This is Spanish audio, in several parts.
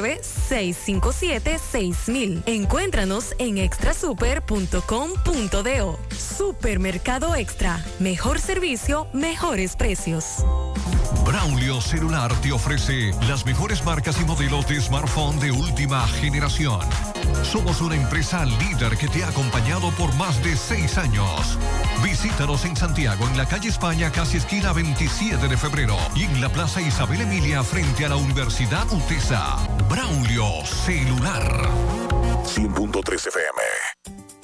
657-6000. Encuéntranos en extrasuper.com.do. Supermercado Extra. Mejor servicio, mejores precios. Braulio Celular te ofrece las mejores marcas y modelos de smartphone de última generación. Somos una empresa líder que te ha acompañado por más de seis años. Visítanos en Santiago, en la calle España, casi esquina 27 de febrero, y en la Plaza Isabel Emilia, frente a la Universidad UTESA. Braulio Celular. 100.3 FM.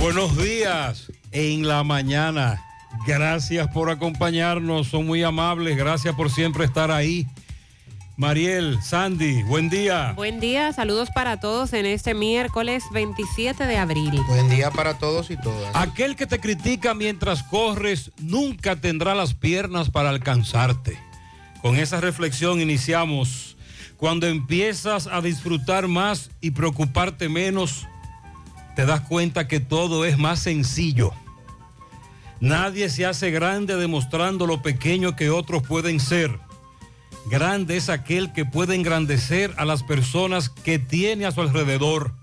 Buenos días en la mañana. Gracias por acompañarnos, son muy amables. Gracias por siempre estar ahí. Mariel, Sandy, buen día. Buen día, saludos para todos en este miércoles 27 de abril. Buen día para todos y todas. Aquel que te critica mientras corres nunca tendrá las piernas para alcanzarte. Con esa reflexión iniciamos. Cuando empiezas a disfrutar más y preocuparte menos, te das cuenta que todo es más sencillo. Nadie se hace grande demostrando lo pequeño que otros pueden ser. Grande es aquel que puede engrandecer a las personas que tiene a su alrededor.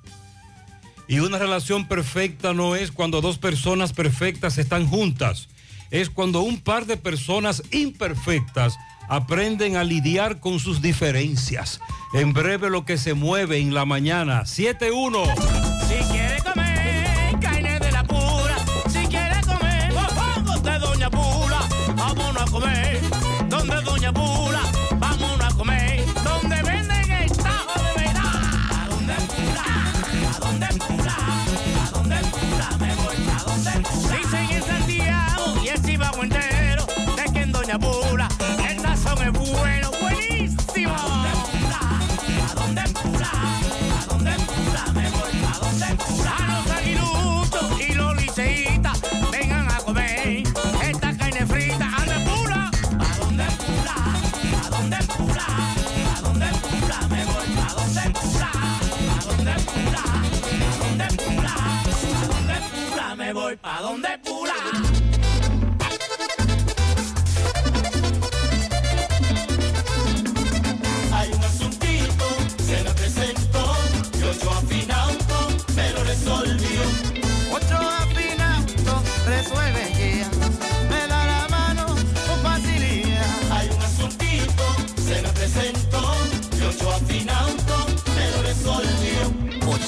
Y una relación perfecta no es cuando dos personas perfectas están juntas. Es cuando un par de personas imperfectas aprenden a lidiar con sus diferencias. En breve lo que se mueve en la mañana. 7-1. pura. El sazón es bueno, buenísimo. ¿A dónde pura? ¿A dónde pura? Me voy. ¿A dónde pura? A los aguilutos y los liceitas vengan a comer esta carne frita. ¿A dónde pura? ¿A dónde pura? ¿A dónde pura? ¿A dónde pura? Me voy. ¿A dónde pura? ¿A dónde pura? ¿A dónde pura? ¿A dónde pura? Me voy. ¿A dónde pura?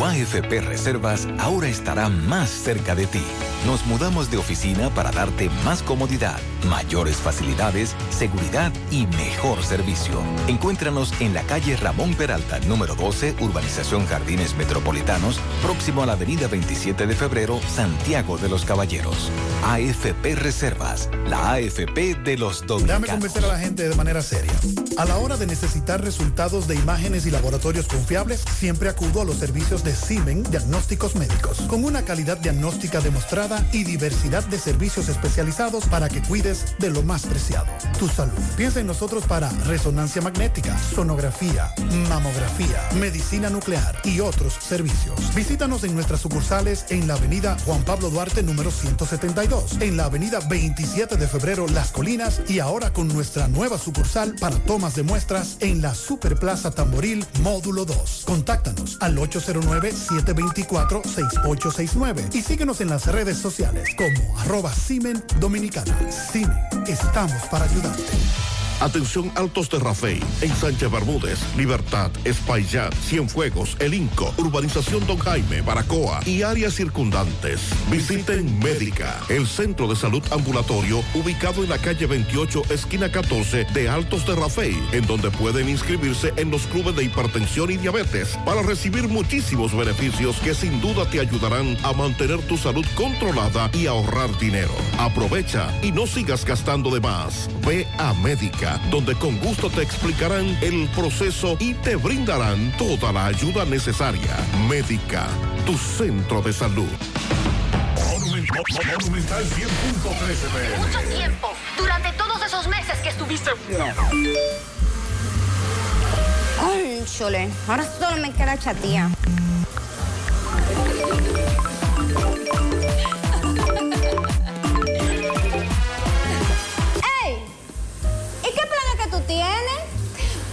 Tu AFP Reservas ahora estará más cerca de ti. Nos mudamos de oficina para darte más comodidad, mayores facilidades, seguridad y mejor servicio. Encuéntranos en la calle Ramón Peralta, número 12, Urbanización Jardines Metropolitanos, próximo a la avenida 27 de febrero, Santiago de los Caballeros. AFP Reservas, la AFP de los Déjame dominicanos. convencer a la gente de manera seria. A la hora de necesitar resultados de imágenes y laboratorios confiables, siempre acudo a los servicios de Simen Diagnósticos Médicos, con una calidad diagnóstica demostrada y diversidad de servicios especializados para que cuides de lo más preciado, tu salud. Piensa en nosotros para resonancia magnética, sonografía, mamografía, medicina nuclear y otros servicios. Visítanos en nuestras sucursales en la avenida Juan Pablo Duarte número 172, en la avenida 27 de febrero Las Colinas y ahora con nuestra nueva sucursal para tomas de muestras en la Superplaza Tamboril Módulo 2. Contáctanos al 809-724-6869 y síguenos en las redes sociales como arroba Simen Dominicana. Cine, estamos para ayudarte. Atención Altos de Rafey, en Sánchez Bermúdez, Libertad, Espaillat, Cienfuegos, El Inco, Urbanización Don Jaime, Baracoa y áreas circundantes. Visiten Médica, el centro de salud ambulatorio ubicado en la calle 28, esquina 14 de Altos de Rafey, en donde pueden inscribirse en los clubes de hipertensión y diabetes para recibir muchísimos beneficios que sin duda te ayudarán a mantener tu salud controlada y ahorrar dinero. Aprovecha y no sigas gastando de más. Ve a Médica, donde con gusto te explicarán el proceso y te brindarán toda la ayuda necesaria. Médica, tu centro de salud. Monumental 100.13 Mucho tiempo. Durante todos esos meses que estuviste. Ay, chole. Ahora solo me queda chatía. Tienes?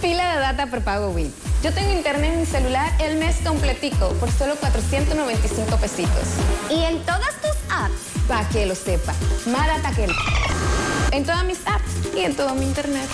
Pila de data por pago Win. Yo tengo internet en mi celular el mes completico por solo 495 pesitos. ¿Y en todas tus apps? Para que lo sepa. Más data que el... En todas mis apps y en todo mi internet.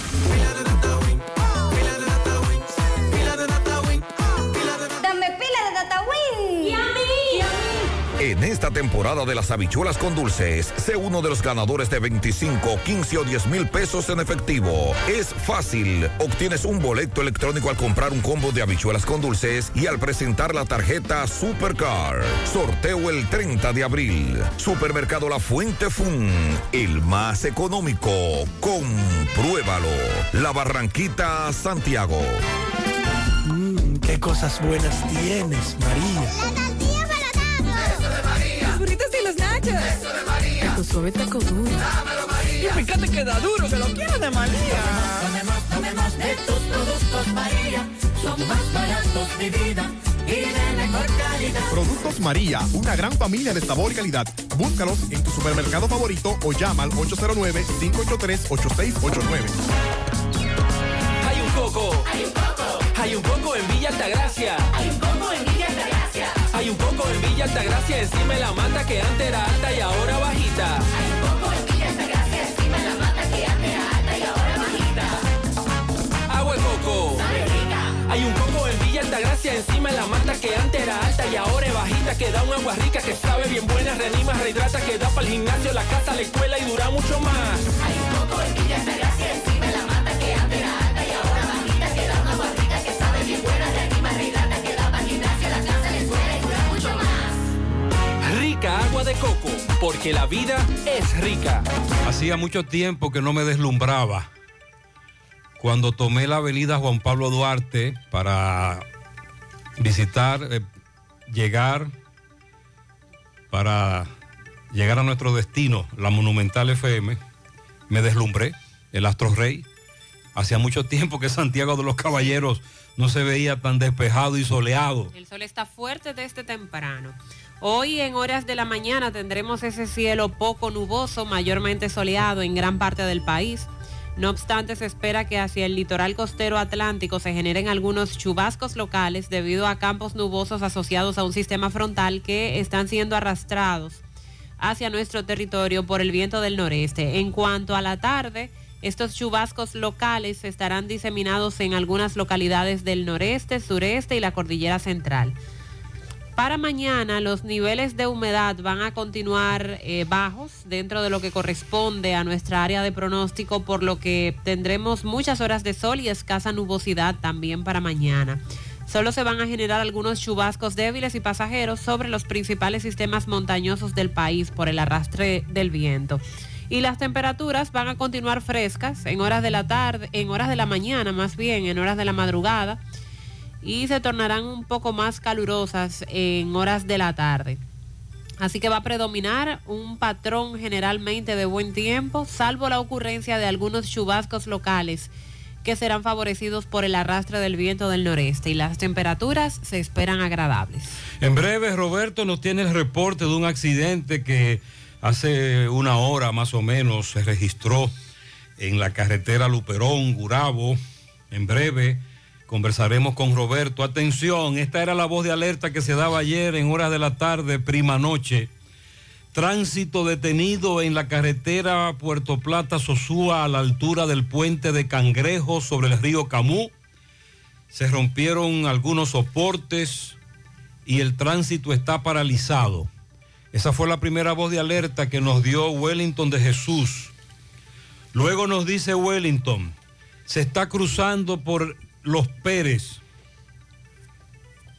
En esta temporada de las habichuelas con dulces, sé uno de los ganadores de 25, 15 o 10 mil pesos en efectivo. Es fácil. Obtienes un boleto electrónico al comprar un combo de habichuelas con dulces y al presentar la tarjeta Supercar. Sorteo el 30 de abril. Supermercado La Fuente Fun. El más económico. Compruébalo. La Barranquita, Santiago. Mmm, qué cosas buenas tienes, María. Nachos. Eso de María. Tu suave taco duro. Dámelo, María. Y fíjate que da duro, que lo quiero de María. Tomemos, tomemos de tus productos María. Son más baratos de vida y de mejor calidad. Productos María, una gran familia de sabor y calidad. Búscalos en tu supermercado favorito o llama al 809-583-8689. Hay un coco. Hay un coco. Hay un coco en Villa Altagracia. Hay un coco en Villa Altagracia. Hay un coco en Villa Altagracia encima de la mata que antes era alta y ahora bajita. Hay un coco en Villa Altagracia encima de la mata que antes era alta y ahora bajita. Agua de coco. Hay un coco en Villa Altagracia encima de la mata que antes era alta y ahora es bajita que da un agua rica, que sabe bien buena, reanima, rehidrata, que da para el gimnasio, la casa, la escuela y dura mucho más. Hay un coco en Villa Altagracia, encima Rica agua de coco, porque la vida es rica. Hacía mucho tiempo que no me deslumbraba. Cuando tomé la avenida Juan Pablo Duarte para visitar, eh, llegar, para llegar a nuestro destino, la Monumental FM, me deslumbré, el Astro Rey. Hacía mucho tiempo que Santiago de los Caballeros no se veía tan despejado y soleado. El sol está fuerte desde temprano. Hoy en horas de la mañana tendremos ese cielo poco nuboso, mayormente soleado en gran parte del país. No obstante, se espera que hacia el litoral costero atlántico se generen algunos chubascos locales debido a campos nubosos asociados a un sistema frontal que están siendo arrastrados hacia nuestro territorio por el viento del noreste. En cuanto a la tarde, estos chubascos locales estarán diseminados en algunas localidades del noreste, sureste y la cordillera central. Para mañana los niveles de humedad van a continuar eh, bajos dentro de lo que corresponde a nuestra área de pronóstico, por lo que tendremos muchas horas de sol y escasa nubosidad también para mañana. Solo se van a generar algunos chubascos débiles y pasajeros sobre los principales sistemas montañosos del país por el arrastre del viento. Y las temperaturas van a continuar frescas en horas de la tarde, en horas de la mañana más bien, en horas de la madrugada y se tornarán un poco más calurosas en horas de la tarde. Así que va a predominar un patrón generalmente de buen tiempo, salvo la ocurrencia de algunos chubascos locales que serán favorecidos por el arrastre del viento del noreste y las temperaturas se esperan agradables. En breve, Roberto nos tiene el reporte de un accidente que hace una hora más o menos se registró en la carretera Luperón, Gurabo. En breve conversaremos con Roberto. Atención, esta era la voz de alerta que se daba ayer en horas de la tarde, prima noche. Tránsito detenido en la carretera Puerto Plata Sosúa a la altura del puente de Cangrejo sobre el río Camú. Se rompieron algunos soportes y el tránsito está paralizado. Esa fue la primera voz de alerta que nos dio Wellington de Jesús. Luego nos dice Wellington, se está cruzando por Los Pérez.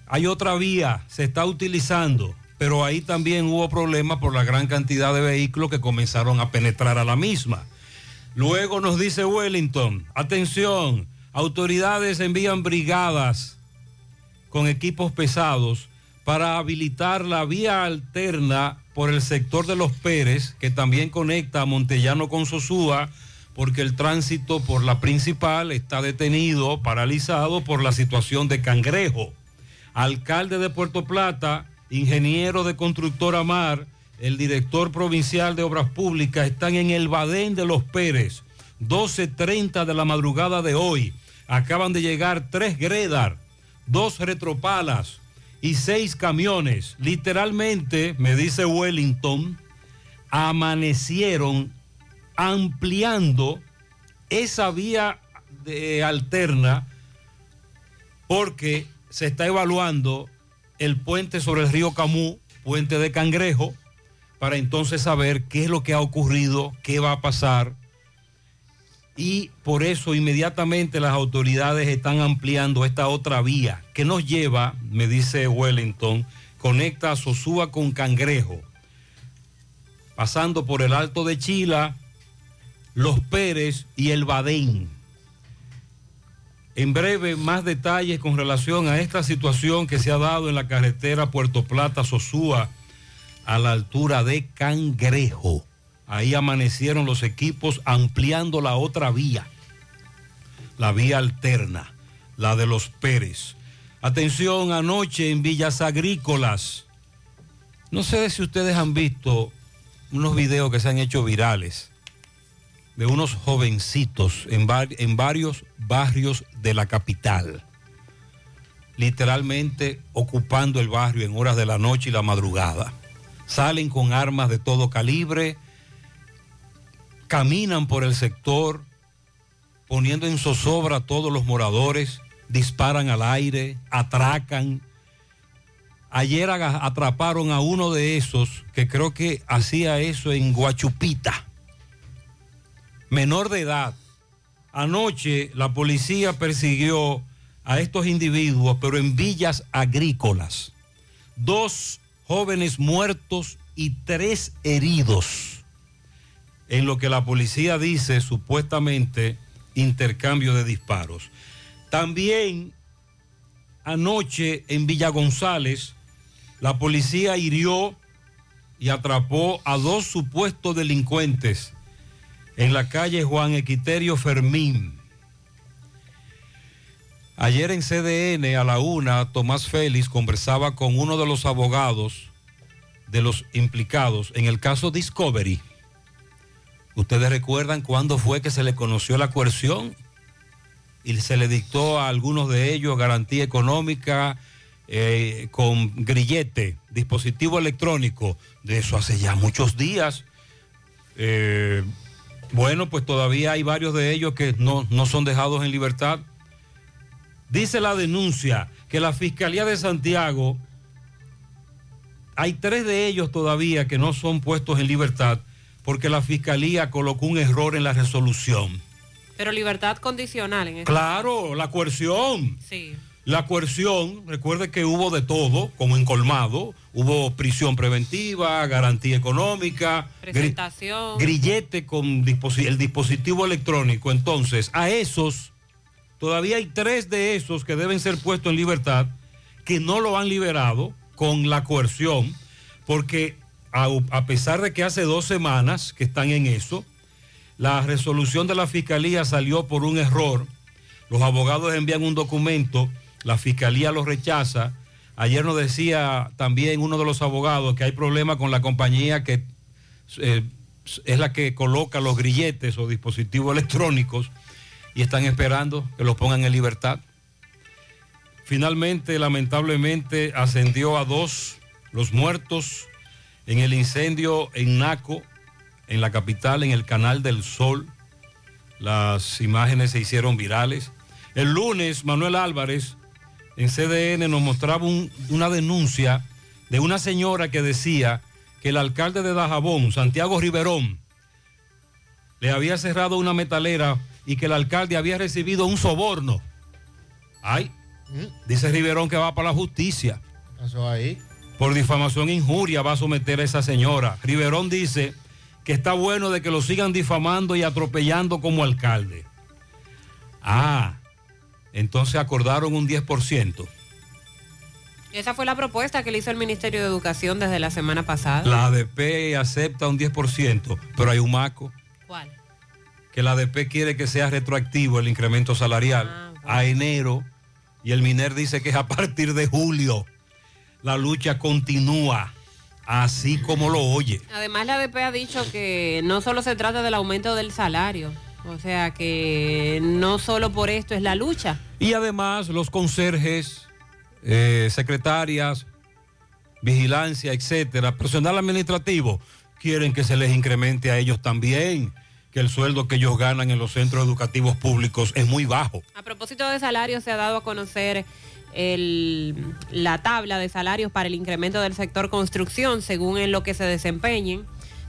Hay otra vía, se está utilizando, pero ahí también hubo problemas por la gran cantidad de vehículos que comenzaron a penetrar a la misma. Luego nos dice Wellington, atención, autoridades envían brigadas con equipos pesados para habilitar la vía alterna por el sector de Los Pérez, que también conecta a Montellano con Sosúa, porque el tránsito por la principal está detenido, paralizado por la situación de Cangrejo. Alcalde de Puerto Plata, ingeniero de constructora Mar, el director provincial de Obras Públicas están en el Badén de Los Pérez, 12.30 de la madrugada de hoy. Acaban de llegar tres Gredar, dos retropalas y seis camiones. Literalmente, me dice Wellington, amanecieron ampliando esa vía de alterna porque se está evaluando el puente sobre el río Camú, puente de Cangrejo, para entonces saber qué es lo que ha ocurrido, qué va a pasar. Y por eso inmediatamente las autoridades están ampliando esta otra vía que nos lleva, me dice Wellington, conecta a Sosúa con Cangrejo, pasando por el Alto de Chila, Los Pérez y el Badén. En breve, más detalles con relación a esta situación que se ha dado en la carretera Puerto Plata-Sosúa a la altura de Cangrejo. Ahí amanecieron los equipos ampliando la otra vía, la vía alterna, la de los Pérez. Atención, anoche en Villas Agrícolas. No sé si ustedes han visto unos videos que se han hecho virales de unos jovencitos en, en varios barrios de la capital, literalmente ocupando el barrio en horas de la noche y la madrugada. Salen con armas de todo calibre, caminan por el sector, poniendo en zozobra a todos los moradores, disparan al aire, atracan, Ayer atraparon a uno de esos que creo que hacía eso en Guachupita. Menor de edad. Anoche la policía persiguió a estos individuos, pero en villas agrícolas. Dos jóvenes muertos y tres heridos. En lo que la policía dice supuestamente intercambio de disparos. También anoche en Villa González, la policía hirió y atrapó a dos supuestos delincuentes en la calle Juan Equiterio Fermín. Ayer en CDN a la una, Tomás Félix conversaba con uno de los abogados de los implicados en el caso Discovery. ¿Ustedes recuerdan cuándo fue que se le conoció la coerción? Y se le dictó a algunos de ellos garantía económica eh, con grillete, dispositivo electrónico. De eso hace ya muchos días. Eh, bueno, pues todavía hay varios de ellos que no, no son dejados en libertad. Dice la denuncia que la Fiscalía de Santiago, hay tres de ellos todavía que no son puestos en libertad porque la Fiscalía colocó un error en la resolución. Pero libertad condicional en este Claro, la coerción. Sí. La coerción, recuerde que hubo de todo, como en Colmado, hubo prisión preventiva, garantía económica, Presentación. grillete con disposi- el dispositivo electrónico. Entonces, a esos, todavía hay tres de esos que deben ser puestos en libertad, que no lo han liberado con la coerción, porque a, a pesar de que hace dos semanas que están en eso, la resolución de la fiscalía salió por un error. Los abogados envían un documento, la fiscalía lo rechaza. Ayer nos decía también uno de los abogados que hay problema con la compañía que eh, es la que coloca los grilletes o dispositivos electrónicos y están esperando que los pongan en libertad. Finalmente, lamentablemente, ascendió a dos los muertos en el incendio en Naco, en la capital, en el Canal del Sol. Las imágenes se hicieron virales. El lunes, Manuel Álvarez en CDN nos mostraba un- una denuncia de una señora que decía que el alcalde de Dajabón, Santiago Riverón, le había cerrado una metalera y que el alcalde había recibido un soborno. Ay, dice Riverón que va para la justicia. Pasó ahí. Por difamación e injuria va a someter a esa señora. Riverón dice que está bueno de que lo sigan difamando y atropellando como alcalde. Ah, entonces acordaron un 10%. Esa fue la propuesta que le hizo el Ministerio de Educación desde la semana pasada. La ADP acepta un 10%, pero hay un maco. ¿Cuál? Que la ADP quiere que sea retroactivo el incremento salarial a enero y el MINER dice que es a partir de julio. La lucha continúa, así como lo oye. Además, la ADP ha dicho que no solo se trata del aumento del salario, o sea que no solo por esto es la lucha. Y además los conserjes, eh, secretarias, vigilancia, etcétera, personal administrativo, quieren que se les incremente a ellos también, que el sueldo que ellos ganan en los centros educativos públicos es muy bajo. A propósito de salarios, se ha dado a conocer el- la tabla de salarios para el incremento del sector construcción, según en lo que se desempeñen.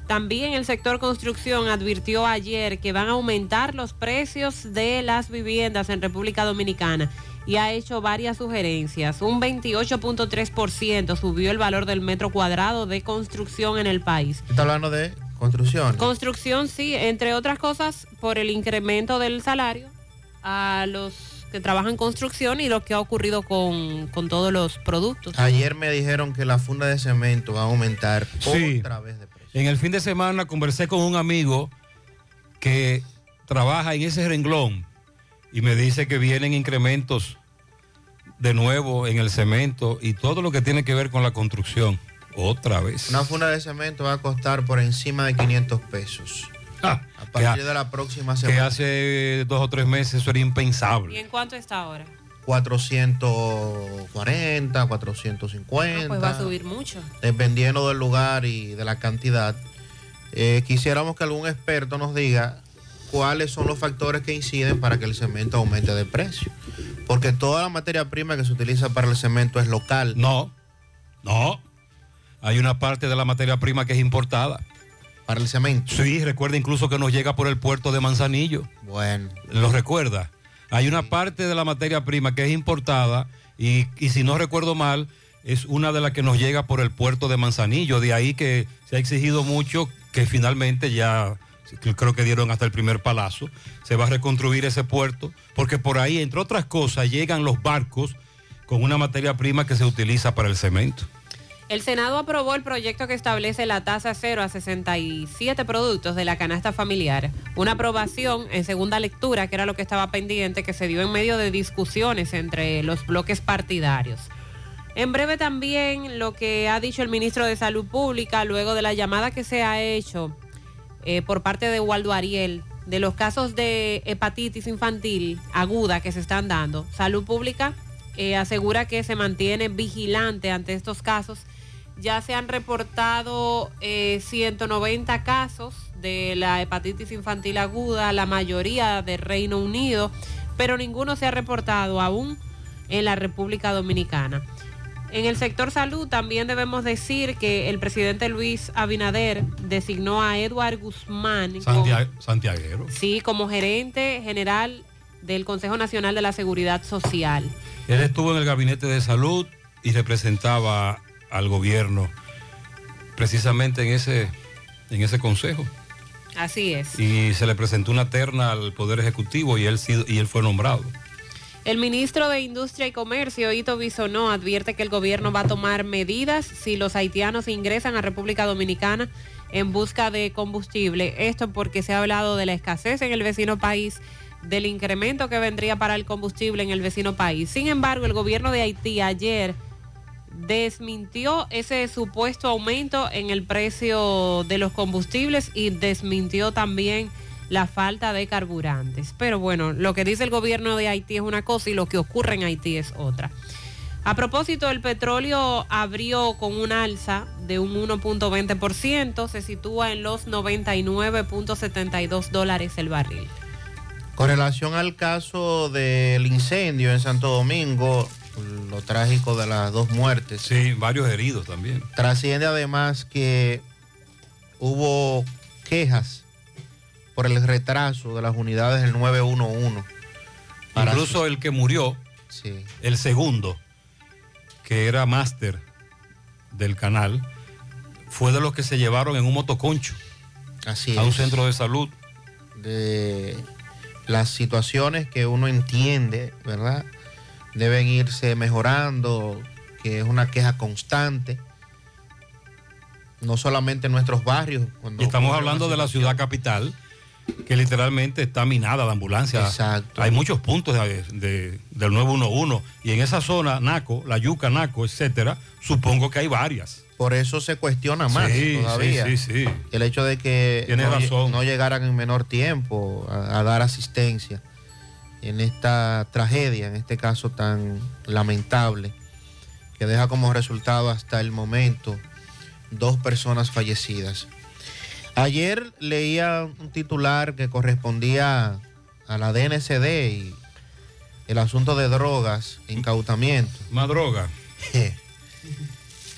También el sector construcción advirtió ayer que van a aumentar los precios de las viviendas en República Dominicana y ha hecho varias sugerencias. Un 28.3% subió el valor del metro cuadrado de construcción en el país. Está hablando de construcción. Construcción, sí, entre otras cosas, por el incremento del salario a los que trabajan en construcción y lo que ha ocurrido con, con todos los productos. Ayer me dijeron que la funda de cemento va a aumentar Sí. otra vez de. En el fin de semana conversé con un amigo que trabaja en ese renglón y me dice que vienen incrementos de nuevo en el cemento y todo lo que tiene que ver con la construcción. Otra vez. Una funda de cemento va a costar por encima de 500 pesos. a partir de la próxima Que semana. hace dos o tres meses eso era impensable. ¿Y en cuánto está ahora? 440, 450. No, pues va a subir mucho. dependiendo del lugar y de la cantidad. Eh, quisiéramos que algún experto nos diga cuáles son los factores que inciden para que el cemento aumente de precio. Porque toda la materia prima que se utiliza para el cemento es local. No. No, hay una parte de la materia prima que es importada. ¿Para el cemento? Sí, recuerda incluso que nos llega por el puerto de Manzanillo. Bueno. ¿Lo recuerda? Hay una parte de la materia prima que es importada y, y si no recuerdo mal, es una de las que nos llega por el puerto de Manzanillo. De ahí que se ha exigido mucho que finalmente ya creo que dieron hasta el primer palazo, se va a reconstruir ese puerto, porque por ahí, entre otras cosas, llegan los barcos con una materia prima que se utiliza para el cemento. El Senado aprobó el proyecto que establece la tasa cero a 67 productos de la canasta familiar. Una aprobación en segunda lectura, que era lo que estaba pendiente, que se dio en medio de discusiones entre los bloques partidarios. En breve también lo que ha dicho el ministro de Salud Pública luego de la llamada que se ha hecho eh, por parte de Waldo Ariel de los casos de hepatitis infantil aguda que se están dando. Salud Pública eh, asegura que se mantiene vigilante ante estos casos. Ya se han reportado eh, 190 casos de la hepatitis infantil aguda, la mayoría de Reino Unido, pero ninguno se ha reportado aún en la República Dominicana. En el sector salud también debemos decir que el presidente Luis Abinader designó a Eduard Guzmán como- Santia- Santiaguero. sí, como gerente general del Consejo Nacional de la Seguridad Social. Él estuvo en el gabinete de salud y representaba al gobierno precisamente en ese, en ese consejo. Así es. Y se le presentó una terna al Poder Ejecutivo y él, y él fue nombrado. El ministro de Industria y Comercio, Ito Bisonó, advierte que el gobierno va a tomar medidas si los haitianos ingresan a República Dominicana en busca de combustible. Esto porque se ha hablado de la escasez en el vecino país, del incremento que vendría para el combustible en el vecino país. Sin embargo, el gobierno de Haití ayer desmintió ese supuesto aumento en el precio de los combustibles y desmintió también la falta de carburantes. Pero bueno, lo que dice el gobierno de Haití es una cosa y lo que ocurre en Haití es otra. A propósito, el petróleo abrió con un alza de un 1.20%, se sitúa en los 99.72 dólares el barril. Con relación al caso del incendio en Santo Domingo, lo trágico de las dos muertes. Sí, varios heridos también. Trasciende además que hubo quejas por el retraso de las unidades del 911. Para Incluso el que murió, Sí. el segundo, que era máster del canal, fue de los que se llevaron en un motoconcho Así a un es. centro de salud. de las situaciones que uno entiende, ¿verdad? Deben irse mejorando, que es una queja constante, no solamente en nuestros barrios. cuando Y estamos hablando de la ciudad capital, que literalmente está minada de ambulancias. Exacto. Hay muchos puntos de- de- del 911 y en esa zona, Naco, La Yuca, Naco, etcétera, supongo que hay varias. Por eso se cuestiona más Sí, todavía. sí, sí. El hecho de que no, lle- razón. no llegaran en menor tiempo a, a dar asistencia en esta tragedia, en este caso tan lamentable, que deja como resultado hasta el momento dos personas fallecidas. Ayer leía un titular que correspondía a la DNCD y el asunto de drogas, incautamiento. Más droga.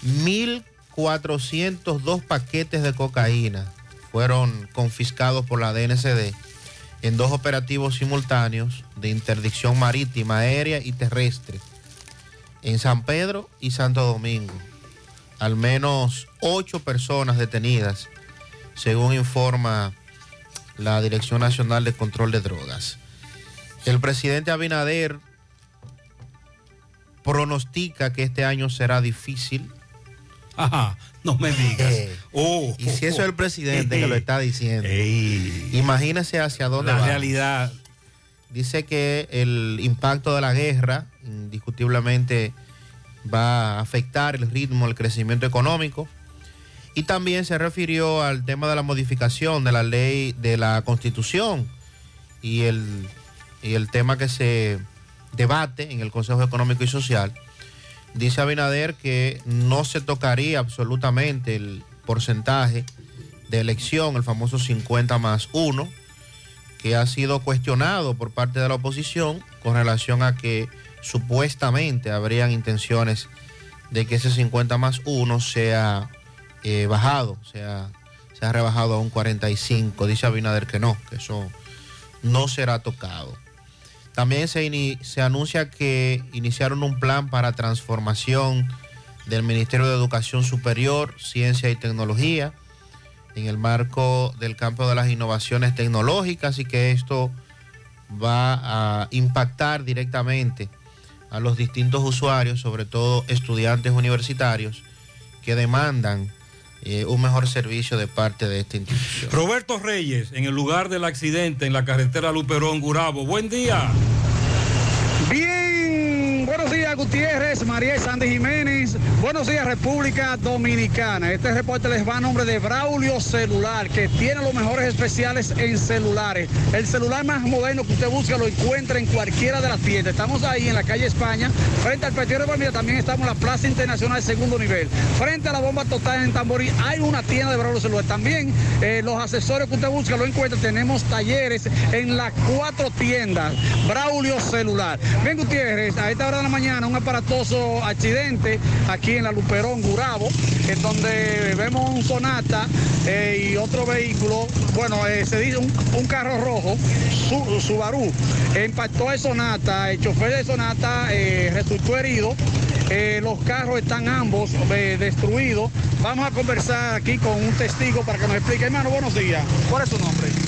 1.402 paquetes de cocaína fueron confiscados por la DNCD en dos operativos simultáneos de interdicción marítima, aérea y terrestre en San Pedro y Santo Domingo. Al menos ocho personas detenidas, según informa la Dirección Nacional de Control de Drogas. El presidente Abinader pronostica que este año será difícil. Ajá, no me digas. Oh, y si eso es el presidente que lo está diciendo, imagínese hacia dónde La va. realidad. Dice que el impacto de la guerra indiscutiblemente va a afectar el ritmo, el crecimiento económico. Y también se refirió al tema de la modificación de la ley de la constitución y el, y el tema que se debate en el Consejo Económico y Social. Dice Abinader que no se tocaría absolutamente el porcentaje de elección, el famoso 50 más 1, que ha sido cuestionado por parte de la oposición con relación a que supuestamente habrían intenciones de que ese 50 más 1 sea eh, bajado, sea, sea rebajado a un 45. Dice Abinader que no, que eso no será tocado. También se, se anuncia que iniciaron un plan para transformación del Ministerio de Educación Superior, Ciencia y Tecnología en el marco del campo de las innovaciones tecnológicas y que esto va a impactar directamente a los distintos usuarios, sobre todo estudiantes universitarios, que demandan eh, un mejor servicio de parte de esta institución. Roberto Reyes, en el lugar del accidente en la carretera Luperón Gurabo. Buen día. Gutiérrez, María y Sandy Jiménez, buenos días República Dominicana. Este reporte les va a nombre de Braulio Celular, que tiene los mejores especiales en celulares. El celular más moderno que usted busca lo encuentra en cualquiera de las tiendas. Estamos ahí en la calle España, frente al Petiro de Palmira, también estamos en la Plaza Internacional Segundo Nivel. Frente a la bomba total en Tamborí hay una tienda de Braulio Celular. También eh, los accesorios que usted busca lo encuentra. Tenemos talleres en las cuatro tiendas. Braulio Celular. Bien, Gutiérrez, a esta hora de la mañana un aparatoso accidente aquí en la Luperón, Gurabo, en donde vemos un Sonata eh, y otro vehículo, bueno, eh, se dice un, un carro rojo, su, Subaru, impactó el Sonata, el chofer de Sonata eh, resultó herido. Los carros están ambos destruidos. Vamos a conversar aquí con un testigo para que nos explique. Hermano, buenos días. ¿Cuál es su nombre?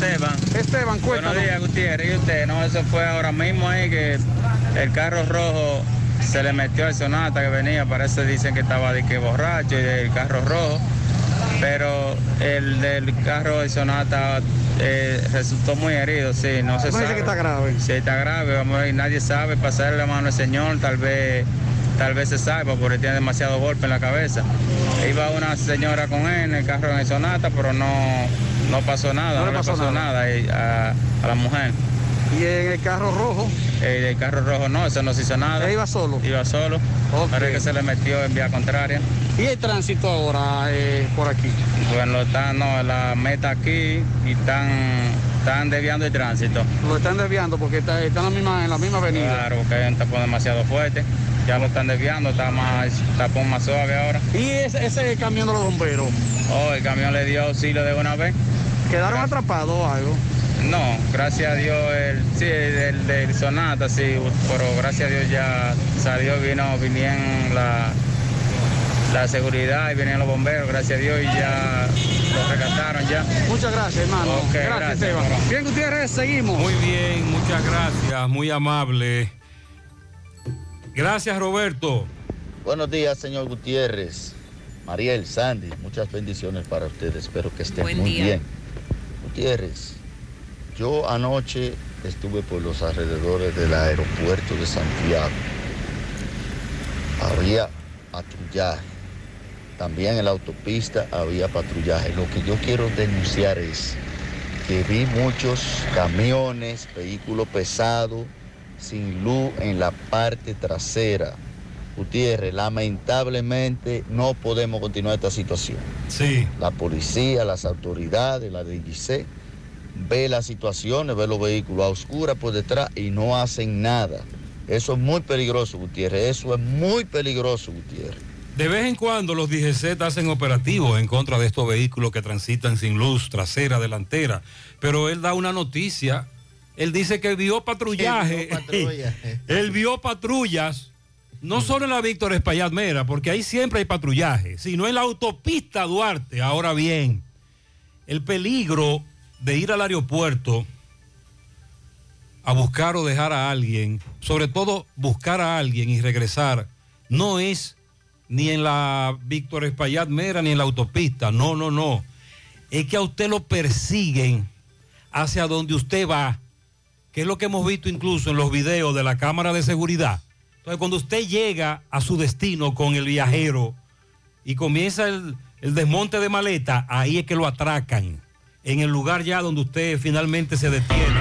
Esteban. Esteban, cuéntanos. Buenos días, Gutiérrez. ¿Y usted? No, eso fue ahora mismo ahí que el carro rojo se le metió al Sonata que venía. Parece dicen que estaba de que borracho y del carro rojo. Pero el del carro del Sonata eh, resultó muy herido, sí, no se No sabe. que está grave. Sí, está grave, vamos a ver, nadie sabe pasarle la mano al señor, tal vez, tal vez se salva porque tiene demasiado golpe en la cabeza. Iba una señora con él en el carro en el Sonata, pero no, no pasó nada, no, le pasó, nada, a la mujer. ¿Y en el carro rojo? El, el carro rojo no, eso no se hizo nada. ¿Él iba solo? Iba solo. Parece que se le metió en vía contraria. ¿Y el tránsito ahora eh, por aquí? Bueno, están, no, la meta aquí y están, están desviando el tránsito. Lo están desviando porque está, está en, la misma, en la misma avenida. Claro, porque hay un tapón demasiado fuerte. Ya lo están desviando, está más tapón más suave ahora. ¿Y ese, ese camión de los bomberos? Oh, el camión le dio auxilio de una vez. ¿Quedaron atrapados o algo? No, gracias a Dios, el, sí, el del Sonata, sí, pero gracias a Dios ya salió, vino, vinieron la, la seguridad y vinieron los bomberos, gracias a Dios, y ya los rescataron ya. Muchas gracias, hermano. Ok, gracias, gracias. Bien, Gutiérrez, seguimos. Muy bien, muchas gracias, muy amable. Gracias, Roberto. Buenos días, señor Gutiérrez. Mariel, Sandy, muchas bendiciones para ustedes. Espero que estén Buen muy día. bien. Gutiérrez, yo anoche estuve por los alrededores del aeropuerto de Santiago. Había patrullaje. También en la autopista había patrullaje. Lo que yo quiero denunciar es que vi muchos camiones, vehículos pesados, sin luz en la parte trasera. Gutiérrez, lamentablemente no podemos continuar esta situación. Sí. La policía, las autoridades, la DGC, ve las situaciones, ve los vehículos a oscuras por detrás y no hacen nada. Eso es muy peligroso, Gutiérrez. Eso es muy peligroso, Gutiérrez. De vez en cuando los DGC hacen operativos en contra de estos vehículos que transitan sin luz trasera, delantera. Pero él da una noticia. Él dice que vio patrullaje. Él vio patrullas, no solo en la Víctor Espaillat Mera, porque ahí siempre hay patrullaje, sino en la autopista Duarte. Ahora bien, el peligro de ir al aeropuerto a buscar o dejar a alguien, sobre todo buscar a alguien y regresar, no es ni en la Víctor Espaillat Mera ni en la autopista, no, no, no. Es que a usted lo persiguen hacia donde usted va, que es lo que hemos visto incluso en los videos de la cámara de seguridad. Entonces, cuando usted llega a su destino con el viajero y comienza el, el desmonte de maleta, ahí es que lo atracan, en el lugar ya donde usted finalmente se detiene.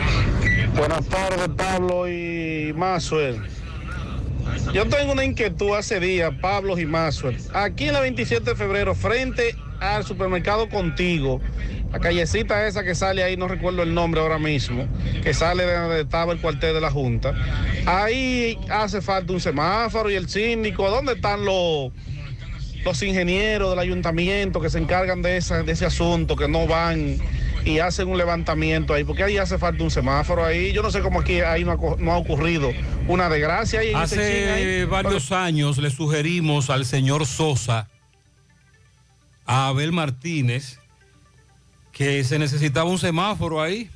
Buenas tardes, Pablo y Maxwell. Yo tengo una inquietud hace días, Pablo y Maxwell. Aquí en la 27 de febrero, frente al supermercado Contigo, La callecita esa que sale ahí, no recuerdo el nombre ahora mismo, que sale de donde estaba el cuartel de la Junta. Ahí hace falta un semáforo y el síndico. ¿Dónde están los, los ingenieros del ayuntamiento que se encargan de, esa, de ese asunto, que no van y hacen un levantamiento ahí? Porque ahí hace falta un semáforo ahí. Yo no sé cómo aquí ahí no ha, co- no ha ocurrido una desgracia. Ahí ahí. Hace varios años le sugerimos al señor Sosa, a Abel Martínez, que se necesitaba un semáforo ahí.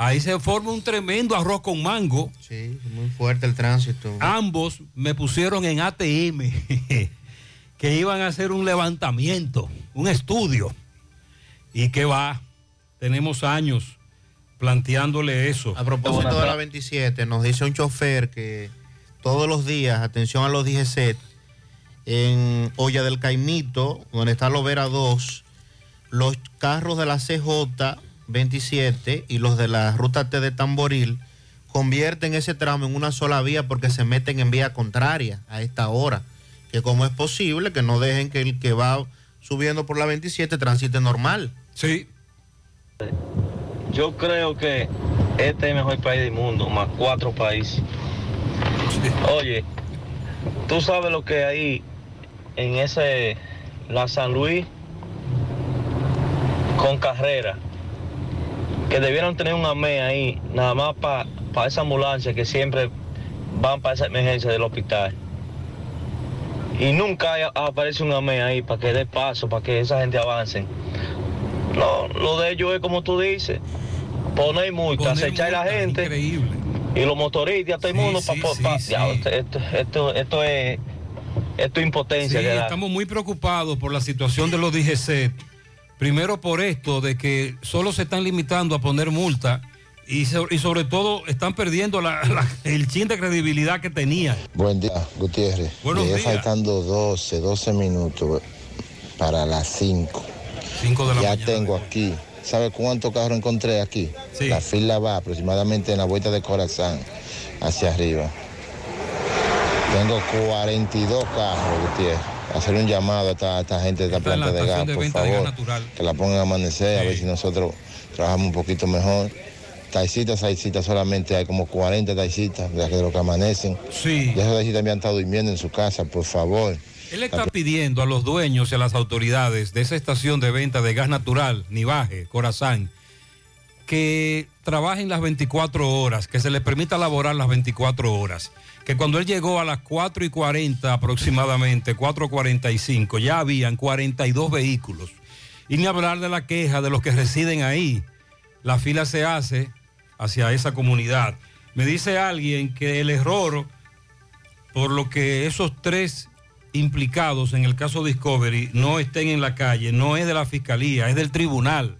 Ahí se forma un tremendo arroz con mango. Sí, muy fuerte el tránsito. Ambos me pusieron en ATM que iban a hacer un levantamiento, un estudio. ¿Y qué va? Tenemos años planteándole eso. A propósito de la 27, nos dice un chofer que todos los días, atención a los DGC, en Olla del Caimito, donde está Lovera 2, los carros de la CJ 27 y los de la ruta T de Tamboril convierten ese tramo en una sola vía porque se meten en vía contraria a esta hora. Que cómo es posible que no dejen que el que va subiendo por la 27 transite normal. Sí. Yo creo que este es el mejor país del mundo, más cuatro países. Oye, tú sabes lo que hay en ese, la San Luis con carrera, que debieron tener un AME ahí, nada más para esa ambulancia que siempre van para esa emergencia del hospital. Y nunca hay- aparece un AME ahí para que dé paso, para que esa gente avance. No, lo de ellos es como tú dices, poner multa, acechar a la gente. Y los motoristas, todo el mundo, pa- pa- pa- ya, esto, esto, esto, esto es, esto es impotencia. Sí, que estamos muy preocupados por la situación de los DGC. Primero por esto de que solo se están limitando a poner multa y, so- y sobre todo están perdiendo la- la- el chin de credibilidad que tenían. Buen día, Gutiérrez. Buenos Llegué días. faltando 12, 12 minutos para las 5. 5 de la ya mañana. tengo aquí. ¿Sabe cuántos carros encontré aquí? Sí. La fila va aproximadamente en la vuelta de Corazán, hacia arriba. Tengo 42 carros, Gutiérrez. Hacer un llamado a esta, a esta gente de esta planta de gas, de por favor. Que la pongan a amanecer, a ver si nosotros trabajamos un poquito mejor. Taicitas, taicitas, solamente hay como 40 taicitas de los que amanecen. Sí. Y esos taicitas habían estado durmiendo en su casa, por favor. Él está pidiendo a los dueños y a las autoridades de esa estación de venta de gas natural, Nivaje, Corazán, que trabajen las 24 horas, que se les permita laborar las 24 horas. Que cuando él llegó a las 4 y 40 aproximadamente, 4.45, ya habían 42 vehículos. Y ni hablar de la queja de los que residen ahí. La fila se hace hacia esa comunidad. Me dice alguien que el error por lo que esos tres implicados en el caso Discovery no estén en la calle, no es de la fiscalía, es del tribunal.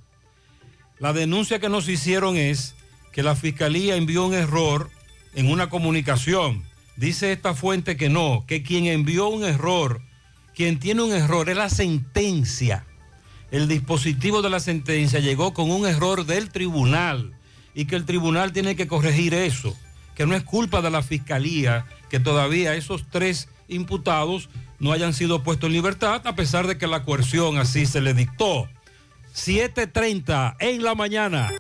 La denuncia que nos hicieron es que la fiscalía envió un error en una comunicación. Dice esta fuente que no, que quien envió un error, quien tiene un error es la sentencia. El dispositivo de la sentencia llegó con un error del tribunal y que el tribunal tiene que corregir eso, que no es culpa de la fiscalía que todavía esos tres imputados no hayan sido puestos en libertad a pesar de que la coerción así se le dictó. 7.30 en la mañana.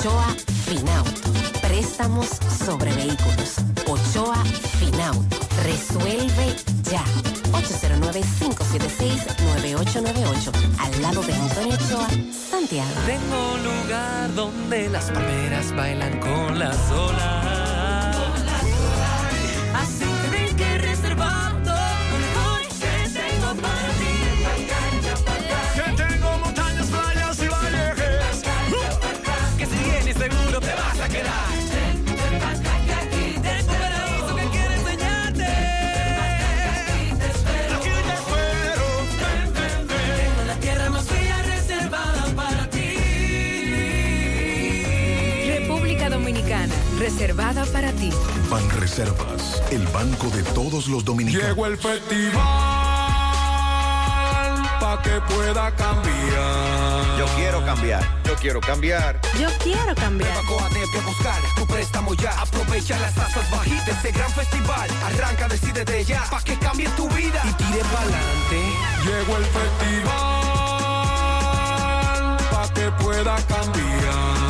Ochoa Finauto. Préstamos sobre vehículos. Ochoa Finauto. Resuelve ya. 809-576-9898. Al lado de Antonio Ochoa, Santiago. Tengo lugar donde las palmeras bailan con las olas. Para ti. Para Banreservas, el banco de todos los dominicanos. Llegó el festival pa' que pueda cambiar. Yo quiero cambiar. Yo quiero cambiar. Yo quiero cambiar. Coadep a buscar tu préstamo ya. Aprovecha las tasas bajitas de este gran festival. Arranca, decide de ya, pa' que cambie tu vida y tire pa'lante. Llegó el festival pa' que pueda cambiar.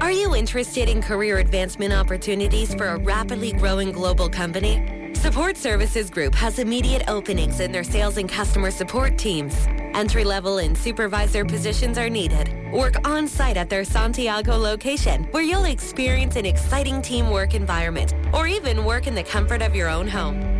Are you interested in career advancement opportunities for a rapidly growing global company? Support Services Group has immediate openings in their sales and customer support teams. Entry level and supervisor positions are needed. Work on site at their Santiago location, where you'll experience an exciting teamwork environment, or even work in the comfort of your own home.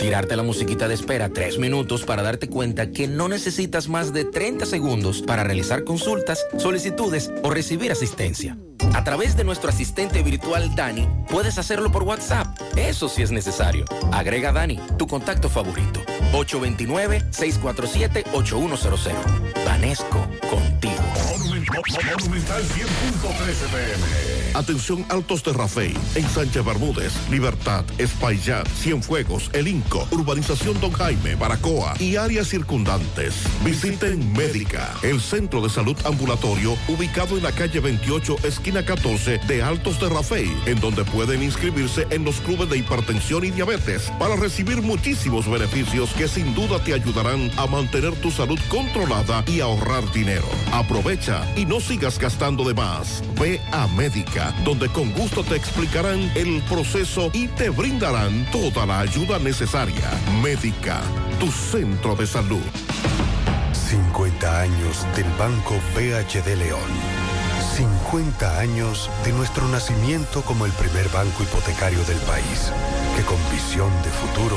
tirarte la musiquita de espera tres minutos para darte cuenta que no necesitas más de 30 segundos para realizar consultas, solicitudes o recibir asistencia. A través de nuestro asistente virtual Dani, puedes hacerlo por WhatsApp. Eso sí es necesario. Agrega Dani, tu contacto favorito. 829-647-8100. Vanesco, contigo. Monumental 100.13 pm. Atención Altos de Rafey, en Sánchez Bermúdez, Libertad, Espaillat, Cienfuegos, El Inco, Urbanización Don Jaime, Baracoa y áreas circundantes. Visiten Médica, el centro de salud ambulatorio ubicado en la calle 28, esquina 14 de Altos de Rafey, en donde pueden inscribirse en los clubes de hipertensión y diabetes para recibir muchísimos beneficios que sin duda te ayudarán a mantener tu salud controlada y ahorrar dinero. Aprovecha y no sigas gastando de más. Ve a Médica, donde con gusto te explicarán el proceso y te brindarán toda la ayuda necesaria. Médica, tu centro de salud. 50 años del Banco BHD León. 50 años de nuestro nacimiento como el primer banco hipotecario del país, que con visión de futuro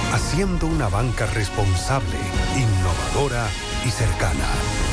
haciendo una banca responsable, innovadora y cercana.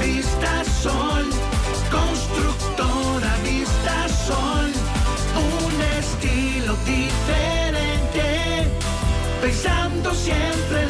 Vista Sol, constructora Vista Sol, un estilo diferente, pensando siempre en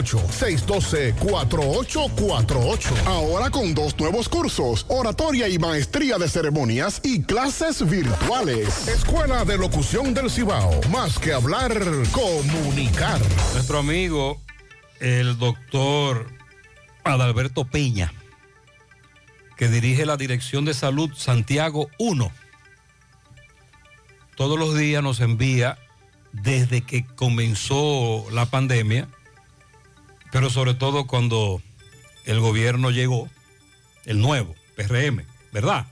612-4848. Ahora con dos nuevos cursos, oratoria y maestría de ceremonias y clases virtuales. Escuela de Locución del Cibao. Más que hablar, comunicar. Nuestro amigo, el doctor Adalberto Peña, que dirige la Dirección de Salud Santiago 1, todos los días nos envía, desde que comenzó la pandemia, pero sobre todo cuando el gobierno llegó, el nuevo, PRM, ¿verdad?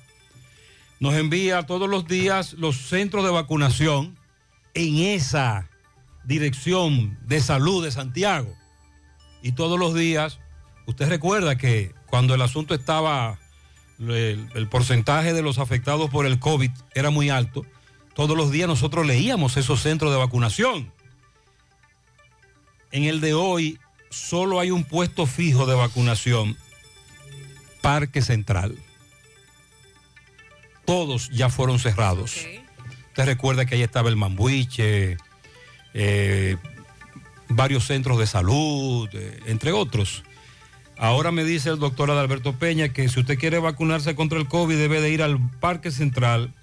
Nos envía todos los días los centros de vacunación en esa dirección de salud de Santiago. Y todos los días, usted recuerda que cuando el asunto estaba, el, porcentaje de los afectados por el COVID era muy alto, todos los días nosotros leíamos esos centros de vacunación. En el de hoy solo hay un puesto fijo de vacunación, Parque Central. Todos ya fueron cerrados. Usted recuerda que ahí estaba el Mambuiche, eh, varios centros de salud, eh, entre otros. Ahora me dice el doctor Adalberto Peña que si usted quiere vacunarse contra el COVID debe de ir al Parque Central.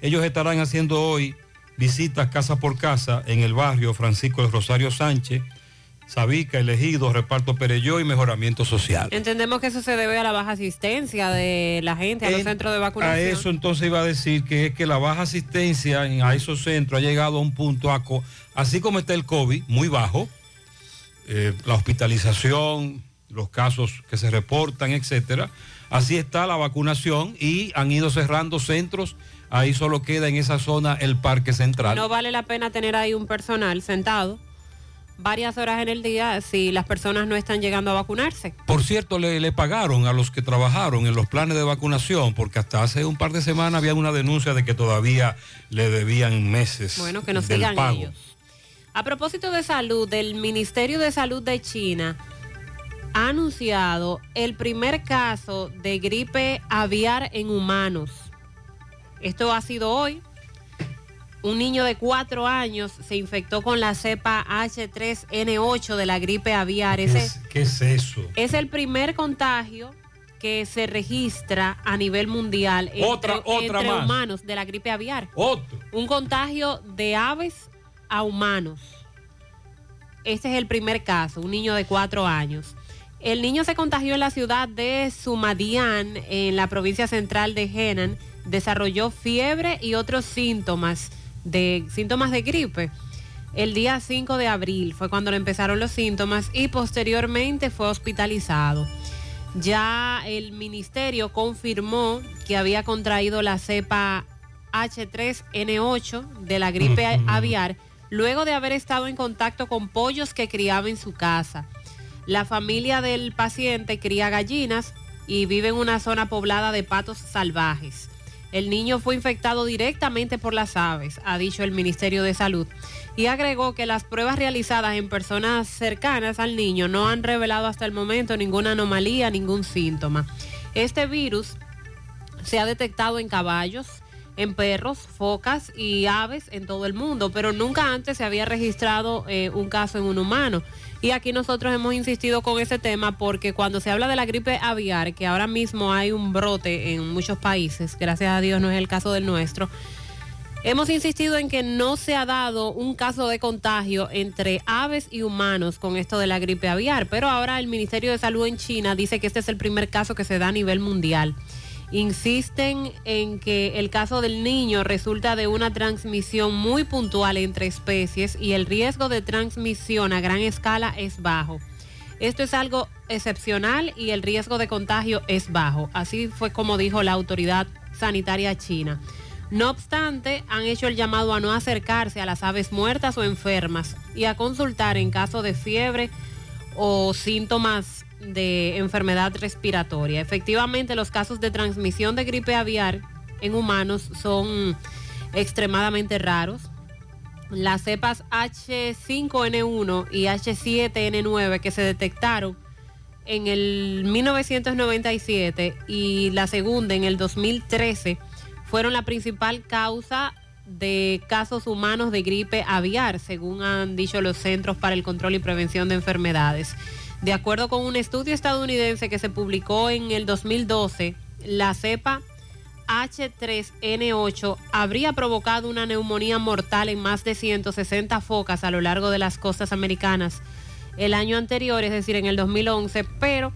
Ellos estarán haciendo hoy visitas casa por casa en el barrio Francisco de Rosario Sánchez, Sabica, Elegido, Reparto Pereyó y Mejoramiento Social. Entendemos que eso se debe a la baja asistencia de la gente a los En- centros de A vacunación. eso entonces iba a decir que es que la baja asistencia en, a esos centros ha llegado a un punto, a así como está el COVID, muy bajo, eh, la hospitalización, los casos que se reportan, etcétera. Así está la vacunación y han ido cerrando centros. Ahí solo queda en esa zona el Parque Central. No vale la pena tener ahí un personal sentado varias horas en el día si las personas no están llegando a vacunarse. Por cierto, le, le pagaron a los que trabajaron en los planes de vacunación, porque hasta hace un par de semanas había una denuncia de que todavía le debían meses Bueno, que nos del sigan pago. ellos. A propósito de salud, el Ministerio de Salud de China ha anunciado el primer caso de gripe aviar en humanos. Esto ha sido hoy. Un niño de cuatro años se infectó con la cepa H3N8 de la gripe aviar. ¿Qué es, qué es eso? es el primer contagio que se registra a nivel mundial entre, Otra- otra entre más. humanos de la gripe aviar. Otro. Un contagio de aves a humanos. Este es el primer caso, un niño de cuatro años. El niño se contagió en la ciudad de Sumadian, en la provincia central de Henan. Desarrolló fiebre y otros síntomas de, síntomas de gripe. El día 5 de abril fue cuando le empezaron los síntomas y posteriormente fue hospitalizado. Ya el ministerio confirmó que había contraído la cepa H3N8 de la gripe aviar luego de haber estado en contacto con pollos que criaba en su casa. La familia del paciente cría gallinas y vive en una zona poblada de patos salvajes. El niño fue infectado directamente por las aves, ha dicho el Ministerio de Salud, y agregó que las pruebas realizadas en personas cercanas al niño no han revelado hasta el momento ninguna anomalía, ningún síntoma. Este virus se ha detectado en caballos, en perros, focas y aves en todo el mundo, pero nunca antes se había registrado eh, un caso en un humano. Y aquí nosotros hemos insistido con ese tema porque cuando se habla de la gripe aviar, que ahora mismo hay un brote en muchos países, gracias a Dios no es el caso del nuestro, Hemos insistido en que no se ha dado un caso de contagio entre aves y humanos con esto de la gripe aviar, pero ahora el Ministerio de Salud en China dice que este es el primer caso que se da a nivel mundial. Insisten en que el caso del niño resulta de una transmisión muy puntual entre especies y el riesgo de transmisión a gran escala es bajo. Esto es algo excepcional y el riesgo de contagio es bajo. Así fue como dijo la autoridad sanitaria china. No obstante, han hecho el llamado a no acercarse a las aves muertas o enfermas y a consultar en caso de fiebre o síntomas de enfermedad respiratoria. Efectivamente, los casos de transmisión de gripe aviar en humanos son extremadamente raros. Las cepas H5N1 y H7N9 que se detectaron en el 1997 y la segunda en el 2013 fueron la principal causa de casos humanos de gripe aviar, según han dicho los Centros para el Control y Prevención de Enfermedades. De acuerdo con un estudio estadounidense que se publicó en el 2012, la cepa H3N8 habría provocado una neumonía mortal en más de 160 focas a lo largo de las costas americanas el año anterior, es decir, en el 2011, pero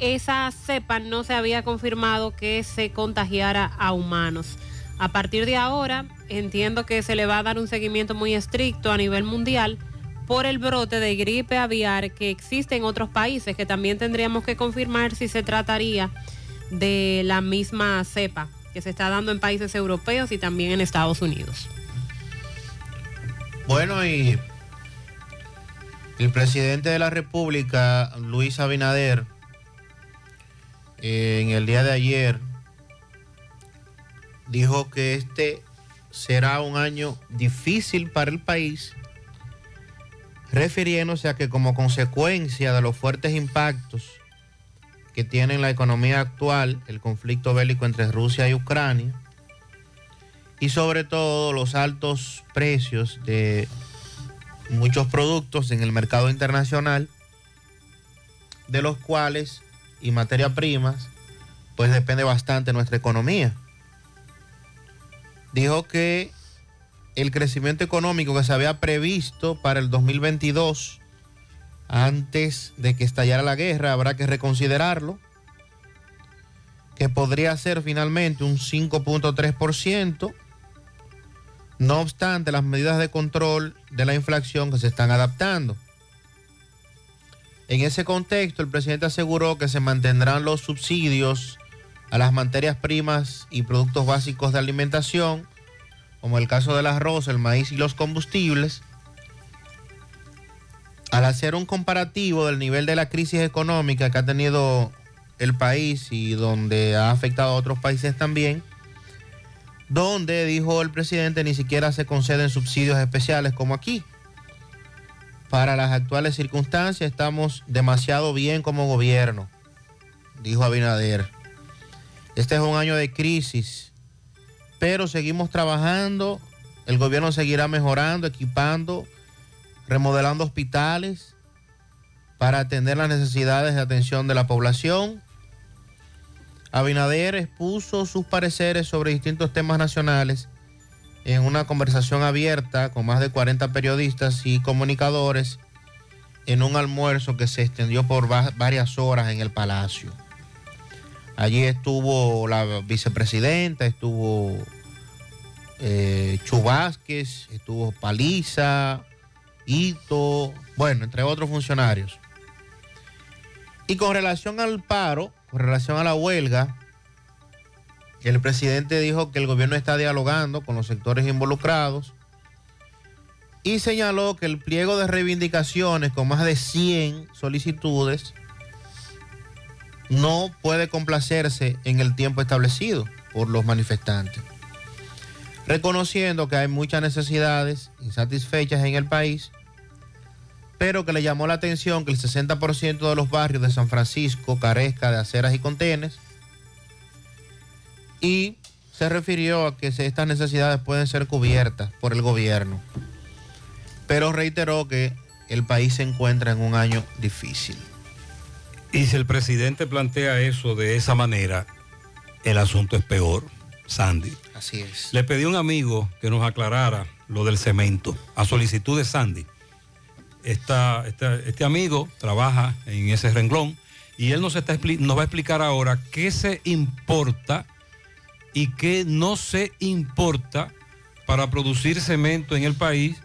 esa cepa no se había confirmado que se contagiara a humanos. A partir de ahora, entiendo que se le va a dar un seguimiento muy estricto a nivel mundial por el brote de gripe aviar que existe en otros países, que también tendríamos que confirmar si se trataría de la misma cepa que se está dando en países europeos y también en Estados Unidos. Bueno, y el presidente de la República, Luis Abinader, eh, en el día de ayer dijo que este será un año difícil para el país, refiriéndose a que como consecuencia de los fuertes impactos que tiene en la economía actual el conflicto bélico entre Rusia y Ucrania, y sobre todo los altos precios de muchos productos en el mercado internacional, de los cuales y materia primas, pues depende bastante nuestra economía. Dijo que el crecimiento económico que se había previsto para el 2022, antes de que estallara la guerra, habrá que reconsiderarlo, que podría ser finalmente un 5.3%, no obstante las medidas de control de la inflación que se están adaptando. En ese contexto, el presidente aseguró que se mantendrán los subsidios a las materias primas y productos básicos de alimentación, como el caso del arroz, el maíz y los combustibles. Al hacer un comparativo del nivel de la crisis económica que ha tenido el país y donde ha afectado a otros países también, donde, dijo el presidente, ni siquiera se conceden subsidios especiales como aquí para las actuales circunstancias estamos demasiado bien como gobierno, dijo Abinader. Este es un año de crisis, pero seguimos trabajando, el gobierno seguirá mejorando, equipando, remodelando hospitales para atender las necesidades de atención de la población. Abinader expuso sus pareceres sobre distintos temas nacionales en una conversación abierta con más de 40 periodistas y comunicadores en un almuerzo que se extendió por varias horas en el Palacio. Allí estuvo la vicepresidenta, estuvo eh, Chubásquez, estuvo Paliza, Ito, bueno, entre otros funcionarios. Y con relación al paro, con relación a la huelga, el presidente dijo que el gobierno está dialogando con los sectores involucrados y señaló que el pliego de reivindicaciones con más de 100 solicitudes no puede complacerse en el tiempo establecido por los manifestantes, reconociendo que hay muchas necesidades insatisfechas en el país, pero que le llamó la atención que el 60% de los barrios de San Francisco carezca de aceras y contenes y se refirió a que estas necesidades pueden ser cubiertas por el gobierno, pero reiteró que el país se encuentra en un año difícil. Y si el presidente plantea eso de esa manera, el asunto es peor. Sandy. Así es. Le pedí a un amigo que nos aclarara lo del cemento, a solicitud de Sandy. Esta- esta- este amigo trabaja en ese renglón y él nos, está, nos va a explicar ahora qué se importa y qué no se importa para producir cemento en el país,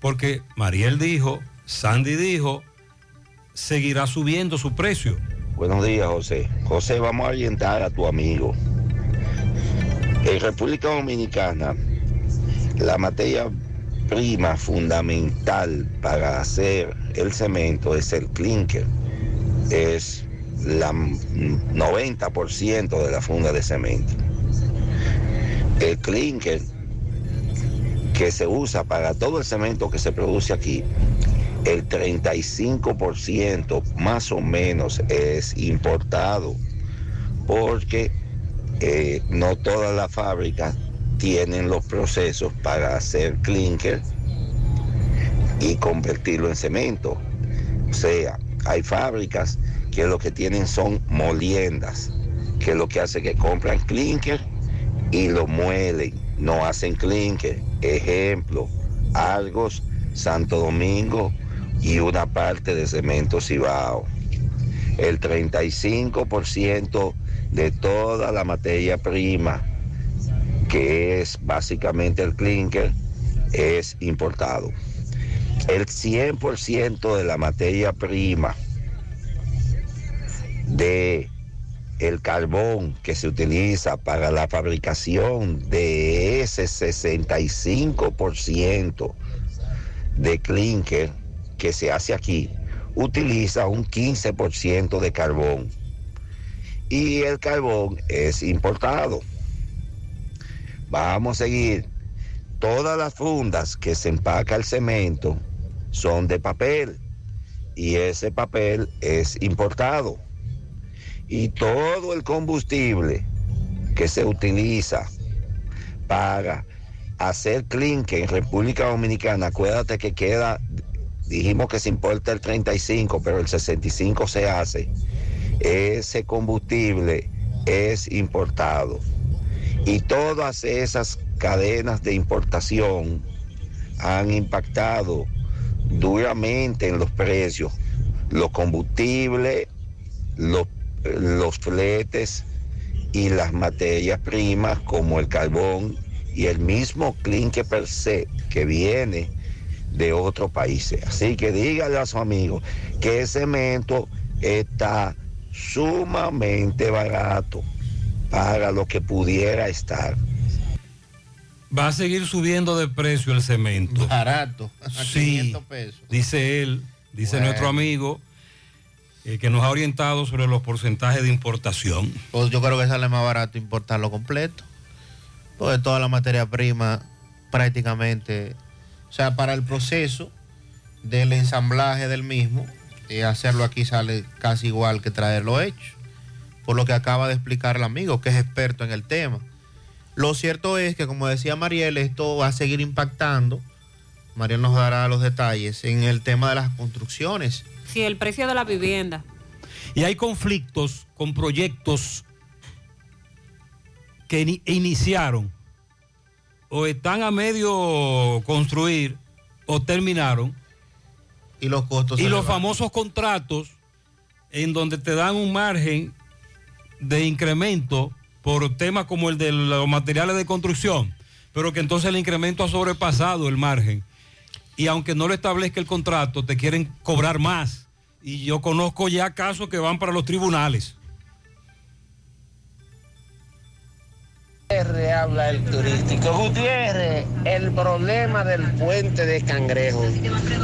porque Mariel dijo, Sandy dijo, seguirá subiendo su precio. Buenos días, José. José, vamos a orientar a tu amigo. En República Dominicana, la materia prima fundamental para hacer el cemento es el clinker. Es la mm, 90% de la funda de cemento. El clinker que se usa para todo el cemento que se produce aquí, el 35% más o menos es importado, porque eh, no todas las fábricas tienen los procesos para hacer clinker y convertirlo en cemento. O sea, hay fábricas que lo que tienen son moliendas, que lo que hace que compran clinker y lo muelen, no hacen clinker. Ejemplo, Argos, Santo Domingo y una parte de Cemento Cibao. El 35% de toda la materia prima, que es básicamente el clinker, es importado. El 100% de la materia prima de el carbón que se utiliza para la fabricación de ese 65% de clinker que se hace aquí, utiliza un 15% de carbón. Y el carbón es importado. Vamos a seguir. Todas las fundas que se empaca el cemento son de papel y ese papel es importado y todo el combustible que se utiliza para hacer clinker en República Dominicana, acuérdate que queda, dijimos que se importa el 35, pero el 65 se hace. Ese combustible es importado. Y todas esas cadenas de importación han impactado duramente en los precios. Los combustibles, los los fletes y las materias primas como el carbón y el mismo clinker per se que viene de otros países. Así que dígale a su amigo que el cemento está sumamente barato para lo que pudiera estar. Va a seguir subiendo de precio el cemento. Barato, a Sí, 500 pesos. dice él, dice Bueno. nuestro amigo, eh, que nos ha orientado sobre los porcentajes de importación. Pues yo creo que sale más barato importarlo completo. Porque toda la materia prima prácticamente, o sea, para el proceso del ensamblaje del mismo, eh, hacerlo aquí sale casi igual que traerlo hecho. Por lo que acaba de explicar el amigo, que es experto en el tema. Lo cierto es que, como decía Mariel, esto va a seguir impactando. Mariel nos dará los detalles en el tema de las construcciones. Sí, el precio de la vivienda. Y hay conflictos con proyectos que ni- iniciaron o están a medio construir o terminaron. Y los costos Y los elevan. famosos contratos en donde te dan un margen de incremento por temas como el de los materiales de construcción, pero que entonces el incremento ha sobrepasado el margen. Y aunque no lo establezca el contrato, te quieren cobrar más. Y yo conozco ya casos que van para los tribunales. Gutiérrez habla el turístico. Gutiérrez, el problema del puente de Cangrejo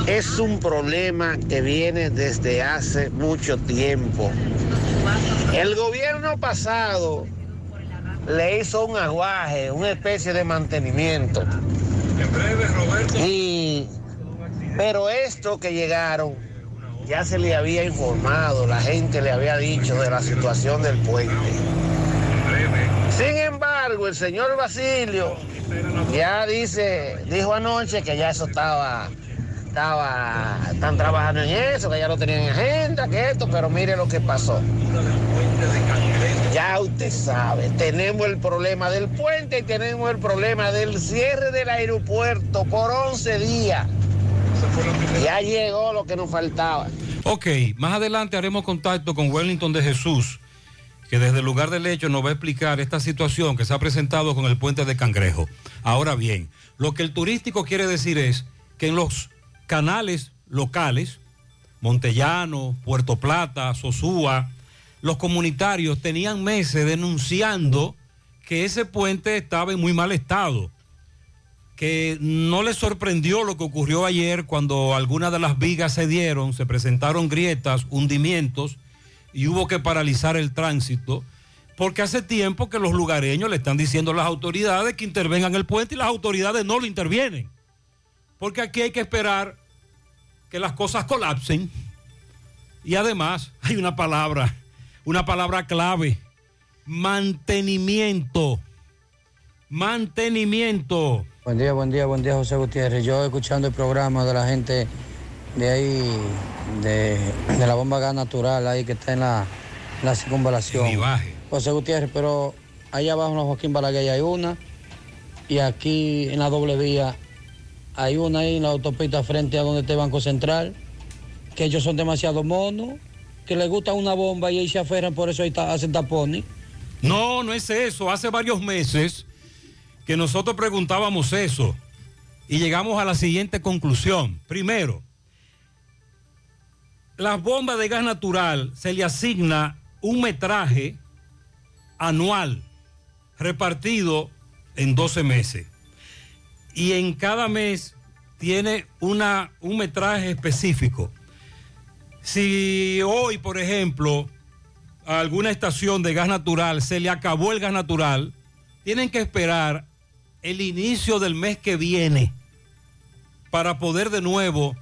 es un problema que viene desde hace mucho tiempo. El gobierno pasado le hizo un aguaje, una especie de mantenimiento. Y, pero esto que llegaron, ya se le había informado, la gente le había dicho de la situación del puente. Sin embargo, el señor Basilio ya dice, dijo anoche que ya eso estaba, estaba, están trabajando en eso, que ya lo tenían en agenda, que esto, pero mire lo que pasó. Ya usted sabe, tenemos el problema del puente y tenemos el problema del cierre del aeropuerto por 11 días. Ya llegó lo que nos faltaba. Ok, más adelante haremos contacto con Wellington de Jesús, que desde el lugar del hecho nos va a explicar esta situación que se ha presentado con el puente de Cangrejo. Ahora bien, lo que el turístico quiere decir es que en los canales locales, Montellano, Puerto Plata, Sosúa, los comunitarios tenían meses denunciando que ese puente estaba en muy mal estado, que no les sorprendió lo que ocurrió ayer cuando algunas de las vigas se dieron, se presentaron grietas, hundimientos y hubo que paralizar el tránsito, porque hace tiempo que los lugareños le están diciendo a las autoridades que intervengan el puente y las autoridades no lo intervienen, porque aquí hay que esperar que las cosas colapsen. Y además hay una palabra, una palabra clave, mantenimiento. Mantenimiento. Buen día, buen día, buen día, José Gutiérrez. Yo escuchando el programa de la gente de ahí, de, de la bomba gas natural, ahí que está en la, la circunvalación. José Gutiérrez, pero allá abajo en la Joaquín Balaguer hay una, y aquí en la doble vía hay una ahí en la autopista frente a donde está el Banco Central, que ellos son demasiado monos, que les gusta una bomba y ahí se aferran, por eso ahí ta- hacen tapones. No, no es eso. Hace varios meses que nosotros preguntábamos eso y llegamos a la siguiente conclusión. Primero, las bombas de gas natural se le asigna un metraje anual repartido en 12 meses. Y en cada mes tiene una, un metraje específico. Si hoy, por ejemplo, a alguna estación de gas natural se le acabó el gas natural, tienen que esperar el inicio del mes que viene para poder de nuevo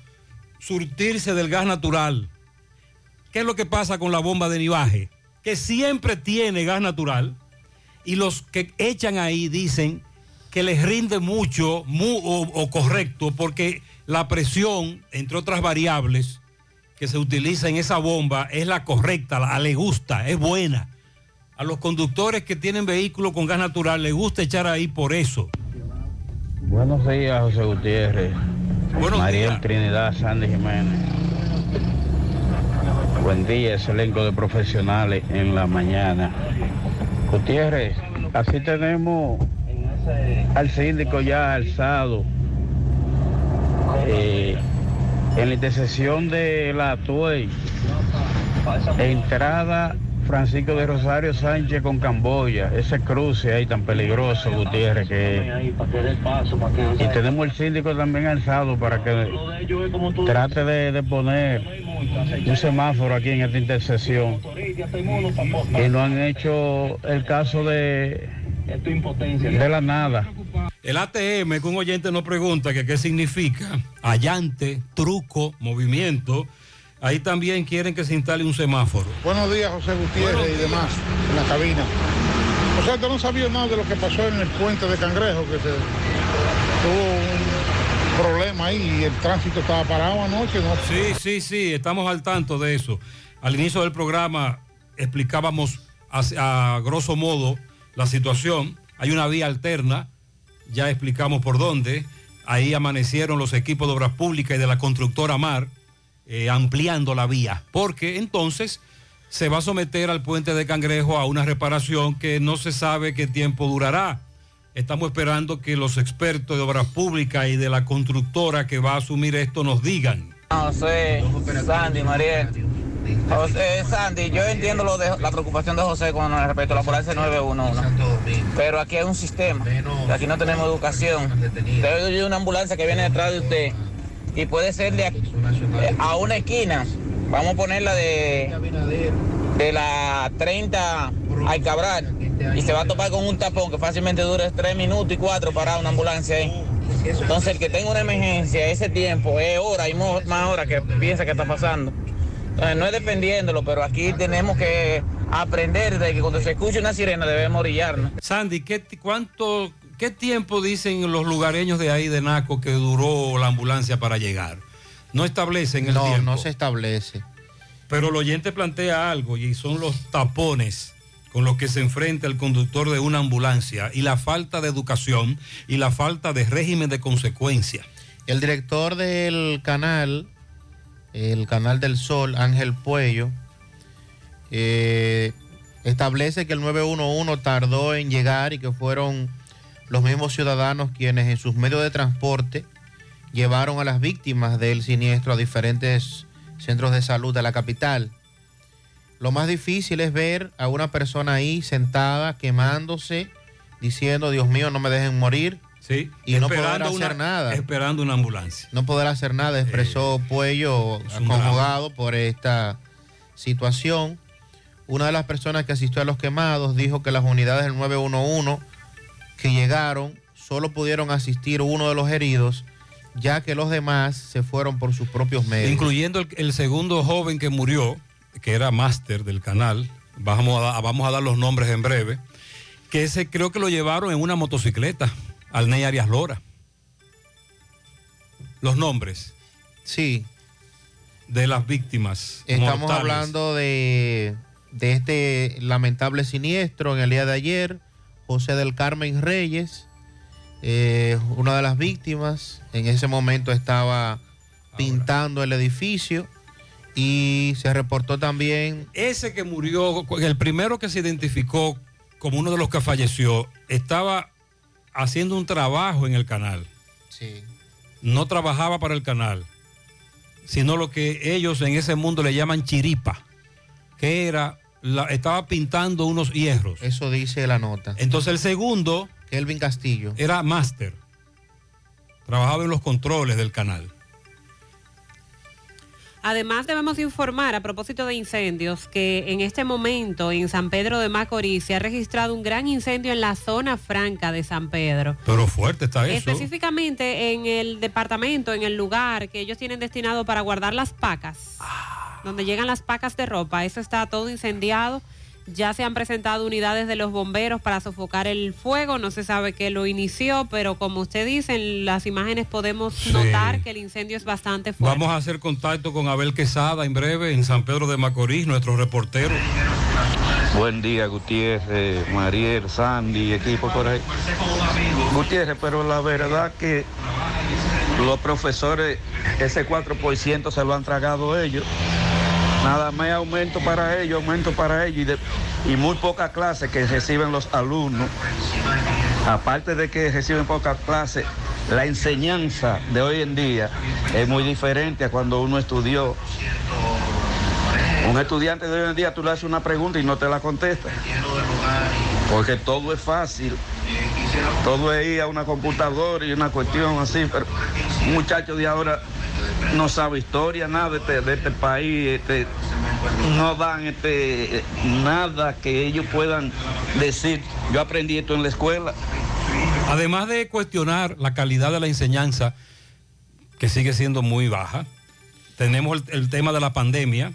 surtirse del gas natural. ¿Qué es lo que pasa con la bomba de nivaje? Que siempre tiene gas natural y los que echan ahí dicen que les rinde mucho mu- o, o correcto porque la presión, entre otras variables, que se utiliza en esa bomba es la correcta, la, le gusta, es buena. A los conductores que tienen vehículos con gas natural les gusta echar ahí por eso. Buenos días, José Gutiérrez. Mariel Trinidad Sandy Jiménez. Buen día, ese elenco de profesionales en la mañana. Gutiérrez, así tenemos al síndico ya alzado eh, en la intersección de la Tuey, entrada Francisco de Rosario Sánchez con Camboya, ese cruce ahí tan peligroso, Gutiérrez, que y tenemos el síndico también alzado para que trate de, poner un semáforo aquí en esta intersección. Y no han hecho el caso de, de la nada. El ATM, que un oyente nos pregunta que qué significa, allante, truco, movimiento, ahí también quieren que se instale un semáforo. Buenos días, José Gutiérrez y demás, en la cabina. O sea, tú no sabías nada de lo que pasó en el puente de Cangrejo, que se tuvo un problema ahí y el tránsito estaba parado anoche, ¿no? Sí, sí, sí, estamos al tanto de eso. Al inicio del programa explicábamos a, a grosso modo la situación. Hay una vía alterna, ya explicamos por dónde. Ahí amanecieron los equipos de obras públicas y de la constructora Mar eh, ampliando la vía, porque entonces se va a someter al puente de Cangrejo a una reparación que no se sabe qué tiempo durará. Estamos esperando que los expertos de obras públicas y de la constructora que va a asumir esto nos digan. José, Sandy, Mariel. José, Sandy, yo entiendo la preocupación de José con respecto a la ambulancia 911, pero aquí hay un sistema, aquí no tenemos educación. Oye una ambulancia que viene detrás de usted y puede ser de aquí- a una esquina, vamos a ponerla de, de la 30 al Cabral y se va a topar con un tapón que fácilmente dure 3 minutos y 4 para una ambulancia ahí. Entonces el que tenga una emergencia, ese tiempo es hora y más hora que piensa que está pasando. Entonces no es defendiéndolo, pero aquí tenemos que aprender de que cuando se escucha una sirena debemos orillarnos. Sandy, ¿qué, cuánto, ¿qué tiempo dicen los lugareños de ahí de Naco que duró la ambulancia para llegar? No establecen el No, tiempo. no se establece. Pero el oyente plantea algo y son los tapones con los que se enfrenta el conductor de una ambulancia y la falta de educación y la falta de régimen de consecuencia. El director del canal, el canal del Sol, Ángel Puello, eh, establece que el 911 tardó en llegar y que fueron los mismos ciudadanos quienes en sus medios de transporte llevaron a las víctimas del siniestro a diferentes centros de salud de la capital. Lo más difícil es ver a una persona ahí sentada, quemándose, diciendo, Dios mío, no me dejen morir. Sí, y no poder hacer una- nada. Esperando una ambulancia. No poder hacer nada, expresó Puello, es un acomodado por esta situación. Una de las personas que asistió a los quemados dijo que las unidades del 911 que llegaron solo pudieron asistir uno de los heridos, ya que los demás se fueron por sus propios medios. Incluyendo el, el segundo joven que murió, que era máster del canal. Vamos a, vamos a dar los nombres en breve. Que ese creo que lo llevaron en una motocicleta al Ney Arias Lora. Los nombres. Sí. De las víctimas. Estamos mortales. hablando de, de este lamentable siniestro en el día de ayer. José del Carmen Reyes, eh, una de las víctimas, en ese momento estaba pintando el edificio y se reportó también Ese que murió, el primero que se identificó como uno de los que falleció, estaba haciendo un trabajo en el canal. Sí. No trabajaba para el canal, sino lo que ellos en ese mundo le llaman chiripa, que era, la- estaba pintando unos hierros. Eso dice la nota. Entonces el segundo... Kelvin Castillo. Era máster. Trabajaba en los controles del canal. Además debemos informar a propósito de incendios que en este momento en San Pedro de Macorís se ha registrado un gran incendio en la zona franca de San Pedro. Pero fuerte está eso. Específicamente en el departamento, en el lugar que ellos tienen destinado para guardar las pacas, donde llegan las pacas de ropa, eso está todo incendiado. Ya se han presentado unidades de los bomberos para sofocar el fuego, no se sabe qué lo inició, pero como usted dice, en las imágenes podemos Sí. notar que el incendio es bastante fuerte. Vamos a hacer contacto con Abel Quesada en breve en San Pedro de Macorís, nuestro reportero. Buen día, Gutiérrez, Mariel, Sandy, equipo por ahí. Gutiérrez, pero la verdad que los profesores, ese 4% se lo han tragado ellos. Nada más aumento para ellos, aumento para ellos y, de- y muy pocas clases que reciben los alumnos. Aparte de que reciben pocas clases, la enseñanza de hoy en día es muy diferente a cuando uno estudió. Un estudiante de hoy en día tú le haces una pregunta y no te la contesta. Porque todo es fácil. Todo es ir a una computadora y una cuestión así. Pero un muchacho de ahora no sabe historia, nada de este, de este país. este, no dan este, nada que ellos puedan decir. Yo aprendí esto en la escuela. Además de cuestionar la calidad de la enseñanza, que sigue siendo muy baja, tenemos el, el tema de la pandemia,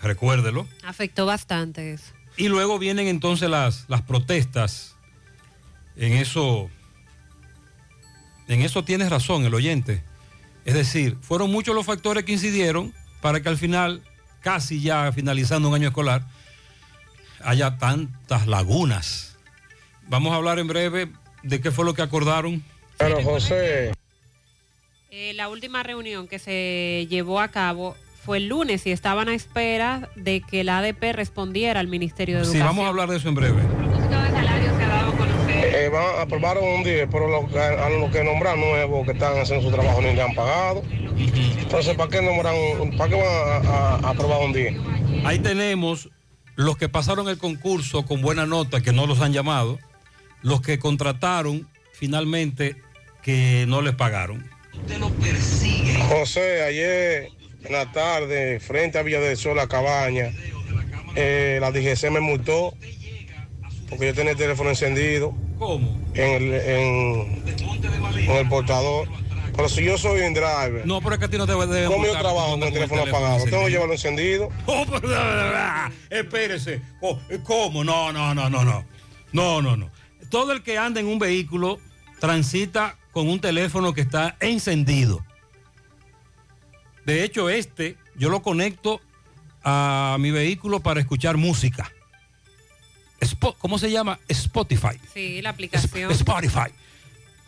recuérdelo, Afectó bastante eso. y luego vienen entonces las, las protestas. En eso, en eso tienes razón el oyente. Es decir, fueron muchos los factores que incidieron para que al final, casi ya finalizando un año escolar, haya tantas lagunas. Vamos a hablar en breve de qué fue lo que acordaron. Pero José, Eh, la última reunión que se llevó a cabo fue el lunes y estaban a espera de que la ADP respondiera al Ministerio de Sí, Educación. vamos a hablar de eso en breve. Eh, van, aprobaron un día, pero lo a los que nombran nuevos que están haciendo su trabajo ni le han pagado. Entonces, ¿para qué nombran, para qué van a, a- a aprobar un día? Ahí tenemos los que pasaron el concurso con buena nota, que no los han llamado, los que contrataron finalmente que no les pagaron. José, ayer en la tarde, frente a Villa del Sol, la cabaña, eh, la DGC me multó porque yo tenía el teléfono encendido. ¿Cómo? En el, en, en el portador. Pero si yo soy un driver. No, pero es que a ti no te deben ¿Cómo yo trabajo con el teléfono apagado? Tengo que llevarlo encendido. Oh, espérese. Oh, ¿Cómo? No, no, no, no, no. No, no, no. Todo el que anda en un vehículo transita con un teléfono que está encendido. De hecho, este yo lo conecto a mi vehículo para escuchar música. ¿Cómo se llama? Spotify. Sí, la aplicación. Spotify.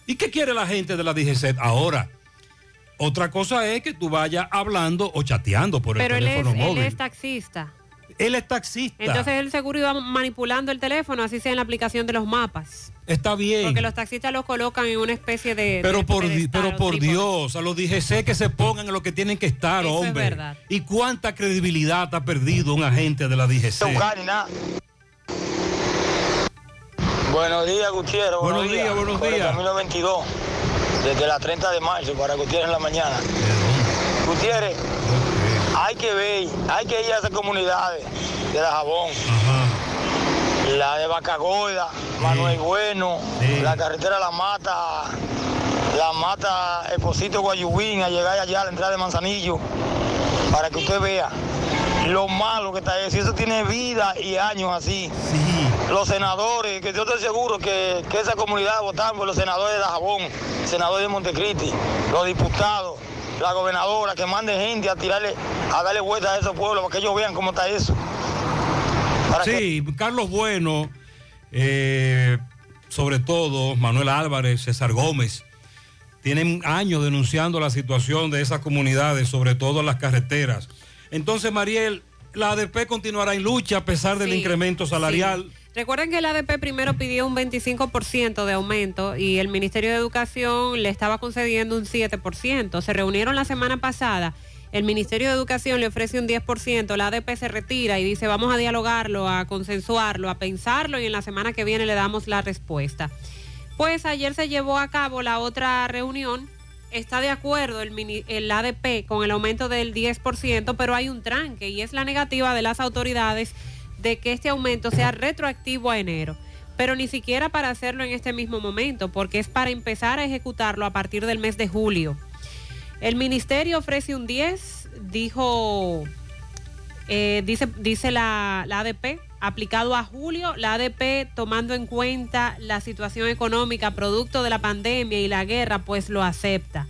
¿Y qué quiere la gente de la DGC ahora? Otra cosa es que tú vayas hablando o chateando por Pero el él es, teléfono él móvil. es taxista. Él es taxista. Entonces el seguro iba manipulando el teléfono, así sea en la aplicación de los mapas. Está bien. Porque los taxistas los colocan en una especie de... Pero de por, di- pero. Dios, a los DGC que se pongan en lo que tienen que estar, Eso es hombre. verdad. ¿Y cuánta credibilidad ha perdido un agente de la DGC? Buenos días, Gutiérrez. Buenos días, buenos Por el días. camino 22, desde la 30 de marzo para Gutiérrez en la mañana. Gutiérrez, hay que ver, hay que ir a esas comunidades de la Jabón. La de Vaca Gorda, Manuel Bueno, la carretera La Mata, La Mata, Esposito Guayubín, a llegar allá a la entrada de Manzanillo, para que usted vea lo malo que está eso. Y eso tiene vida y años así. Los senadores, que yo estoy seguro que, que esa comunidad votaron por los senadores de Dajabón, senadores de Montecristi, los diputados, la gobernadora, que mande gente a tirarle, a darle vuelta a esos pueblos para que ellos vean cómo está eso. Sí, Carlos Bueno, eh, sobre todo Manuel Álvarez, César Gómez, tienen años denunciando la situación de esas comunidades, sobre todo en las carreteras. Entonces, Mariel, la ADP continuará en lucha a pesar del Sí, incremento salarial. Recuerden que el ADP primero pidió un 25% de aumento y el Ministerio de Educación le estaba concediendo un 7%. Se reunieron la semana pasada. El Ministerio de Educación le ofrece un 10%, la ADP se retira y dice vamos a dialogarlo, a consensuarlo, a pensarlo y en la semana que viene le damos la respuesta. Pues ayer se llevó a cabo la otra reunión. Está de acuerdo el, ADP con el aumento del 10%, pero hay un tranque y es la negativa de las autoridades de que este aumento sea retroactivo a enero. Pero ni siquiera para hacerlo en este mismo momento, porque es para empezar a ejecutarlo a partir del mes de julio. El ministerio ofrece un 10, dijo, eh, dice, dice la ADP, aplicado a julio, la ADP tomando en cuenta la situación económica producto de la pandemia y la guerra, pues lo acepta.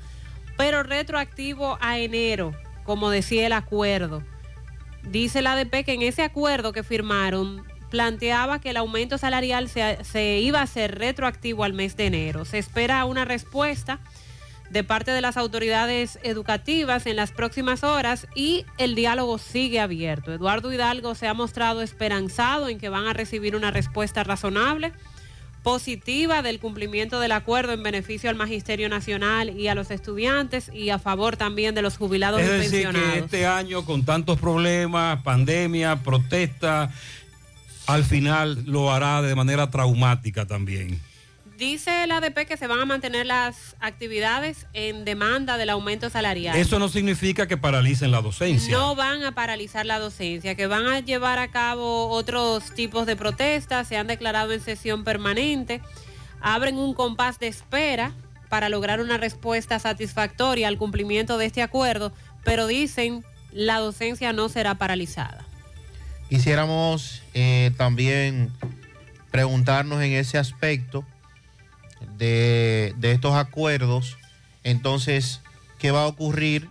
Pero retroactivo a enero, como decía el acuerdo. Dice la ADP que en ese acuerdo que firmaron planteaba que el aumento salarial se, se iba a hacer retroactivo al mes de enero. Se espera una respuesta de parte de las autoridades educativas en las próximas horas y el diálogo sigue abierto. Eduardo Hidalgo se ha mostrado esperanzado en que van a recibir una respuesta razonable, positiva del cumplimiento del acuerdo en beneficio al Magisterio Nacional y a los estudiantes y a favor también de los jubilados Es y decir, que pensionados. este año con tantos problemas, pandemia, protesta, al final lo hará de manera traumática también. Dice el ADP que se van a mantener las actividades en demanda del aumento salarial. Eso no significa que paralicen la docencia. No van a paralizar la docencia, que van a llevar a cabo otros tipos de protestas, se han declarado en sesión permanente, abren un compás de espera para lograr una respuesta satisfactoria al cumplimiento de este acuerdo, pero dicen la docencia no será paralizada. Quisiéramos eh, también preguntarnos en ese aspecto de, de estos acuerdos, entonces, ¿qué va a ocurrir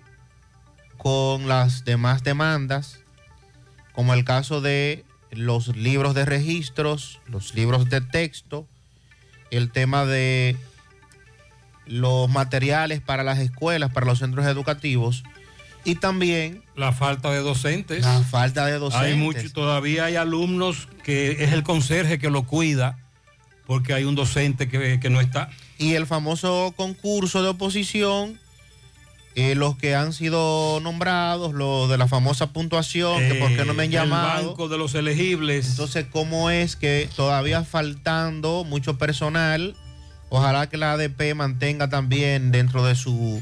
con las demás demandas? Como el caso de los libros de registros, los libros de texto, el tema de los materiales para las escuelas, para los centros educativos y también la falta de docentes. La falta de docentes. Hay mucho, todavía hay alumnos que es el conserje que lo cuida porque hay un docente que, que no está. Y el famoso concurso de oposición, eh, los que han sido nombrados, los de la famosa puntuación, que por qué no me han Eh, el llamado. banco de los elegibles. Entonces, ¿cómo es que todavía faltando mucho personal? Ojalá que la ADP mantenga también dentro de su,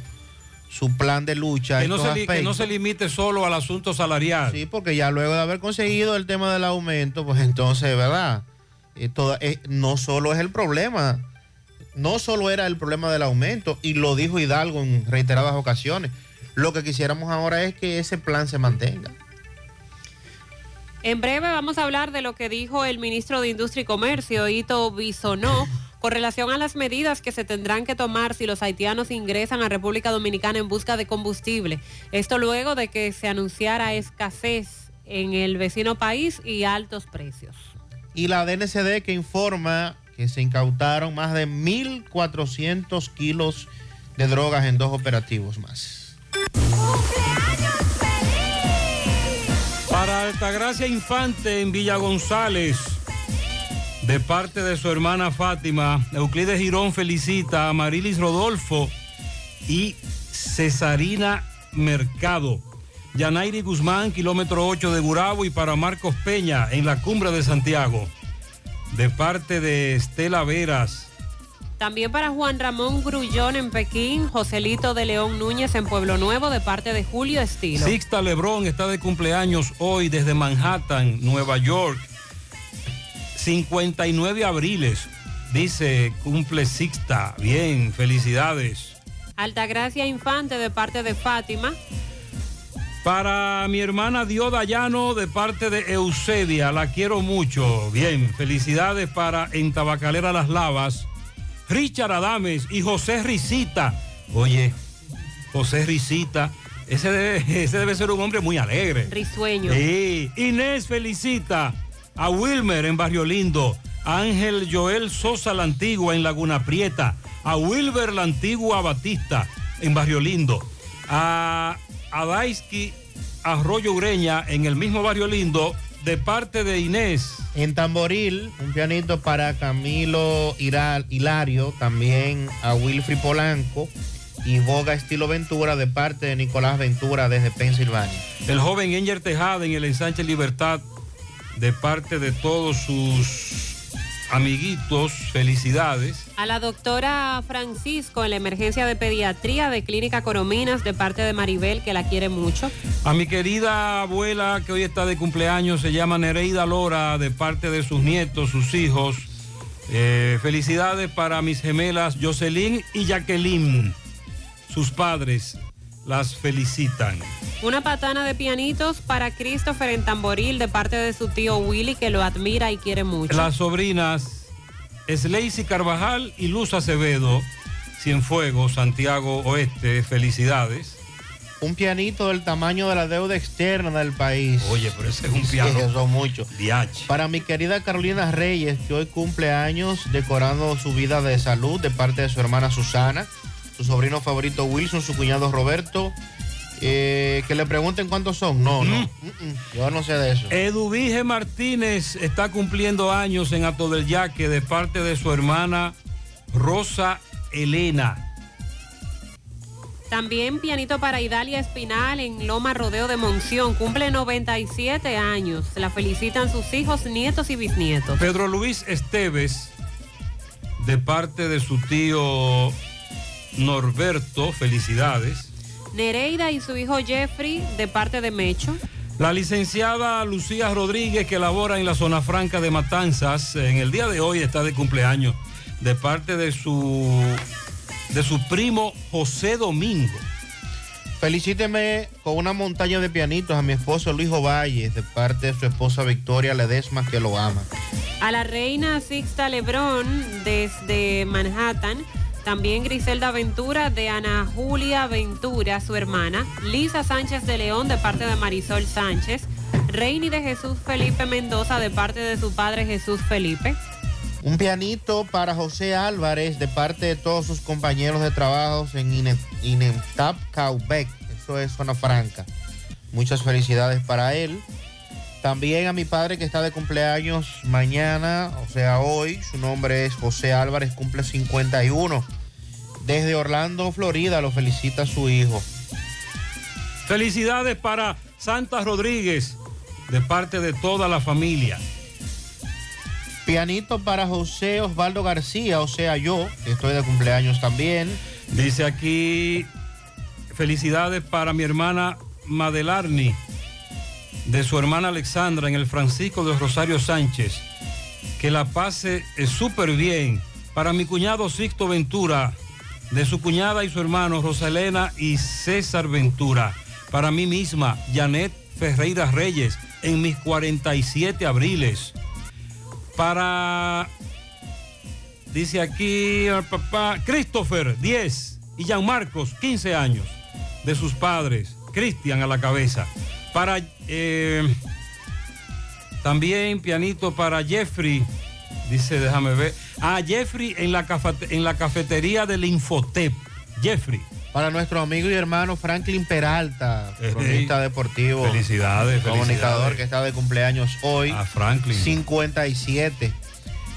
su plan de lucha. Que no, se, que no se limite solo al asunto salarial. Sí, porque ya luego de haber conseguido el tema del aumento, pues entonces, ¿verdad? Eh, eh, no solo es el problema, no solo era el problema del aumento, y lo dijo Hidalgo en reiteradas ocasiones. Lo que quisiéramos ahora es que ese plan se mantenga. En breve vamos a hablar de lo que dijo el ministro de Industria y Comercio, Ito Bisonó, con relación a las medidas que se tendrán que tomar si los haitianos ingresan a República Dominicana en busca de combustible. Esto luego de que se anunciara escasez en el vecino país y altos precios. Y la DNCD que informa que se incautaron más de 1.400 kilos de drogas en dos operativos más. Para Altagracia Infante en Villa González, de parte de su hermana Fátima, Euclides Girón felicita a Marilis Rodolfo y Cesarina Mercado. Yanairi Guzmán, kilómetro 8 de Gurabo, y para Marcos Peña en la cumbre de Santiago. De parte de Estela Veras. También para Juan Ramón Grullón en Pekín, Joselito de León Núñez en Pueblo Nuevo de parte de Julio Estilo. Sixta Lebrón está de cumpleaños hoy desde Manhattan, Nueva York. 59 abriles, dice, cumple Sixta. Bien, felicidades. Altagracia Infante de parte de Fátima. Para mi hermana Dioda Llano de parte de Eusebia, la quiero mucho. Bien, felicidades para en Tabacalera Las Lavas, Richard Adames y José Risita. Oye, José Risita, ese debe, ese debe ser un hombre muy alegre. Risueño. Sí, Inés felicita a Wilmer en Barrio Lindo, a Ángel Joel Sosa la Antigua en Laguna Prieta, a Wilber la Antigua Batista en Barrio Lindo, a Adaisky Arroyo Ureña en el mismo Barrio Lindo de parte de Inés. En Tamboril, un pianito para Camilo Hilario, también a Wilfrid Polanco y Boga Estilo Ventura de parte de Nicolás Ventura desde Pensilvania. El joven Enger Tejada en el ensanche Libertad de parte de todos sus amiguitos, felicidades. A la doctora Francisco en la emergencia de pediatría de Clínica Corominas de parte de Maribel, que la quiere mucho. A mi querida abuela que hoy está de cumpleaños, se llama Nereida Lora, de parte de sus nietos, sus hijos. Eh, felicidades para mis gemelas Jocelyn y Jacqueline. Sus padres las felicitan. Una patana de pianitos para Christopher en Tamboril de parte de su tío Willy, que lo admira y quiere mucho. Las sobrinas Slacy Carvajal y Luz Acevedo, Cienfuegos, Santiago Oeste, felicidades. Un pianito del tamaño de la deuda externa del país. Oye, pero ese es un piano. Sí, son muchos. Diache. Para mi querida Carolina Reyes, que hoy cumple años decorando su vida de salud de parte de su hermana Susana, su sobrino favorito Wilson, su cuñado Roberto. eh, que le pregunten cuántos son. No, no. Yo no sé de eso. Eduvige Martínez está cumpliendo años en Ato del Yaque de parte de su hermana Rosa Elena. También pianito para Idalia Espinal en Loma Rodeo de Monción. Cumple 97 años. La felicitan sus hijos, nietos y bisnietos. Pedro Luis Esteves, de parte de su tío Norberto, felicidades. Nereida y su hijo Jeffrey de parte de Mecho. La licenciada Lucía Rodríguez, que labora en la zona franca de Matanzas, en el día de hoy está de cumpleaños, de parte de su, de su primo José Domingo. Felicíteme con una montaña de pianitos a mi esposo Luis Ovalle, de parte de su esposa Victoria Ledesma, que lo ama. A la reina Sixta Lebrón desde Manhattan. También Griselda Ventura de Ana Julia Ventura, su hermana. Lisa Sánchez de León de parte de Marisol Sánchez. Reini de Jesús Felipe Mendoza de parte de su padre Jesús Felipe. Un pianito para José Álvarez de parte de todos sus compañeros de trabajo en Ine- Inentap Caubec. Eso es zona franca. Muchas felicidades para él. También a mi padre que está de cumpleaños mañana, o sea hoy. Su nombre es José Álvarez, cumple 51. Desde Orlando, Florida, lo felicita su hijo. Felicidades para Santa Rodríguez, de parte de toda la familia. Pianito para José Osvaldo García, o sea yo, que estoy de cumpleaños también. Dice aquí, felicidades para mi hermana Madelarni, de su hermana Alexandra en el Francisco de Rosario Sánchez. Que la pase eh, súper bien. Para mi cuñado Sixto Ventura, de su cuñada y su hermano Rosalena y César Ventura. Para mí misma, Janet Ferreira Reyes, en mis 47 abriles. Para Dice aquí papá Christopher, 10, y Jean Marcos, 15 años, de sus padres, Cristian a la cabeza. Para eh, También pianito para Jeffrey. Dice, déjame ver. Ah, Jeffrey en la, en la cafetería del Infotep. Jeffrey. Para nuestro amigo y hermano Franklin Peralta, cronista deportivo. Felicidades, Comunicador que está de cumpleaños hoy. A Franklin. 57.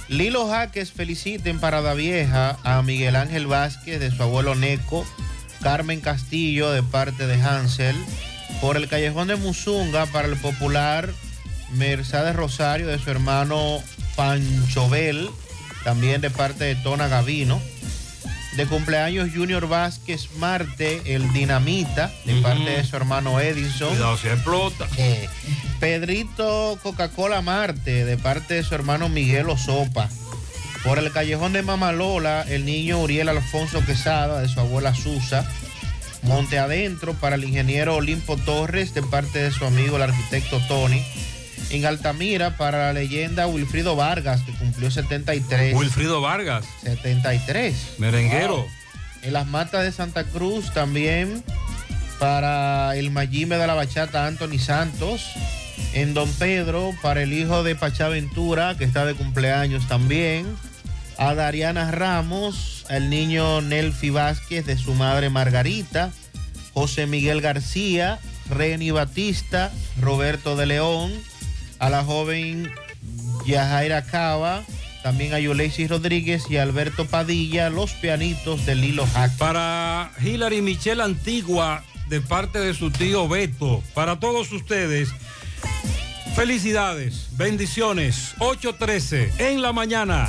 Lilo Jaques feliciten Parada Vieja a Miguel Ángel Vázquez de su abuelo Neco, Carmen Castillo de parte de Hansel, por el Callejón de Musunga para el popular Mercedes Rosario de su hermano Panchobel, también de parte de Tona Gavino. De cumpleaños Junior Vázquez Marte, el Dinamita, de parte de su hermano Edison. Cuidado, se explota. Eh, Pedrito Coca-Cola Marte, de parte de su hermano Miguel Osopa. Por el callejón de Mamalola, el niño Uriel Alfonso Quesada, de su abuela Susa. Monte Adentro, para el ingeniero Olimpo Torres, de parte de su amigo el arquitecto Tony. En Altamira, para la leyenda Wilfrido Vargas, que cumplió 73. Wilfrido Vargas. 73. Merenguero. Wow. En las matas de Santa Cruz también para el Mayime de la Bachata Anthony Santos. En Don Pedro para el hijo de Pachaventura, que está de cumpleaños también. A Dariana Ramos, el niño Nelfi Vázquez de su madre Margarita. José Miguel García, Reni Batista, Roberto de León, a la joven Yajaira Cava, también a Yuleisi Rodríguez y Alberto Padilla, los pianitos de Lilo Hack. Para Hilary Michelle Antigua, de parte de su tío Beto, para todos ustedes, felicidades, bendiciones, 8.13 en la mañana.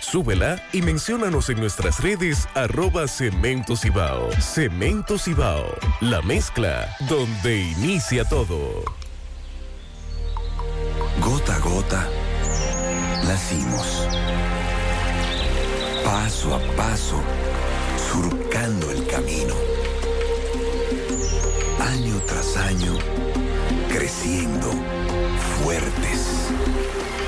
Súbela y menciónanos en nuestras redes arroba Cemento Cibao. Cemento Cibao, la mezcla donde inicia todo. Gota a gota, nacimos. Paso a paso, surcando el camino. Año tras año, creciendo, fuertes,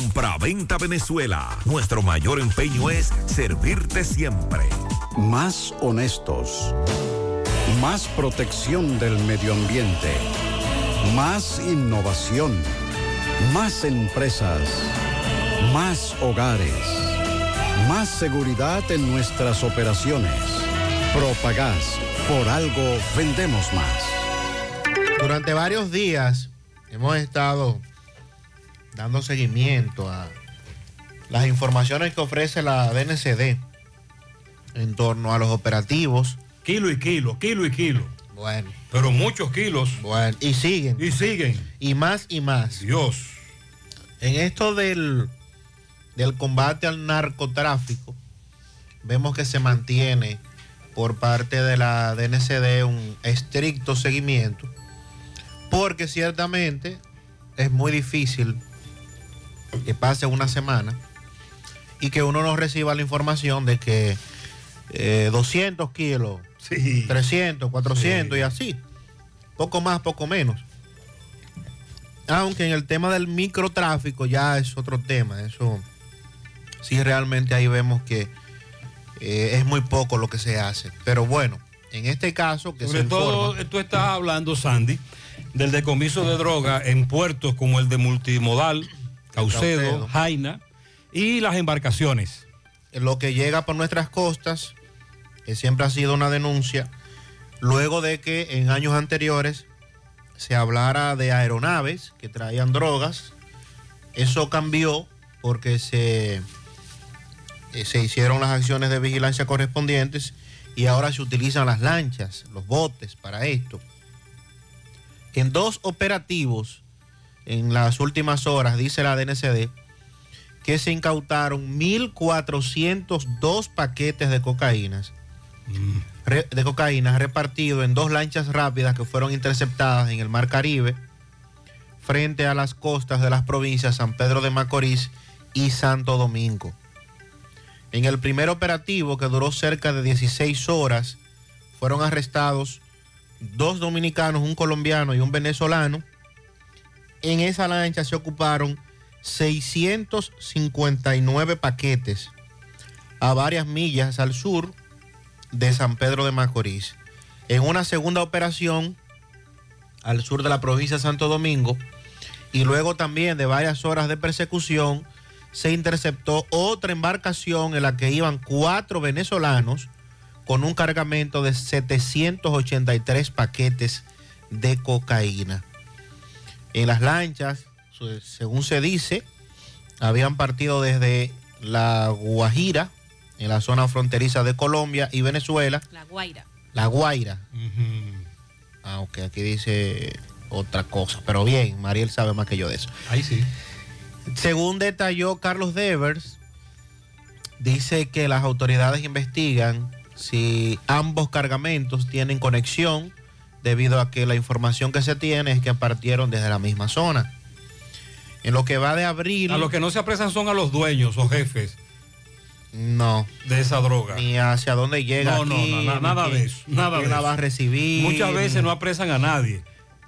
Compra-venta Venezuela. Nuestro mayor empeño es servirte siempre. Más honestos. Más protección del medio ambiente. Más innovación. Más empresas. Más hogares. Más seguridad en nuestras operaciones. Propagás. Por algo vendemos más. Durante varios días hemos estado dando seguimiento a las informaciones que ofrece la DNCD en torno a los operativos. Kilo y kilo, kilo y kilo. Bueno. Pero muchos kilos. Bueno, y siguen. Y siguen. Y más y más. Dios. En esto del, del combate al narcotráfico, vemos que se mantiene por parte de la DNCD un estricto seguimiento, porque ciertamente es muy difícil que pase una semana y que uno no reciba la información de que eh, 200 kilos, 300, 400 y así. Poco más, poco menos. Aunque en el tema del microtráfico ya es otro tema. Eso sí realmente ahí vemos que eh, es muy poco lo que se hace. Pero bueno, en este caso que Sobre se todo, informa- tú estás hablando, Sandy, del decomiso de droga en puertos como el de Multimodal, Caucedo, Caucedo. Jaina y las embarcaciones. lo que llega por nuestras costas, que siempre ha sido una denuncia, luego de que en años anteriores se hablara de aeronaves que traían drogas, eso cambió porque se, eh, se hicieron las acciones de vigilancia correspondientes y ahora se utilizan las lanchas, los botes para esto. En dos operativos en las últimas horas, dice la DNCD, que se incautaron 1.402 paquetes de cocaínas, re- de cocaína repartidos en dos lanchas rápidas que fueron interceptadas en el Mar Caribe frente a las costas de las provincias San Pedro de Macorís y Santo Domingo. En el primer operativo, que duró cerca de 16 horas, fueron arrestados dos dominicanos, un colombiano y un venezolano. En esa lancha se ocuparon 659 paquetes a varias millas al sur de San Pedro de Macorís. En una segunda operación al sur de la provincia de Santo Domingo y luego también de varias horas de persecución se interceptó otra embarcación en la que iban cuatro venezolanos con un cargamento de 783 paquetes de cocaína. En las lanchas, según se dice, habían partido desde La Guajira, en la zona fronteriza de Colombia y Venezuela, La Guaira. La Guaira. Ah, ok, aquí dice otra cosa. Pero bien, Mariel sabe más que yo de eso. Ahí sí. Según detalló Carlos Devers, dice que las autoridades investigan si ambos cargamentos tienen conexión debido a que la información que se tiene es que partieron desde la misma zona. En lo que va de abril... A los que no se apresan son a los dueños o jefes No. de esa droga. Ni hacia dónde llega No, no, aquí, no, na- nada de eso. Nada de la va a eso. recibir. Muchas veces no apresan a nadie.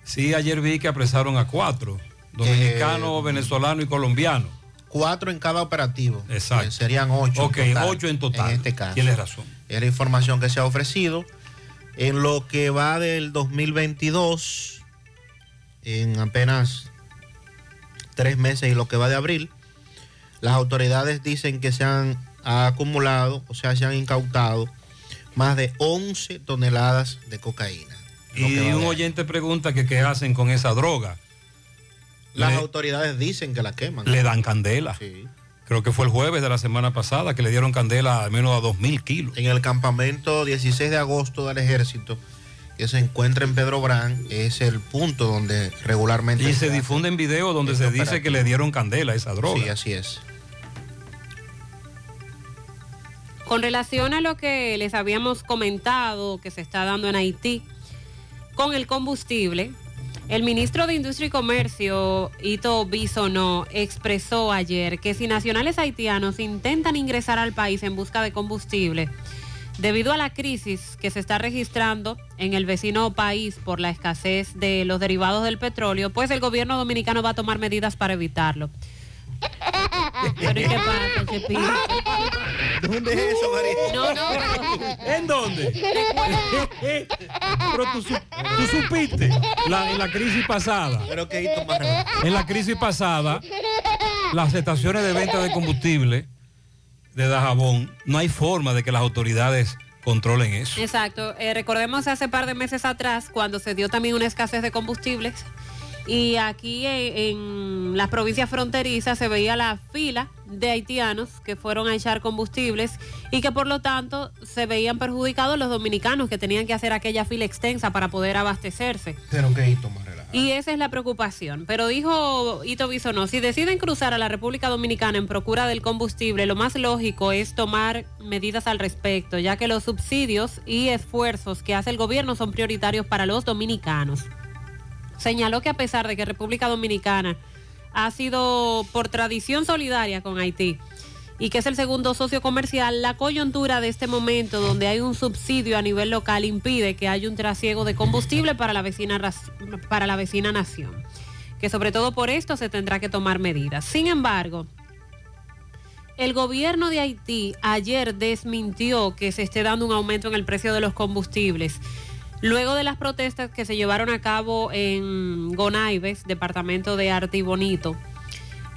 Sí, ayer vi que apresaron a cuatro, dominicano, Eh, venezolano y colombiano. Cuatro en cada operativo. Exacto. Eh, serían ocho. Ok, ocho en total. En este caso. Tienes razón. Es la información que se ha ofrecido. En lo que va del 2022, en apenas tres meses y lo que va de abril, las autoridades dicen que se han acumulado, o sea, se han incautado más de 11 toneladas de cocaína. Y un oyente pregunta que qué hacen con esa droga. Las Le- autoridades dicen que la queman. Le dan candela. Creo que fue el jueves de la semana pasada que le dieron candela al menos a dos mil kilos. En el campamento 16 de agosto del ejército, que se encuentra en Pedro Brán, es el punto donde regularmente... Y se hace difunden videos donde este se dice que le dieron candela a esa droga. Sí, así es. Con relación a lo que les habíamos comentado que se está dando en Haití con el combustible, el ministro de Industria y Comercio, Ito Bisonó, expresó ayer que si nacionales haitianos intentan ingresar al país en busca de combustible, debido a la crisis que se está registrando en el vecino país por la escasez de los derivados del petróleo, pues el gobierno dominicano va a tomar medidas para evitarlo. Pero ¿y qué pasa, Chepito? ¿Dónde es eso, María? No, no, pero... ¿En dónde? Pero tú, su- tú supiste la- en la crisis pasada. Pero que hito más raro. En la crisis pasada, las estaciones de venta de combustible de Dajabón, no hay forma de que las autoridades controlen eso. Exacto. Eh, recordemos hace par de meses atrás cuando se dio también una escasez de combustibles y aquí en, en las provincias fronterizas se veía la fila de haitianos que fueron a echar combustibles y que por lo tanto se veían perjudicados los dominicanos que tenían que hacer aquella fila extensa para poder abastecerse. Pero que hito más relajado. Y esa es la preocupación. Pero dijo Ito Bisonó, si deciden cruzar a la República Dominicana en procura del combustible, lo más lógico es tomar medidas al respecto, ya que los subsidios y esfuerzos que hace el gobierno son prioritarios para los dominicanos. Señaló que a pesar de que República Dominicana ha sido por tradición solidaria con Haití y que es el segundo socio comercial, la coyuntura de este momento donde hay un subsidio a nivel local impide que haya un trasiego de combustible para la vecina, para la vecina nación. Que sobre todo por esto se tendrá que tomar medidas. Sin embargo, el gobierno de Haití ayer desmintió que se esté dando un aumento en el precio de los combustibles. Luego de las protestas que se llevaron a cabo en Gonaives, departamento de Artibonito,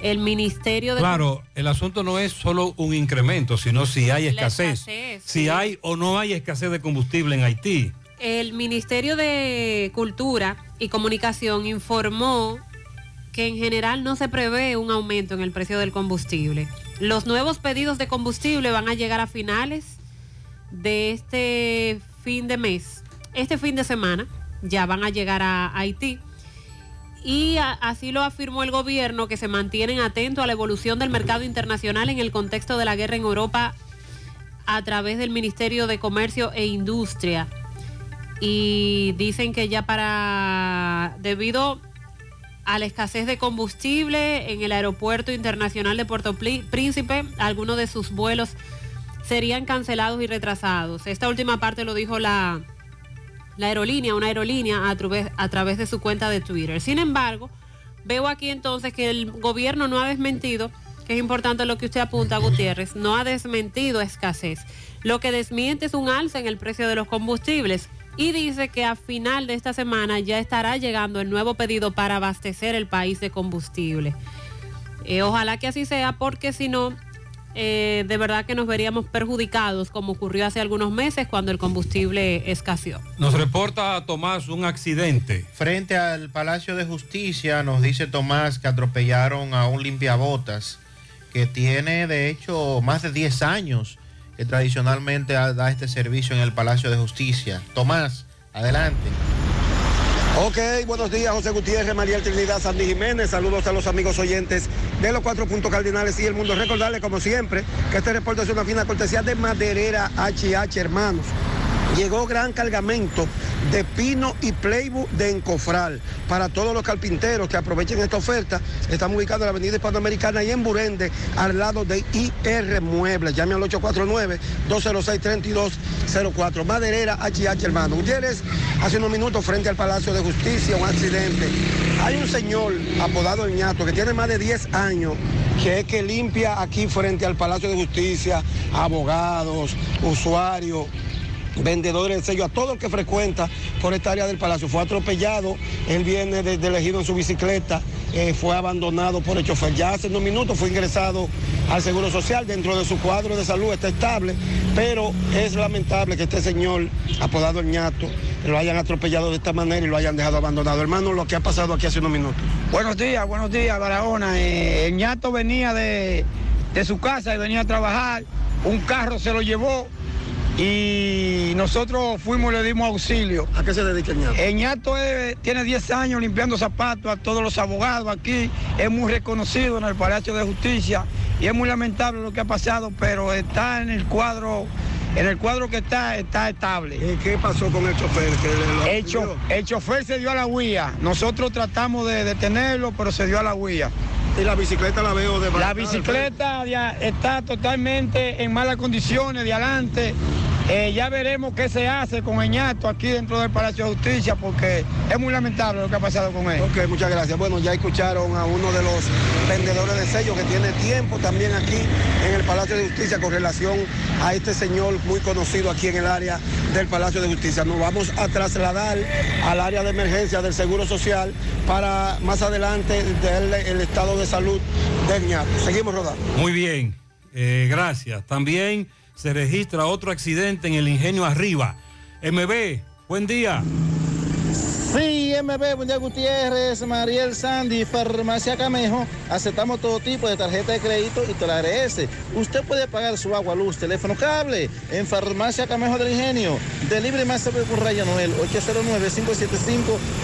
el Ministerio de... Claro, el asunto no es solo un incremento, sino si hay escasez. escasez, si sí. hay o no hay escasez de combustible en Haití. El Ministerio de Cultura y Comunicación informó que en general no se prevé un aumento en el precio del combustible. Los nuevos pedidos de combustible van a llegar a finales de este fin de mes. Este fin de semana ya van a llegar a Haití. Y así lo afirmó el gobierno, que se mantienen atentos a la evolución del mercado internacional en el contexto de la guerra en Europa a través del Ministerio de Comercio e Industria y dicen que ya para debido a la escasez de combustible en el aeropuerto internacional de Puerto Príncipe, algunos de sus vuelos serían cancelados y retrasados. Esta última parte lo dijo la, la aerolínea, una aerolínea a través, a través de su cuenta de Twitter. Sin embargo, veo aquí entonces que el gobierno no ha desmentido, que es importante lo que usted apunta, Gutiérrez, no ha desmentido escasez. Lo que desmiente es un alza en el precio de los combustibles y dice que a final de esta semana ya estará llegando el nuevo pedido para abastecer el país de combustible. Eh, ojalá que así sea porque si no, eh, de verdad que nos veríamos perjudicados como ocurrió hace algunos meses cuando el combustible escaseó. Nos reporta Tomás un accidente. Frente al Palacio de Justicia, nos dice Tomás que atropellaron a un limpiabotas que tiene de hecho más de 10 años que tradicionalmente da da este servicio en el Palacio de Justicia. Tomás, adelante. Ok, buenos días, José Gutiérrez, María Trinidad, Sandy Jiménez. Saludos a los amigos oyentes de los cuatro puntos cardinales y el mundo. Recordarles, como siempre, que este reporte es una fina cortesía de Maderera HH, hermanos. Llegó gran cargamento de pino y playbook de encofral para todos los carpinteros que aprovechen esta oferta. Estamos ubicados en la avenida Hispanoamericana y en Burende, al lado de IR Muebles. Llame al 849-206-3204. Maderera HH, hermano. Gutiérrez, hace unos minutos frente al Palacio de Justicia, un accidente. Hay un señor apodado El Ñato que tiene más de 10 años que es que limpia aquí frente al Palacio de Justicia, abogados, usuarios vendedores de sello, a todo el que frecuenta por esta área del palacio. Fue atropellado, él viene desde elegido en su bicicleta eh, fue abandonado por el chofer. Ya hace unos minutos fue ingresado al Seguro Social, dentro de su cuadro de salud está estable, pero es lamentable que este señor, apodado el ñato, lo hayan atropellado de esta manera y lo hayan dejado abandonado. Hermano, lo que ha pasado aquí hace unos minutos. Buenos días, buenos días, Barahona. Eh, el ñato venía de, de su casa y venía a trabajar. Un carro se lo llevó y nosotros fuimos y le dimos auxilio. ¿A qué se dedica ñato? El ñato es- tiene 10 años limpiando zapatos a todos los abogados aquí. Es muy reconocido en el Palacio de Justicia y es muy lamentable lo que ha pasado, pero está en el cuadro. En el cuadro que está, está estable. ¿Qué pasó con el chofer? Que cho- el chofer se dio a la huía. Nosotros tratamos de detenerlo, pero se dio a la huía. Y la bicicleta la veo de La bicicleta ya está totalmente en malas condiciones de adelante. Eh, ya veremos qué se hace con el ñato aquí dentro del Palacio de Justicia, porque es muy lamentable lo que ha pasado con él. Ok, muchas gracias. Bueno, ya escucharon a uno de los vendedores de sellos que tiene tiempo también aquí en el Palacio de Justicia con relación a este señor muy conocido aquí en el área del Palacio de Justicia. Nos vamos a trasladar al área de emergencia del Seguro Social para más adelante darle el estado de salud del ñato. Seguimos rodando. Muy bien, eh, gracias. También se registra otro accidente en el ingenio arriba. MB, buen día. Sí, MB, buen día Gutiérrez, Mariel Sandy, Farmacia Camejo. Aceptamos todo tipo de tarjeta de crédito y agradece. Usted puede pagar su agua, luz, teléfono, cable en Farmacia Camejo del Ingenio. Delibre más sobre Raya Noel,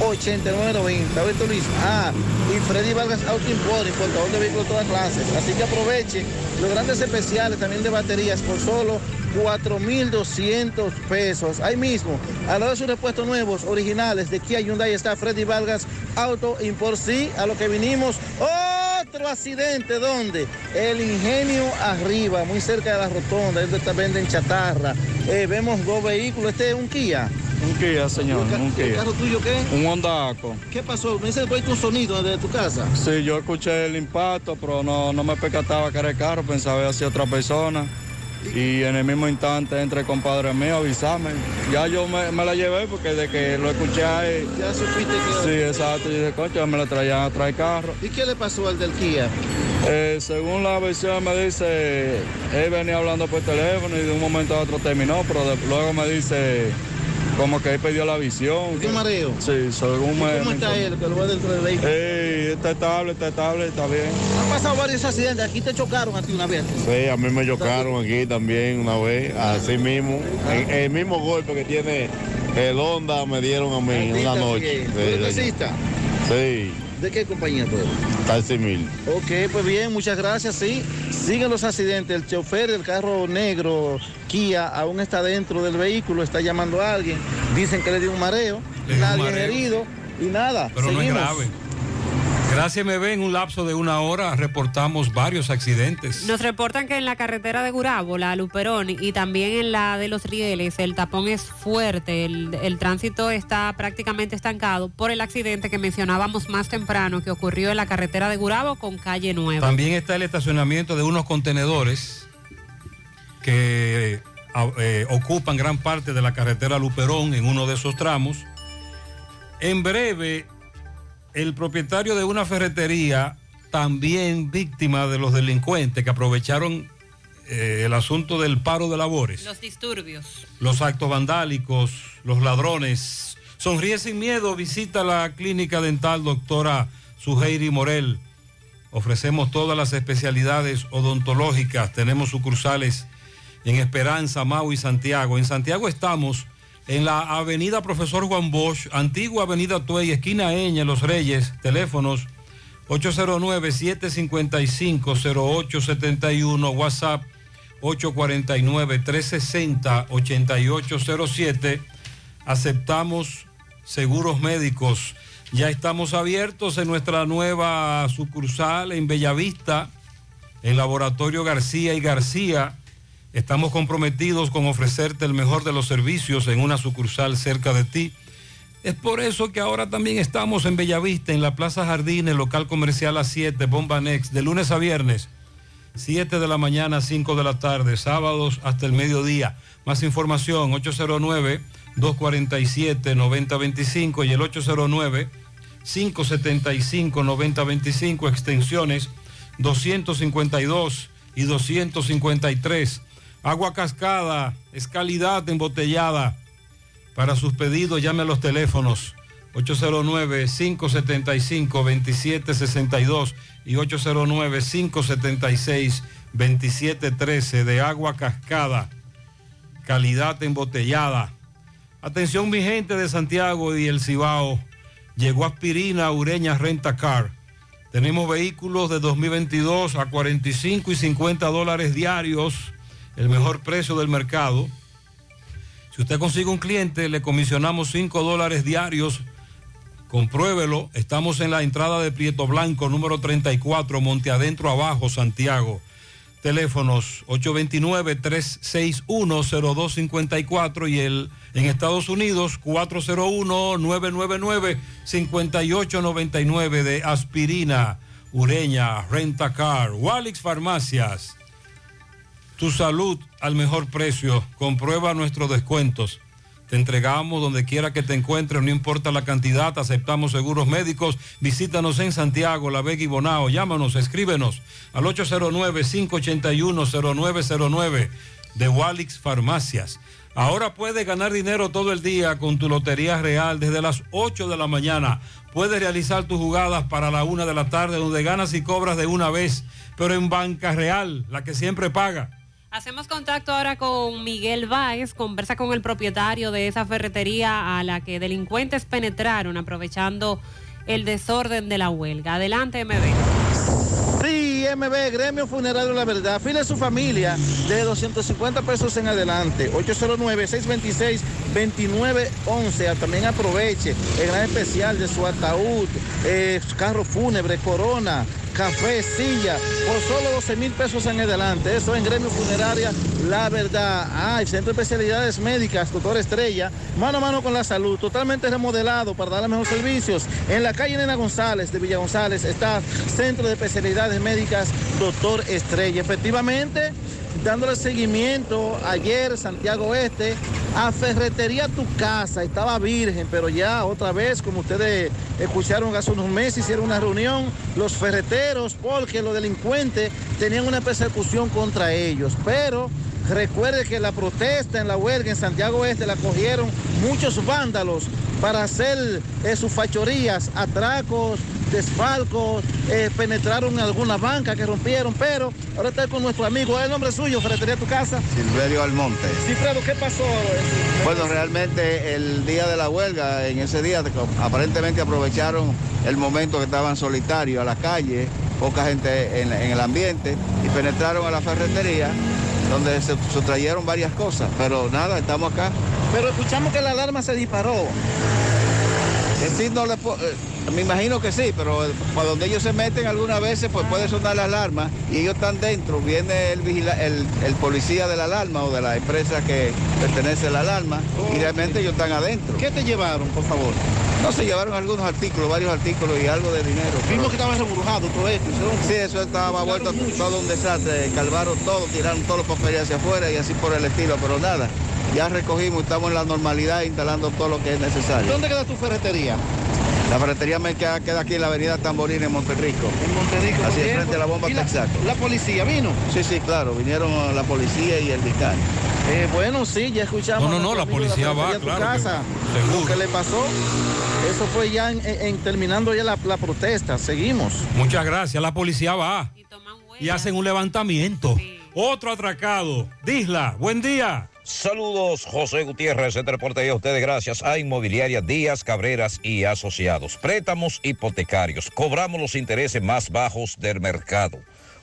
809-575-8990. Alberto Luis. Ah, y Freddy Vargas Auto Import, importador de vehículos de todas clases. Así que aproveche los grandes especiales también de baterías por solo 4.200 pesos. Ahí mismo, a la hora de sus repuestos nuevos, originales de Kia Hyundai está Freddy Vargas Auto Import. Sí, a lo que vinimos. Otro accidente, ¿dónde? El ingenio arriba, muy cerca de la rotonda, donde venden chatarra. Eh, vemos dos vehículos, este es un Kia. Un Kia, señor, ¿El un el Kia. carro tuyo qué? Un Honda Accord. ¿Qué pasó? Me dice que un sonido desde tu casa. Sí, yo escuché el impacto, pero no, no me percataba que era el carro, pensaba que hacía otra persona. Y en el mismo instante entra el compadre mío a avisarme. Ya yo me, me la llevé porque de que lo escuché ahí. Ya supiste que... Sí, exacto. Y dije, coño, me la traían a traer carro. ¿Y qué le pasó al del Kia? Eh, según la versión me dice, él venía hablando por teléfono y de un momento a otro terminó, pero de- luego me dice como que él perdió la visión. ¿Tiene mareo? Sí, según ¿Y me... ¿Cómo está él? Que lo va dentro del vehículo. Ey, está estable, está estable, está bien. Han pasado varios accidentes. Aquí te chocaron a ti una vez. Sí, a mí me chocaron aquí también una vez, así mismo. El, el mismo golpe que tiene el Honda me dieron a mí una noche. ¿Tú eres taxista? Sí, ¿De qué compañía tú eres? taxi mil. Ok, pues bien, muchas gracias. Sí, siguen los accidentes. El chofer del carro negro Kia aún está dentro del vehículo, está llamando a alguien. Dicen que le dio un mareo, Le dio un nadie mareo. herido y nada. Pero no es Seguimos. grave. Gracias, MB. En un lapso de una hora reportamos varios accidentes. Nos reportan que en la carretera de Gurabo, la Luperón, y también en la de los Rieles, el tapón es fuerte, el, el tránsito está prácticamente estancado por el accidente que mencionábamos más temprano que ocurrió en la carretera de Gurabo con calle Nueva. También está el estacionamiento de unos contenedores que a- eh, ocupan gran parte de la carretera Luperón en uno de esos tramos. En breve, el propietario de una ferretería, también víctima de los delincuentes que aprovecharon eh, el asunto del paro de labores, Los disturbios. los actos vandálicos, los ladrones. Sonríe sin miedo, visita la clínica dental doctora Suheiri Morel. Ofrecemos todas las especialidades odontológicas. Tenemos sucursales en Esperanza, Mau y Santiago. En Santiago estamos en la avenida Profesor Juan Bosch, antigua avenida Tuey, esquina Eña, Los Reyes, teléfonos 809-755-0871, WhatsApp 849-360-8807. Aceptamos seguros médicos. Ya estamos abiertos en nuestra nueva sucursal en Bellavista, en Laboratorio García y García. Estamos comprometidos con ofrecerte el mejor de los servicios en una sucursal cerca de ti. Es por eso que ahora también estamos en Bellavista, en la Plaza Jardines, local comercial a 7, Bomba Next, de lunes a viernes, 7 de la mañana a 5 de la tarde, sábados hasta el mediodía. Más información, 809-247-9025 y el 575-9025, extensiones 252 y 253. Agua cascada es calidad embotellada. Para sus pedidos llame a los teléfonos 809-575-2762 y 809-576-2713 de agua cascada. Calidad embotellada. Atención mi gente de Santiago y el Cibao. Llegó aspirina Ureña Renta Car. Tenemos vehículos de 2022 a 45 y 50 dólares diarios, el mejor precio del mercado. Si usted consigue un cliente, le comisionamos 5 dólares diarios. Compruébelo. Estamos en la entrada de Prieto Blanco, número 34, Monte Adentro Abajo, Santiago. Teléfonos 829-361-0254 y el en Estados Unidos 401-999-5899 de aspirina, ureña, rentacar, Walix Farmacias. Tu salud al mejor precio. Comprueba nuestros descuentos. Te entregamos donde quiera que te encuentres, no importa la cantidad, aceptamos seguros médicos. Visítanos en Santiago, La Vega y Bonao. Llámanos, escríbenos al 809-581-0909 de Walix Farmacias. Ahora puedes ganar dinero todo el día con tu Lotería Real desde las 8 de la mañana. Puedes realizar tus jugadas para la 1 de la tarde donde ganas y cobras de una vez, pero en Banca Real, la que siempre paga. Hacemos contacto ahora con Miguel Báez, conversa con el propietario de esa ferretería a la que delincuentes penetraron aprovechando el desorden de la huelga. Adelante, MB. Sí, MB, Gremio Funerario La Verdad. File su familia de 250 pesos en adelante. 809-626-2911. También aproveche el gran especial de su ataúd, eh, carro fúnebre, corona, café, silla, por solo 12 mil pesos en adelante. Eso en Gremio Funeraria, la verdad. Ah, el Centro de Especialidades Médicas, doctor Estrella, mano a mano con la salud, totalmente remodelado para dar los mejores servicios. En la calle Nena González de Villa González está Centro de Especialidades Médicas, doctor Estrella. Efectivamente, dándole seguimiento ayer Santiago Oeste a Ferretería Tu Casa. Estaba virgen, pero ya otra vez, como ustedes escucharon hace unos meses, hicieron una reunión los ferreteros porque los delincuentes tenían una persecución contra ellos. Pero recuerde que la protesta en la huelga en Santiago Oeste la cogieron muchos vándalos para hacer eh, sus fachorías, atracos, desfalcos, eh, penetraron en alguna banca que rompieron, pero ahora está con nuestro amigo, ¿es el nombre suyo, Ferretería Tu Casa? Silverio Almonte. Silverio, ¿qué pasó? Bueno, realmente el día de la huelga, en ese día aparentemente aprovecharon el momento que estaban solitarios a la calle, poca gente en, en el ambiente, y penetraron a la ferretería, donde se sustrayeron varias cosas, pero nada, estamos acá. Pero escuchamos que la alarma se disparó. Eh, sí, no le po- eh, me imagino que sí, pero para donde ellos se meten algunas veces, pues puede sonar la alarma y ellos están dentro. Viene el, vigila- el, el policía de la alarma o de la empresa que pertenece a la alarma y realmente ellos están adentro. ¿Qué te llevaron, por favor? No, se llevaron algunos artículos, varios artículos y algo de dinero. Vimos que estaban reburujados todo esto. Sí, eso estaba vuelto todo un desastre. Calvaron todo, tiraron todos los papeles hacia afuera y así por el estilo, pero nada. Ya recogimos, estamos en la normalidad instalando todo lo que es necesario. ¿Dónde queda tu ferretería? La ferretería me queda, queda aquí en la avenida Tamborín en Monterrico. En Monterrico. Así bien. frente a la bomba ¿Y la, Texaco. la policía vino? Sí, sí, claro, vinieron la policía y el fiscal. Eh, bueno, sí, ya escuchamos. No, no, a no, la de policía va, Ferretería Tu claro que Casa. seguro. Lo que le pasó, eso fue ya en, en- terminando ya la, la protesta. Seguimos. Muchas gracias. La policía va y hacen un levantamiento. Otro atracado. Disla, buen día. Saludos, José Gutiérrez, este reporte a ustedes gracias a Inmobiliaria Díaz, Cabreras y Asociados. Préstamos hipotecarios. Cobramos los intereses más bajos del mercado.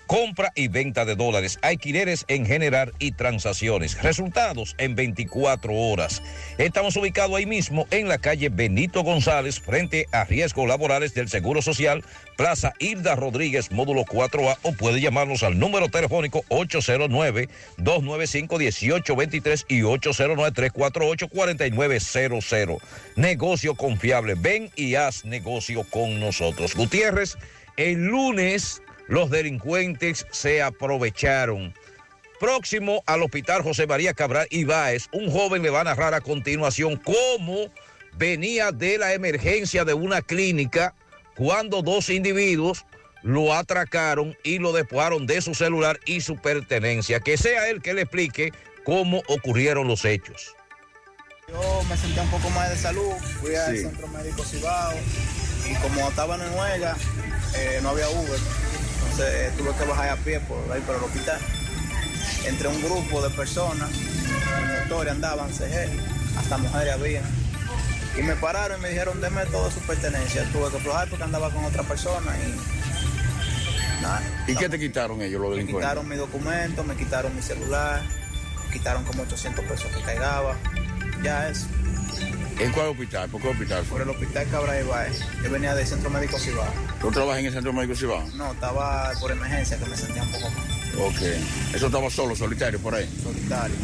Compra y venta de dólares, alquileres en general y transacciones. Resultados en 24 horas. Estamos ubicados ahí mismo en la calle Benito González, frente a riesgos laborales del Seguro Social, Plaza Hilda Rodríguez, módulo 4A, o puede llamarnos al número telefónico 809-295-1823 y 809-348-4900. Negocio confiable. Ven y haz negocio con nosotros. Gutiérrez, el lunes los delincuentes se aprovecharon. Próximo al hospital José María Cabral Ibáez, un joven le va a narrar a continuación cómo venía de la emergencia de una clínica cuando dos individuos lo atracaron y lo despojaron de su celular y su pertenencia. Que sea él que le explique cómo ocurrieron los hechos. Yo me sentía un poco mal de salud, fui al centro médico Cibao y como estaban en huelga, eh, no había Uber, entonces eh, tuve que bajar a pie por ahí por el hospital. Entre un grupo de personas, motores andaban, CG, hasta mujeres había. Y me pararon y me dijeron, deme toda su pertenencia. Tuve que aflojar porque andaba con otra persona y nada. ¿Y qué te quitaron ellos, los Me delincuentes? quitaron mi documento, me quitaron mi celular, me quitaron como 800 pesos que caigaba. Ya es. ¿En cuál hospital? ¿Por qué hospital Por el hospital Cabra Ibáez. Yo venía del centro médico Cibao. ¿Tú trabajas en el centro médico Cibao? No, estaba por emergencia que me sentía un poco mal. Ok. ¿Eso estaba solo, solitario, por ahí? solitario.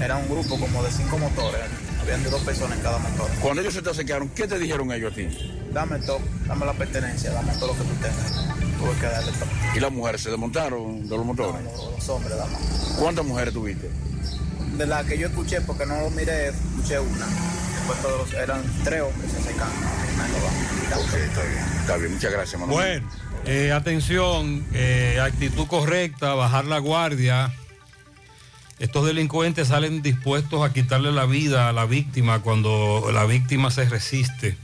Era un grupo como de cinco motores. Habían de dos personas en cada motor. Cuando ellos se te acercaron, ¿qué te dijeron ellos a ti? Dame todo, dame la pertenencia, dame todo lo que tú tengas. Tuve que darle todo. ¿Y las mujeres se desmontaron de los motores? Los hombres, dame. ¿Cuántas mujeres tuviste? De la que yo escuché, porque no lo miré, escuché una. Después todos eran tres hombres se. Ok, está bien. Está bien, muchas gracias, Manuel. Bueno, eh, atención, eh, actitud correcta, bajar la guardia. Estos delincuentes salen dispuestos a quitarle la vida a la víctima cuando la víctima se resiste.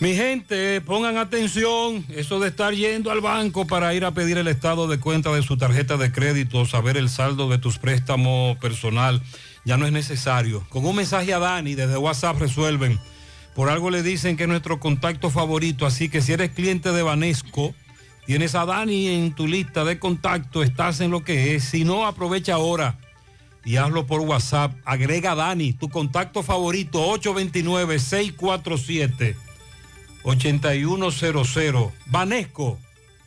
Mi gente, pongan atención, eso de estar yendo al banco para ir a pedir el estado de cuenta de su tarjeta de crédito, saber el saldo de tus préstamos personal, ya no es necesario. Con un mensaje a Dani desde WhatsApp resuelven. Por algo le dicen que es nuestro contacto favorito, así que si eres cliente de Banesco, tienes a Dani en tu lista de contacto, estás en lo que es. Si no, aprovecha ahora y hazlo por WhatsApp. Agrega a Dani, tu contacto favorito, 829-647-8100. Banesco,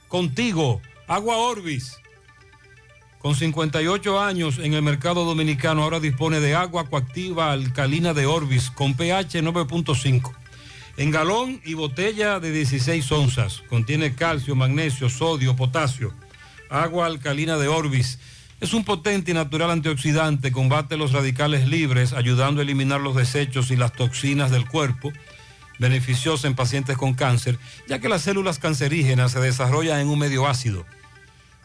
contigo, Agua Orbis. Con 58 años en el mercado dominicano, ahora dispone de agua coactiva alcalina de Orbis con pH 9.5. En galón y botella de 16 onzas. Contiene calcio, magnesio, sodio, potasio. Agua alcalina de Orbis. Es un potente y natural antioxidante, combate los radicales libres, ayudando a eliminar los desechos y las toxinas del cuerpo. Beneficiosa en pacientes con cáncer, ya que las células cancerígenas se desarrollan en un medio ácido.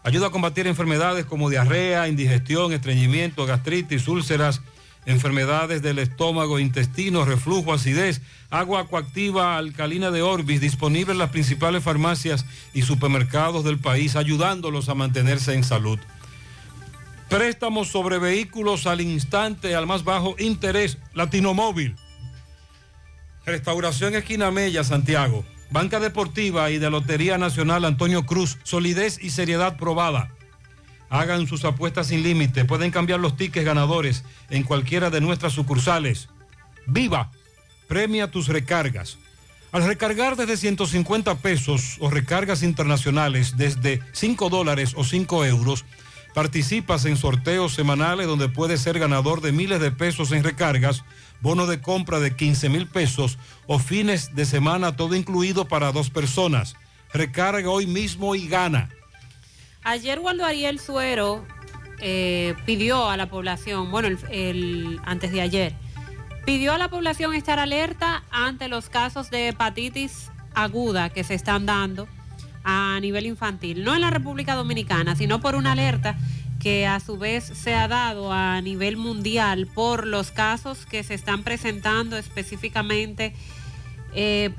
Ayuda a combatir enfermedades como diarrea, indigestión, estreñimiento, gastritis, úlceras, enfermedades del estómago, intestino, reflujo, acidez, agua coactiva alcalina de Orbis, disponible en las principales farmacias y supermercados del país, ayudándolos a mantenerse en salud. Préstamos sobre vehículos al instante, al más bajo interés, Latinomóvil. Restauración Esquina Mella, Santiago. Banca Deportiva y de Lotería Nacional Antonio Cruz, solidez y seriedad probada. Hagan sus apuestas sin límite, pueden cambiar los tickets ganadores en cualquiera de nuestras sucursales. ¡Viva! Premia tus recargas. Al recargar desde 150 pesos o recargas internacionales desde 5 dólares o 5 euros, participas en sorteos semanales donde puedes ser ganador de miles de pesos en recargas, bono de compra de 15 mil pesos o fines de semana todo incluido para dos personas. Recarga hoy mismo y gana. Ayer Waldo Ariel Suero eh, pidió a la población, bueno, antes de ayer, pidió a la población estar alerta ante los casos de hepatitis aguda que se están dando a nivel infantil, no en la República Dominicana, sino por una alerta que a su vez se ha dado a nivel mundial por los casos que se están presentando específicamente eh,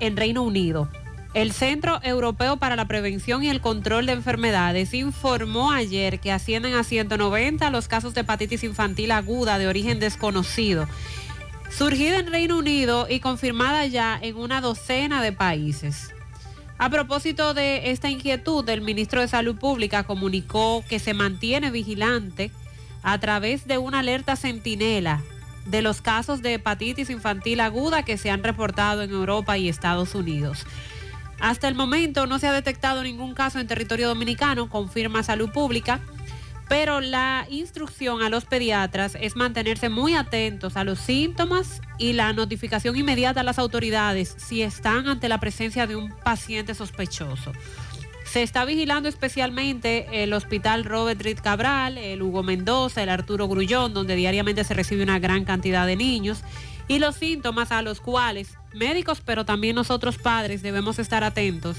en Reino Unido. El Centro Europeo para la Prevención y el Control de Enfermedades informó ayer que ascienden a 190 los casos de hepatitis infantil aguda de origen desconocido, surgida en Reino Unido y confirmada ya en una docena de países. A propósito de esta inquietud, el ministro de Salud Pública comunicó que se mantiene vigilante a través de una alerta centinela de los casos de hepatitis infantil aguda que se han reportado en Europa y Estados Unidos. Hasta el momento no se ha detectado ningún caso en territorio dominicano, confirma Salud Pública, pero la instrucción a los pediatras es mantenerse muy atentos a los síntomas y la notificación inmediata a las autoridades si están ante la presencia de un paciente sospechoso. Se está vigilando especialmente el Hospital Robert Reed Cabral, el Hugo Mendoza, el Arturo Grullón, donde diariamente se recibe una gran cantidad de niños, Y los síntomas a los cuales médicos, pero también nosotros padres debemos estar atentos,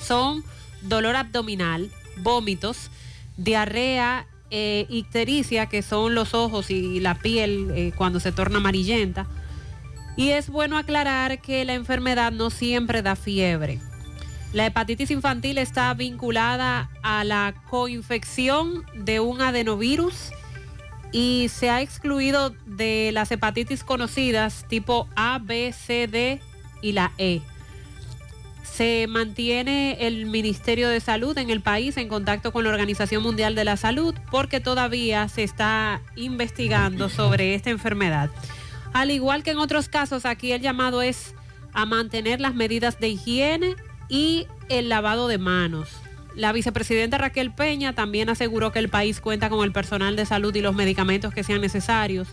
son dolor abdominal, vómitos, diarrea, eh, ictericia, que son los ojos y la piel eh, cuando se torna amarillenta. Y es bueno aclarar que la enfermedad no siempre da fiebre. La hepatitis infantil está vinculada a la coinfección de un adenovirus y se ha excluido de las hepatitis conocidas tipo A, B, C, D y la E. Se mantiene el Ministerio de Salud en el país en contacto con la Organización Mundial de la Salud porque todavía se está investigando sobre esta enfermedad. Al igual que en otros casos, aquí el llamado es a mantener las medidas de higiene y el lavado de manos. La vicepresidenta Raquel Peña también aseguró que el país cuenta con el personal de salud y los medicamentos que sean necesarios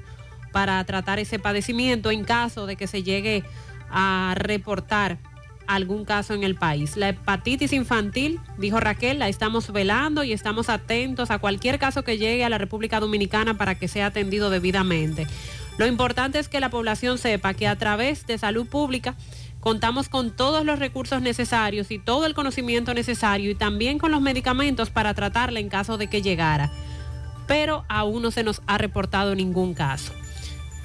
para tratar ese padecimiento en caso de que se llegue a reportar algún caso en el país. La hepatitis infantil, dijo Raquel, la estamos velando y estamos atentos a cualquier caso que llegue a la República Dominicana para que sea atendido debidamente. Lo importante es que la población sepa que a través de salud pública contamos con todos los recursos necesarios y todo el conocimiento necesario y también con los medicamentos para tratarla en caso de que llegara. Pero aún no se nos ha reportado ningún caso.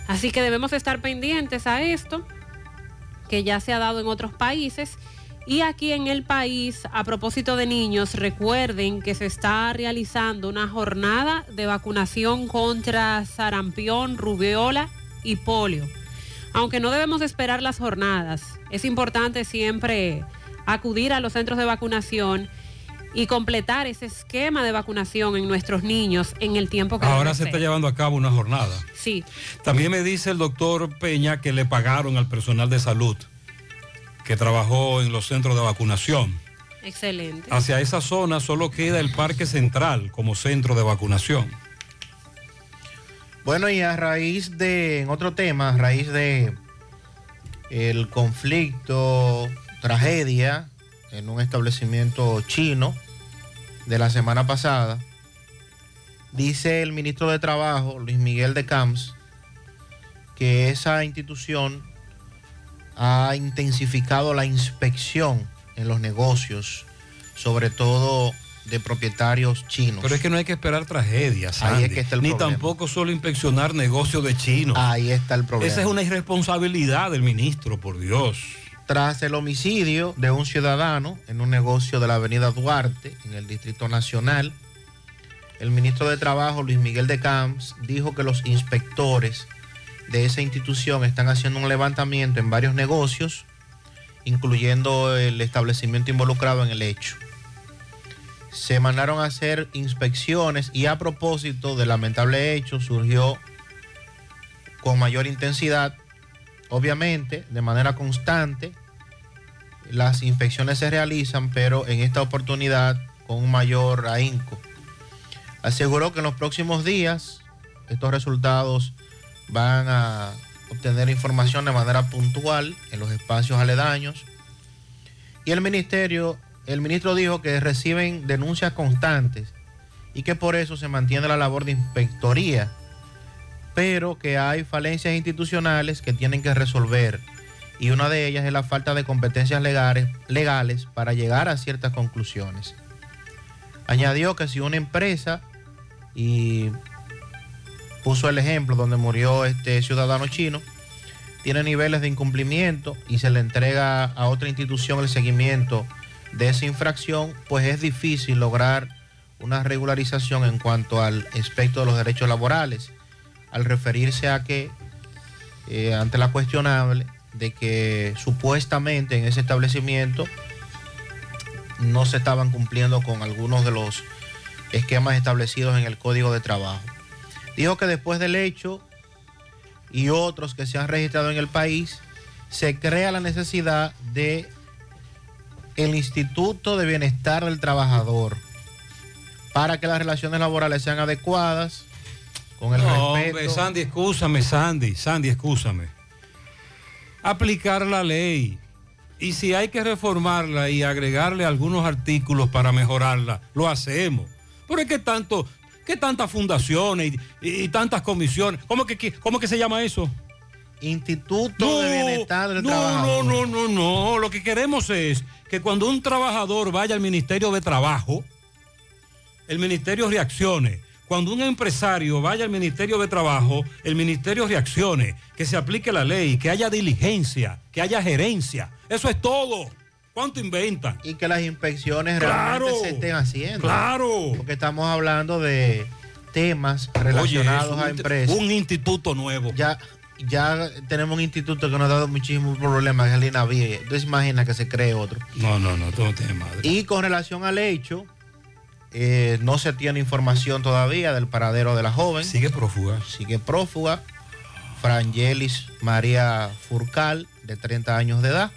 Así que debemos estar pendientes a esto que ya se ha dado en otros países. Y aquí en el país, a propósito de niños, recuerden que se está realizando una jornada de vacunación contra sarampión, rubiola y polio. Aunque no debemos esperar las jornadas, es importante siempre acudir a los centros de vacunación y completar ese esquema de vacunación en nuestros niños en el tiempo que Ahora se está llevando a cabo una jornada. Sí, También me dice el doctor Peña que le pagaron al personal de salud que trabajó en los centros de vacunación. excelente. Hacia esa zona solo queda el Parque Central como centro de vacunación. Bueno, y a raíz de, en otro tema, a raíz de el conflicto, tragedia en un establecimiento chino de la semana pasada, dice el ministro de Trabajo, Luis Miguel de Camps, que esa institución ha intensificado la inspección en los negocios, sobre todo de propietarios chinos. Pero es que no hay que esperar tragedias. Ahí es que está el Ni problema. tampoco solo inspeccionar negocios de chinos. Ahí está el problema. Esa es una irresponsabilidad del ministro, por Dios. Tras el homicidio de un ciudadano en un negocio de la avenida Duarte, en el Distrito Nacional, el ministro de Trabajo, Luis Miguel de Camps, dijo que los inspectores de esa institución están haciendo un levantamiento en varios negocios, incluyendo el establecimiento involucrado en el hecho. Se mandaron a hacer inspecciones y a propósito del lamentable hecho surgió con mayor intensidad Obviamente, de manera constante, las inspecciones se realizan, pero en esta oportunidad con un mayor ahínco. Aseguró que en los próximos días estos resultados van a obtener información de manera puntual en los espacios aledaños. Y el ministerio, el ministro dijo que reciben denuncias constantes y que por eso se mantiene la labor de inspectoría pero que hay falencias institucionales que tienen que resolver. Y una de ellas es la falta de competencias legales, para llegar a ciertas conclusiones. Añadió que si una empresa, y puso el ejemplo donde murió este ciudadano chino, tiene niveles de incumplimiento y se le entrega a otra institución el seguimiento de esa infracción, pues es difícil lograr una regularización en cuanto al aspecto de los derechos laborales al referirse a que eh, ante la cuestionable de que supuestamente en ese establecimiento no se estaban cumpliendo con algunos de los esquemas establecidos en el Código de Trabajo. Dijo que después del hecho y otros que se han registrado en el país, se crea la necesidad de el Instituto de Bienestar del Trabajador para que las relaciones laborales sean adecuadas con el No, respeto. hombre, Sandy, escúchame, Sandy, Sandy, escúchame. Aplicar la ley. Y si hay que reformarla y agregarle algunos artículos para mejorarla, lo hacemos. Pero es que tanto, que tantas fundaciones y, y tantas comisiones, ¿cómo que, que- cómo que se llama eso? Instituto de Bienestar del no, Trabajador. No, no, no, no. Lo que queremos es que cuando un trabajador vaya al Ministerio de Trabajo, el Ministerio reaccione. Cuando un empresario vaya al Ministerio de Trabajo, el Ministerio reaccione, que se aplique la ley, que haya diligencia, que haya gerencia. Eso es todo. ¿Cuánto inventan? Y que las inspecciones Claro, realmente se estén haciendo. claro. Porque estamos hablando de temas relacionados a empresas. Un instituto nuevo. Ya, ya tenemos un instituto que nos ha dado muchísimos problemas, que es el INAVIE. Entonces imagina que se cree otro. No, no, no, todo madre. Y con relación al hecho, eh, no se tiene información todavía del paradero de la joven. Sigue prófuga. Sigue prófuga. Frangelis María Furcal, de 30 años de edad.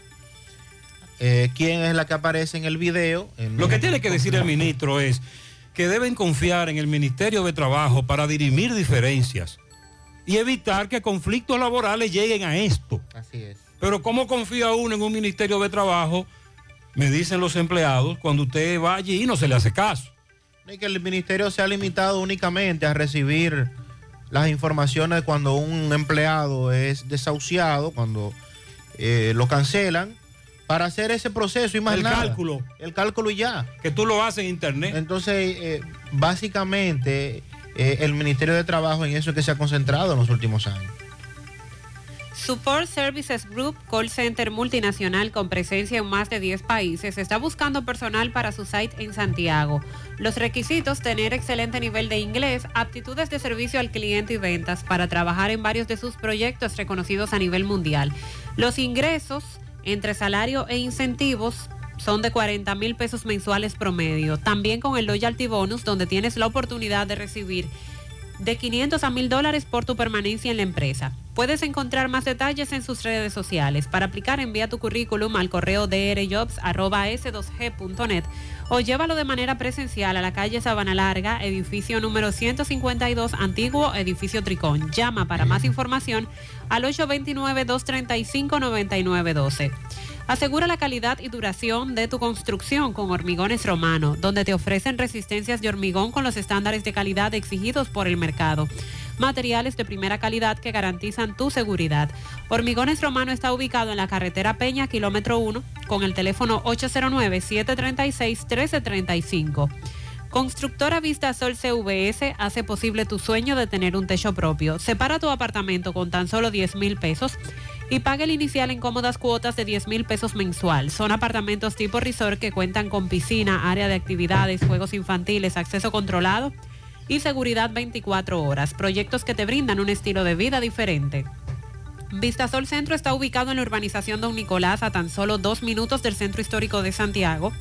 Eh, ¿Quién es la que aparece en el video? En- Lo que tiene que decir el ministro es que deben confiar en el Ministerio de Trabajo para dirimir diferencias y evitar que conflictos laborales lleguen a esto. Así es. Pero ¿cómo confía uno en un Ministerio de Trabajo? Me dicen los empleados, cuando usted va allí no se le hace caso. Que el ministerio se ha limitado únicamente a recibir las informaciones cuando un empleado es desahuciado, cuando eh, lo cancelan, para hacer ese proceso y más El nada. cálculo. El cálculo y ya. Que tú lo haces en internet. Entonces, eh, básicamente, eh, el Ministerio de Trabajo en eso es que se ha concentrado en los últimos años. Support Services Group, call center multinacional con presencia en más de 10 países, está buscando personal para su site en Santiago. Los requisitos, tener excelente nivel de inglés, aptitudes de servicio al cliente y ventas para trabajar en varios de sus proyectos reconocidos a nivel mundial. Los ingresos entre salario e incentivos son de 40 mil pesos mensuales promedio. También con el Loyalty Bonus, donde tienes la oportunidad de recibir de 500 a 1000 dólares por tu permanencia en la empresa. Puedes encontrar más detalles en sus redes sociales. Para aplicar, envía tu currículum al correo drjobs.s2g.net o llévalo de manera presencial a la calle Sabana Larga, edificio número 152, antiguo edificio Tricón. Llama para más información al 829-235-9912. Asegura la calidad y duración de tu construcción con Hormigones Romano, donde te ofrecen resistencias de hormigón con los estándares de calidad exigidos por el mercado. Materiales de primera calidad que garantizan tu seguridad. Hormigones Romano está ubicado en la carretera Peña, kilómetro 1, con el teléfono 809-736-1335. Constructora Vista Sol CVS hace posible tu sueño de tener un techo propio. Separa tu apartamento con tan solo 10 mil pesos y paga el inicial en cómodas cuotas de 10 mil pesos mensual. Son apartamentos tipo resort que cuentan con piscina, área de actividades, juegos infantiles, acceso controlado y seguridad 24 horas. Proyectos que te brindan un estilo de vida diferente. Vistasol Centro está ubicado en la urbanización Don Nicolás a tan solo dos minutos del centro histórico de Santiago.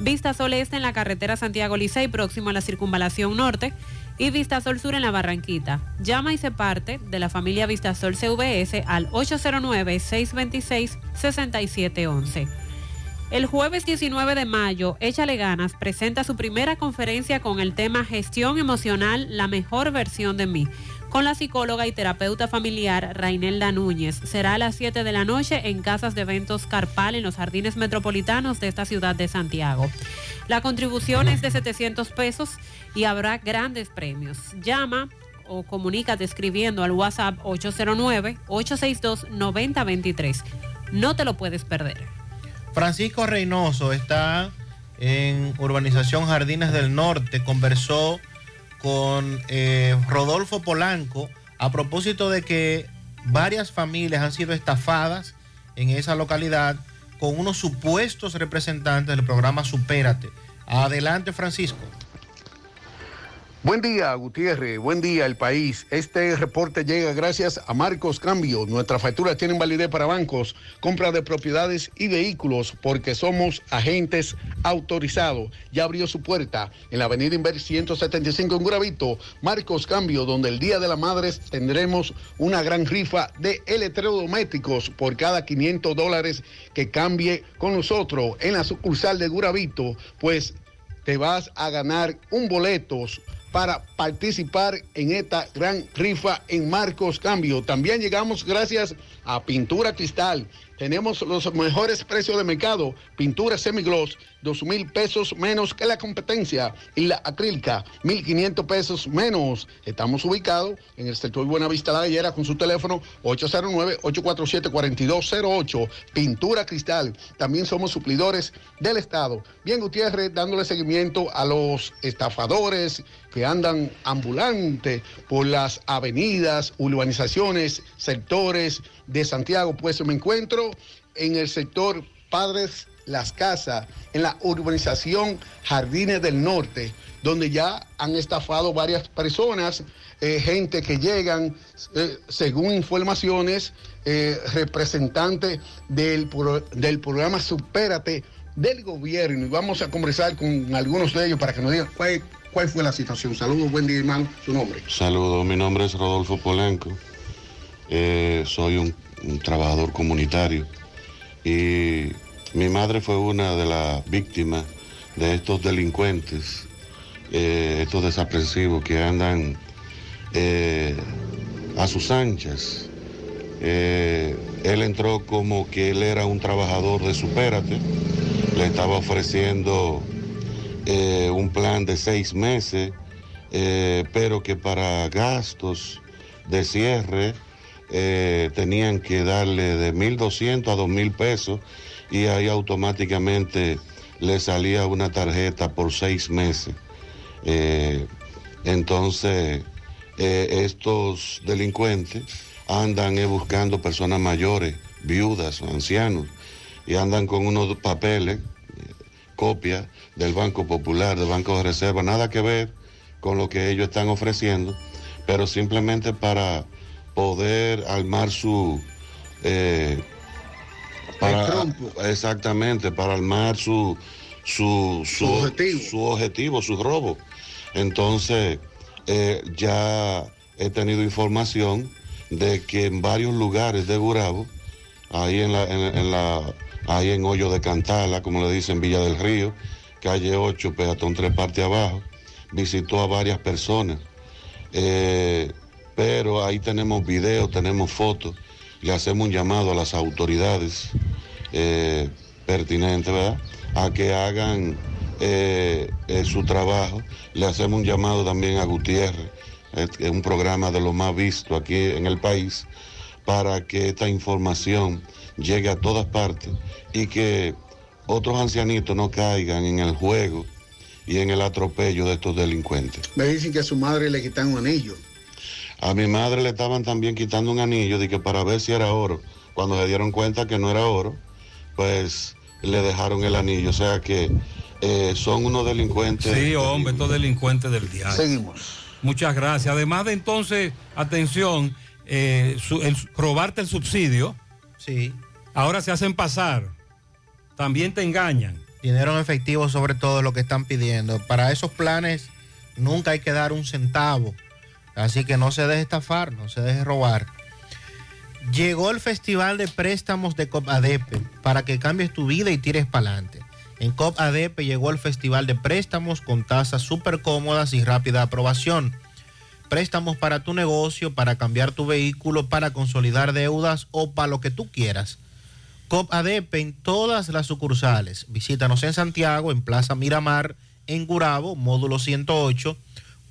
Vistasol Este en la carretera Santiago Licey próximo a la circunvalación norte y Vistasol Sur en la Barranquita. Llama y se parte de la familia Vistasol CVS al 809-626-6711. El jueves 19 de mayo, Échale Ganas presenta su primera conferencia con el tema Gestión Emocional, la mejor versión de mí, con la psicóloga y terapeuta familiar Rainelda Núñez. Será a las 7 de la noche en Casas de Eventos Carpal en los jardines metropolitanos de esta ciudad de Santiago. La contribución es de 700 pesos y habrá grandes premios. Llama o comunícate escribiendo al WhatsApp 809-862-9023. No te lo puedes perder. Francisco Reynoso está en Urbanización Jardines del Norte, conversó con eh, Rodolfo Polanco a propósito de que varias familias han sido estafadas en esa localidad con unos supuestos representantes del programa Supérate. Adelante, Francisco. Buen día, Gutiérrez. Buen día, el país. Este reporte llega gracias a Marcos Cambio. Nuestras facturas tienen validez para bancos, compra de propiedades y vehículos porque somos agentes autorizados. Ya abrió su puerta en la avenida Inver 175 en Guravito. Marcos Cambio, donde el Día de las Madres tendremos una gran rifa de electrodomésticos por cada 500 dólares que cambie con nosotros en la sucursal de Guravito. Pues te vas a ganar un boleto para participar en esta gran rifa en Marcos Cambio. También llegamos gracias a Pintura Cristal, Tenemos los mejores precios de mercado. Pintura semigloss, dos mil pesos menos que la competencia. Y la acrílica, 1.500 pesos menos. Estamos ubicados en el sector Buenavista La Gallera con su teléfono 809-847-4208. Pintura cristal. También somos suplidores del Estado. Bien, Gutiérrez, dándole seguimiento a los estafadores que andan ambulantes por las avenidas, urbanizaciones, sectores de Santiago. Pues me encuentro en el sector Padres Las Casas, en la urbanización Jardines del Norte, donde ya han estafado varias personas, eh, gente que llegan, eh, según informaciones, eh, representantes del, del programa Supérate del gobierno. Y vamos a conversar con algunos de ellos para que nos digan cuál, cuál fue la situación. Saludos, buen día, hermano. Su nombre. Saludos, mi nombre es Rodolfo Polenco. Eh, soy un, un trabajador comunitario y mi madre fue una de las víctimas de estos delincuentes, eh, estos desaprensivos que andan eh, a sus anchas. Eh, él entró como que él era un trabajador de Supérate, le estaba ofreciendo un plan de seis meses, pero que para gastos de cierre tenían que darle de 1.200 a 2.000 pesos y ahí automáticamente le salía una tarjeta por seis meses. Eh, entonces, eh, estos delincuentes andan eh, buscando personas mayores, viudas, ancianos, y andan con unos papeles, copias del Banco Popular, del Banco de Reserva, nada que ver con lo que ellos están ofreciendo, pero simplemente para poder armar su... para, exactamente, para armar su, su, su, objetivo. su objetivo, su robo. Entonces, eh, ya he tenido información de que en varios lugares de Gurabo, ahí en la, en, en la, ahí en Hoyo de Cantala, como le dicen, Villa del Río, calle 8, peatón tres partes abajo, visitó a varias personas. Eh, pero ahí tenemos videos, tenemos fotos, le hacemos un llamado a las autoridades eh, pertinentes, ¿verdad? A que hagan eh, eh, su trabajo. Le hacemos un llamado también a Gutiérrez, un programa de lo más visto aquí en el país, para que esta información llegue a todas partes y que otros ancianitos no caigan en el juego y en el atropello de estos delincuentes. Me dicen que a su madre le quitan un anillo. A mi madre le estaban también quitando un anillo de que para ver si era oro. Cuando se dieron cuenta que no era oro, pues le dejaron el anillo. O sea que eh, son unos delincuentes. Sí, hombre, estos delincuentes del diario. Seguimos. Muchas gracias. Además de entonces, atención, eh, su- el, robarte el subsidio. Sí. Ahora se hacen pasar. También te engañan. Dinero en efectivo sobre todo lo que están pidiendo. Para esos planes nunca hay que dar un centavo. Así que no se deje estafar, no se deje robar. Llegó el Festival de Préstamos de COPADEPE para que cambies tu vida y tires para adelante. En COPADEPE llegó el Festival de Préstamos con tasas súper cómodas y rápida aprobación. Préstamos para tu negocio, para cambiar tu vehículo, para consolidar deudas o para lo que tú quieras. COP ADP en todas las sucursales. Visítanos en Santiago, en Plaza Miramar, en Gurabo, módulo 108.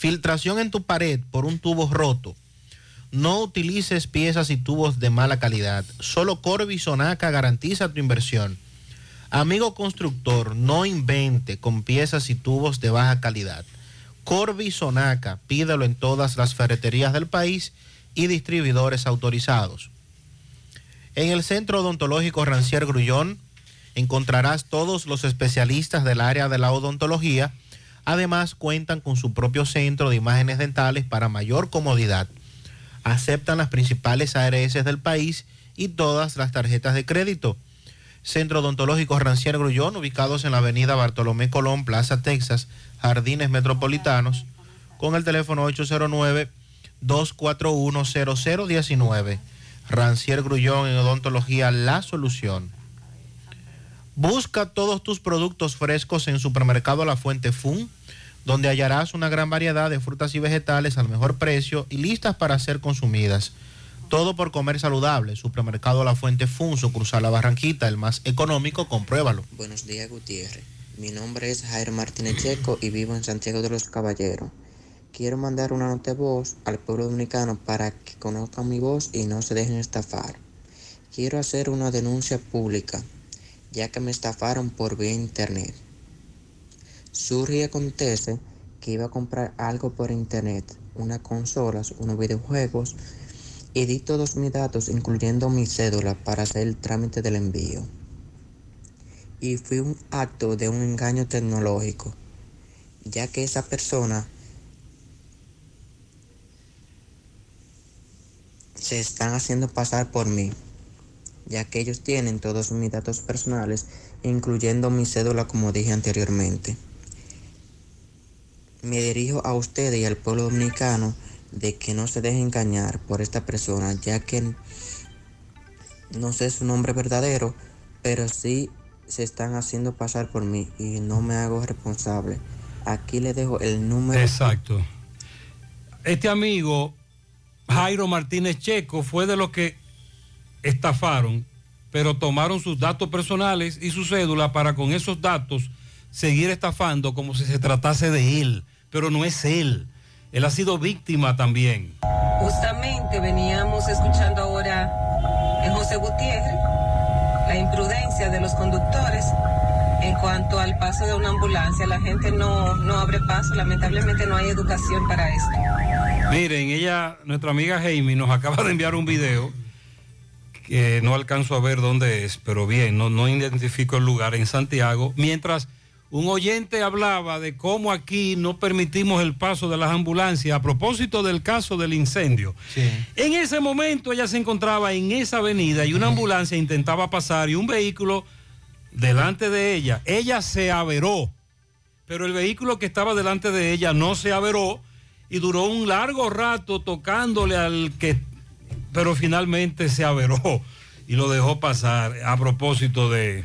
Filtración en tu pared por un tubo roto. No utilices piezas y tubos de mala calidad. Solo Corby Sonaca garantiza tu inversión. Amigo constructor, no invente con piezas y tubos de baja calidad. Corby Sonaca, pídelo en todas las ferreterías del país y distribuidores autorizados. En el Centro Odontológico Rancier Grullón encontrarás todos los especialistas del área de la odontología. Además, cuentan con su propio centro de imágenes dentales para mayor comodidad. Aceptan las principales ARS del país y todas las tarjetas de crédito. Centro Odontológico Rancier Grullón, ubicados en la avenida Bartolomé Colón, Plaza Texas, Jardines Metropolitanos, con el teléfono 809-241-0019. Rancier Grullón en odontología La Solución. Busca todos tus productos frescos en Supermercado La Fuente Fun, donde hallarás una gran variedad de frutas y vegetales al mejor precio y listas para ser consumidas. Todo por comer saludable. Supermercado La Fuente Fun, sucursal La Barranquita, el más económico, compruébalo. Buenos días, Gutiérrez. Mi nombre es Jairo Martínez Checo y vivo en Santiago de los Caballeros. Quiero mandar una nota de voz al pueblo dominicano para que conozcan mi voz y no se dejen estafar. Quiero hacer una denuncia pública, ya que me estafaron por vía internet. Surge y acontece que iba a comprar algo por internet, unas consolas, unos videojuegos, y di todos mis datos, incluyendo mi cédula, para hacer el trámite del envío. Y fue un acto de un engaño tecnológico, ya que esa persona se están haciendo pasar por mí, ya que ellos tienen todos mis datos personales, incluyendo mi cédula como dije anteriormente. Me dirijo a ustedes y al pueblo dominicano de que no se deje engañar por esta persona, ya que no sé su nombre verdadero, pero sí se están haciendo pasar por mí y no me hago responsable. Aquí le dejo el número. Exacto. Este amigo, Jairo Martínez Checo, fue de los que estafaron, pero tomaron sus datos personales y su cédula para con esos datos seguir estafando como si se tratase de él, pero no es él. Él ha sido víctima también. Justamente veníamos escuchando ahora en José Gutiérrez la imprudencia de los conductores en cuanto al paso de una ambulancia. La gente no, no abre paso, lamentablemente no hay educación para esto. Miren, ella, nuestra amiga Jaime, nos acaba de enviar un video que no alcanzo a ver dónde es, pero bien, no, no identifico el lugar en Santiago, mientras un oyente hablaba de cómo aquí no permitimos el paso de las ambulancias a propósito del caso del incendio. En ese momento ella se encontraba en esa avenida y una ambulancia intentaba pasar y un vehículo delante de ella. Ella se averó, pero el vehículo que estaba delante de ella no se averó y duró un largo rato tocándole al que, pero finalmente se averó y lo dejó pasar a propósito de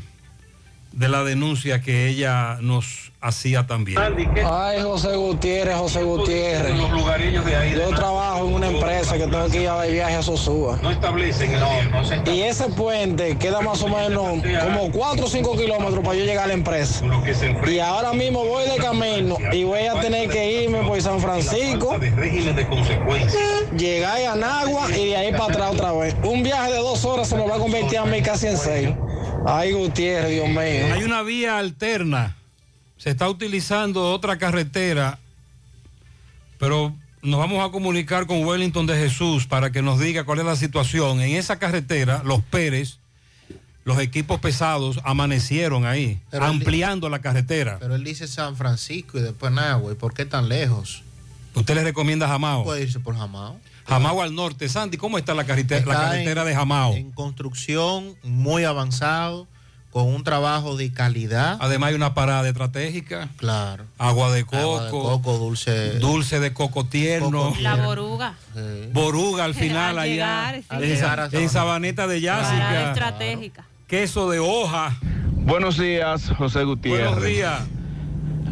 de la denuncia que ella nos hacía también. Ay, José Gutiérrez, José Gutiérrez. Yo trabajo en una empresa que tengo que ir a viaje a Sosúa. No establecen el Y ese puente queda más o menos como 4 o 5 kilómetros para yo llegar a la empresa. Y ahora mismo voy de camino y voy a tener que irme por San Francisco, llegar a Anagua y de ahí para atrás otra vez. Un viaje de dos horas se me va a convertir a mí casi en seis. Ay, Gutiérrez, Dios mío. Hay una vía alterna. Se está utilizando otra carretera, pero nos vamos a comunicar con Wellington de Jesús para que nos diga cuál es la situación. En esa carretera, los Pérez, los equipos pesados amanecieron ahí, Pero él- ampliando la carretera. Pero él dice San Francisco y después Nagua. ¿Y por qué tan lejos? ¿Usted le recomienda Jamao? Puede irse por Jamao. Jamao al norte. Sandy, ¿cómo está la carretera, la carretera en- de Jamao? En construcción muy avanzado, con un trabajo de calidad. Además hay una parada estratégica. Claro. Agua de coco. Agua de coco, dulce. Dulce de coco tierno. Coco La boruga. Boruga al final Al allá. llegar, sí. Al en, llegar Sabaneta de Parada Yásica. estratégica. Queso de hoja. Buenos días, José Gutiérrez. Buenos días.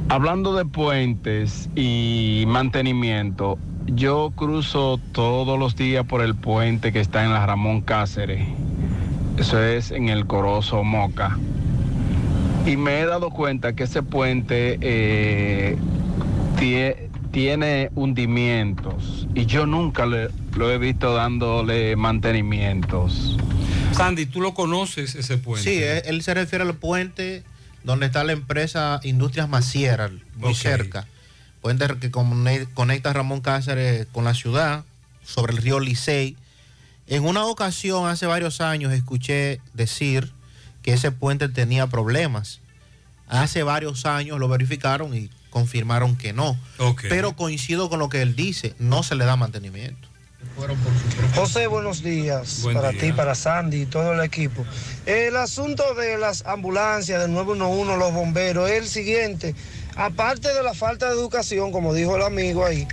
Hablando de puentes y mantenimiento, yo cruzo todos los días por el puente que está en la Ramón Cáceres. Eso es en el Corozo Moca. Y me he dado cuenta que ese puente eh, tie- tiene hundimientos y yo nunca le- lo he visto dándole mantenimientos. Sandy, tú lo conoces ese puente. Sí, él, él se refiere al puente donde está la empresa Industrias Maciera, muy cerca. Puente que conecta Ramón Cáceres con la ciudad, sobre el río Licey. En una ocasión, hace varios años, escuché decir que ese puente tenía problemas. Hace varios años lo verificaron y confirmaron que no. Ok. Pero coincido con lo que él dice, no se le da mantenimiento. José, buenos días Buen para día. ti, para Sandy y todo el equipo. El asunto de las ambulancias, del 911, los bomberos, es el siguiente. Aparte de la falta de educación, como dijo el amigo ahí,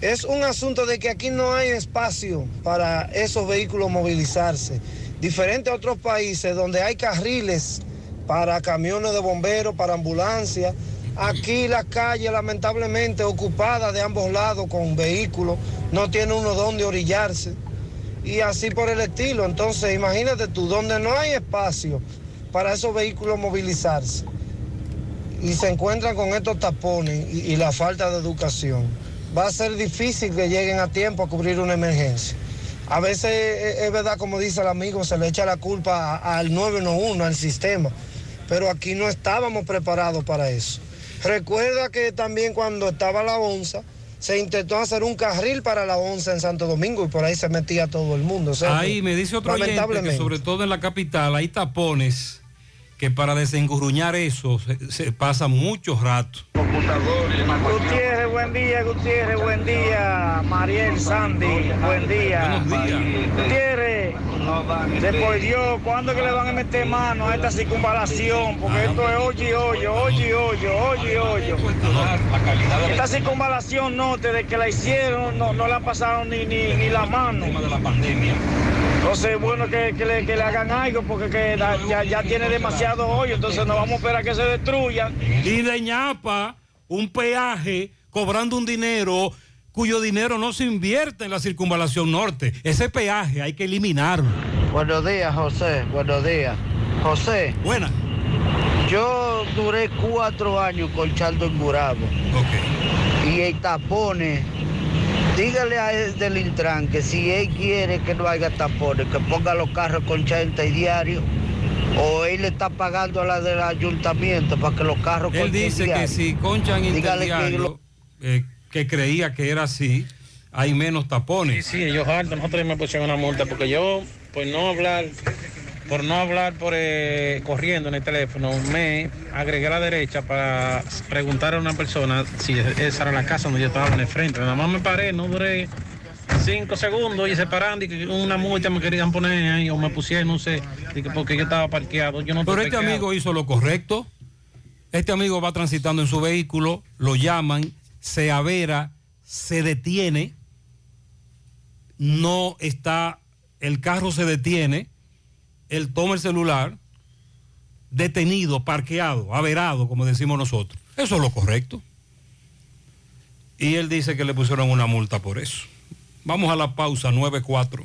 es un asunto de que aquí no hay espacio para esos vehículos movilizarse. Diferente a otros países donde hay carriles para camiones de bomberos, para ambulancias. Aquí la calle lamentablemente ocupada de ambos lados con vehículos, no tiene uno donde orillarse y así por el estilo. Entonces imagínate tú, donde no hay espacio para esos vehículos movilizarse y se encuentran con estos tapones y, y la falta de educación, va a ser difícil que lleguen a tiempo a cubrir una emergencia. A veces eh, es verdad, como dice el amigo, se le echa la culpa al 911, al sistema, pero aquí no estábamos preparados para eso. Recuerda que también cuando estaba la onza, se intentó hacer un carril para la onza en Santo Domingo y por ahí se metía todo el mundo. O sea, Ahí me dice otro oyente que lamentablemente. sobre todo en la capital hay tapones que para desengurruñar eso se, se pasa mucho rato. Gutiérrez, buen día, Gutiérrez, buen día. Mariel, Sandy, buen día. Gutiérrez, después Dios, ¿cuándo que le van a meter mano a esta circunvalación? Porque esto es hoyo y hoyo, hoyo y hoyo, hoyo y hoyo. Esta circunvalación norte, de que la hicieron, no, no la pasaron ni, ni, ni la mano. Entonces es bueno que, que le, que le hagan algo porque que da- ya, ya tiene demasiado hoyo, entonces no vamos a esperar que se destruya. Y de ñapa, un peaje cobrando un dinero cuyo dinero no se invierte en la circunvalación norte. Ese peaje hay que eliminarlo. Buenos días, José. Buenos días. José. Buena. Yo duré cuatro años colchando en Gurabo. Y el tapones. Dígale a él del Intran que si él quiere que no haya tapones, que ponga los carros con chanta y diario. O él le está pagando a la del ayuntamiento para que los carros Él dice que si conchan Dígale que interdiario, eh, que creía que era así, hay menos tapones. Sí, ellos hartos, nosotros me pusieron una multa porque yo, por no hablar, por no hablar por eh, corriendo en el teléfono, me agregué a la derecha para preguntar a una persona si esa era la casa donde yo estaba en el frente. Nada más me paré, no duré cinco segundos y se pararon y que una multa me querían poner ahí o me pusieron, no sé, porque yo estaba parqueado. Yo no Pero este parqueado. amigo hizo lo correcto. Este amigo va transitando en su vehículo, lo llaman, se avera, se detiene, no está, el carro se detiene, él toma el celular, detenido, parqueado, averado, como decimos nosotros. Eso es lo correcto. Y él dice que le pusieron una multa por eso. Vamos a la pausa 9-4.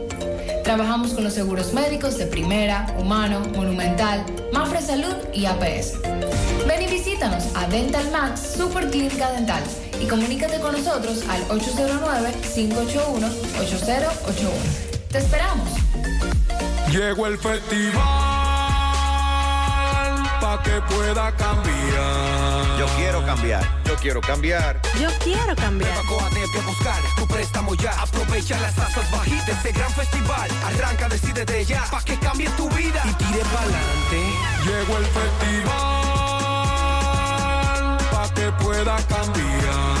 Trabajamos con los seguros médicos de Primera, Humano, Monumental, Mafre Salud y APS. Ven y visítanos a Dental Max Super Clínica Dental y comunícate con nosotros al 809-581-8081. ¡Te esperamos! Llegó el festival para que pueda cambiar. Yo quiero cambiar. Yo quiero cambiar. Yo quiero cambiar. Coatec a buscar tu préstamo ya. Aprovecha las tasas bajitas de este gran festival. Arranca, decídete ya, pa' que cambie tu vida y tire pa'lante. Llegó el festival para que pueda cambiar.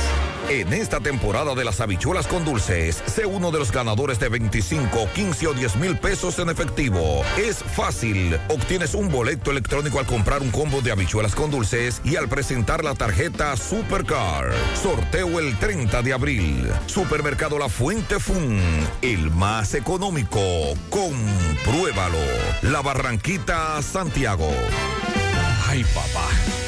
En esta temporada de las habichuelas con dulces, sé uno de los ganadores de 25, 15 o 10 mil pesos en efectivo. Es fácil. Obtienes un boleto electrónico al comprar un combo de habichuelas con dulces y al presentar la tarjeta Supercar. Sorteo el 30 de abril. Supermercado La Fuente Fun. El más económico. Compruébalo. La Barranquita, Santiago. Ay, papá.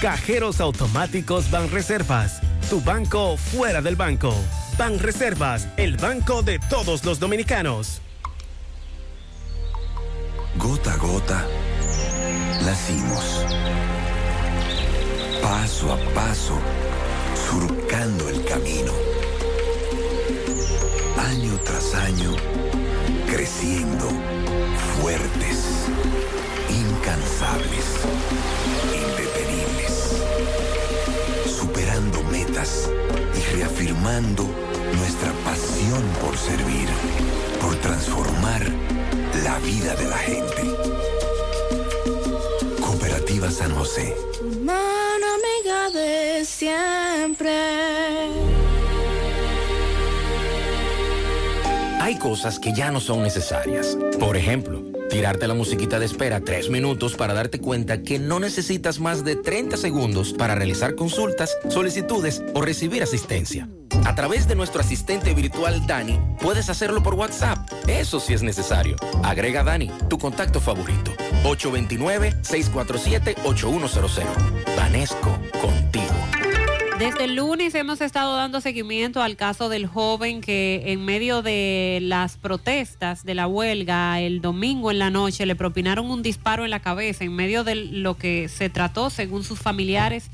Cajeros automáticos Banreservas. Tu banco fuera del banco. Banreservas, el banco de todos los dominicanos. Gota a gota, nacimos. Paso a paso, surcando el camino. Año tras año, creciendo, fuertes, incansables, metas y reafirmando nuestra pasión por servir, por transformar la vida de la gente. Cooperativa San José. Mano amiga de siempre. Hay cosas que ya no son necesarias. Por ejemplo, tirarte la musiquita de espera tres minutos para darte cuenta que no necesitas más de 30 segundos para realizar consultas, solicitudes o recibir asistencia. A través de nuestro asistente virtual Dani, puedes hacerlo por WhatsApp. Eso sí es necesario. Agrega Dani, tu contacto favorito. 829-647-8100. Vanesco, contigo. Desde el lunes hemos estado dando seguimiento al caso del joven que en medio de las protestas de la huelga el domingo en la noche le propinaron un disparo en la cabeza en medio de lo que se trató, según sus familiares,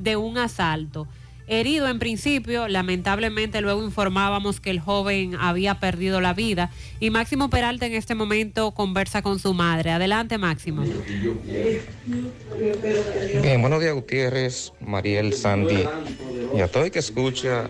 de un asalto. Herido en principio. Lamentablemente luego informábamos que el joven había perdido la vida y Máximo Peralta en este momento conversa con su madre. Adelante Máximo. Bien, buenos días Gutiérrez, Mariel, Sandy y a todo el que escucha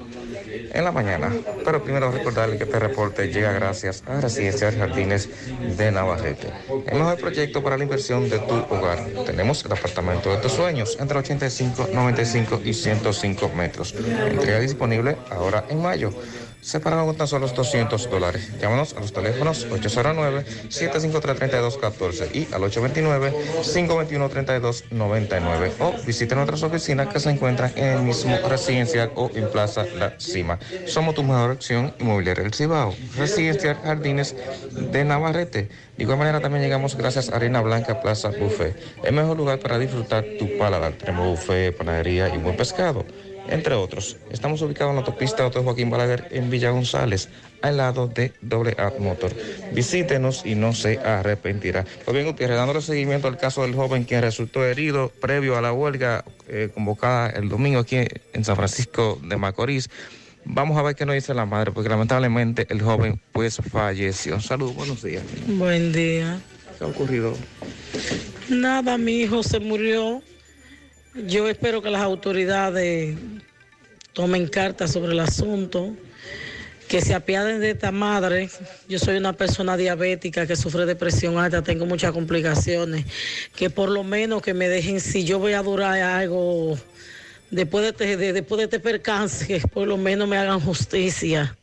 en la mañana. Pero primero recordarle que este reporte llega gracias a Residencial Jardines de Navarrete. El mejor proyecto para la inversión de tu hogar. Tenemos el apartamento de tus sueños entre 85, 95 y 105 metros. Entrega disponible ahora en mayo. Separado con tan solo 200 dólares. Llámanos a los teléfonos 809-753-3214 y al 829-521-3299 o visite nuestras oficinas que se encuentran en el mismo residencial o en Plaza La Cima. Somos tu mejor opción inmobiliaria del Cibao. Residencial Jardines de Navarrete. De igual manera también llegamos gracias a Arena Blanca Plaza Buffet. El mejor lugar para disfrutar tu paladar. Tenemos buffet, panadería y buen pescado entre otros. Estamos ubicados en la autopista Otto Joaquín Balaguer en Villa González, al lado de Doble A Motor. Visítenos y no se arrepentirá. Pues bien, Gutiérrez, dándole seguimiento al caso del joven quien resultó herido previo a la huelga eh, convocada el domingo aquí en San Francisco de Macorís. Vamos a ver qué nos dice la madre, porque lamentablemente el joven pues falleció. Saludos, buenos días. Buen día. ¿Qué ha ocurrido? Nada, mi hijo se murió. Yo espero que las autoridades tomen cartas sobre el asunto, que se apiaden de esta madre. Yo soy una persona diabética que sufre de presión alta, tengo muchas complicaciones, que por lo menos que me dejen, si yo voy a durar algo después de, este- de- después de este percance, por lo menos me hagan justicia.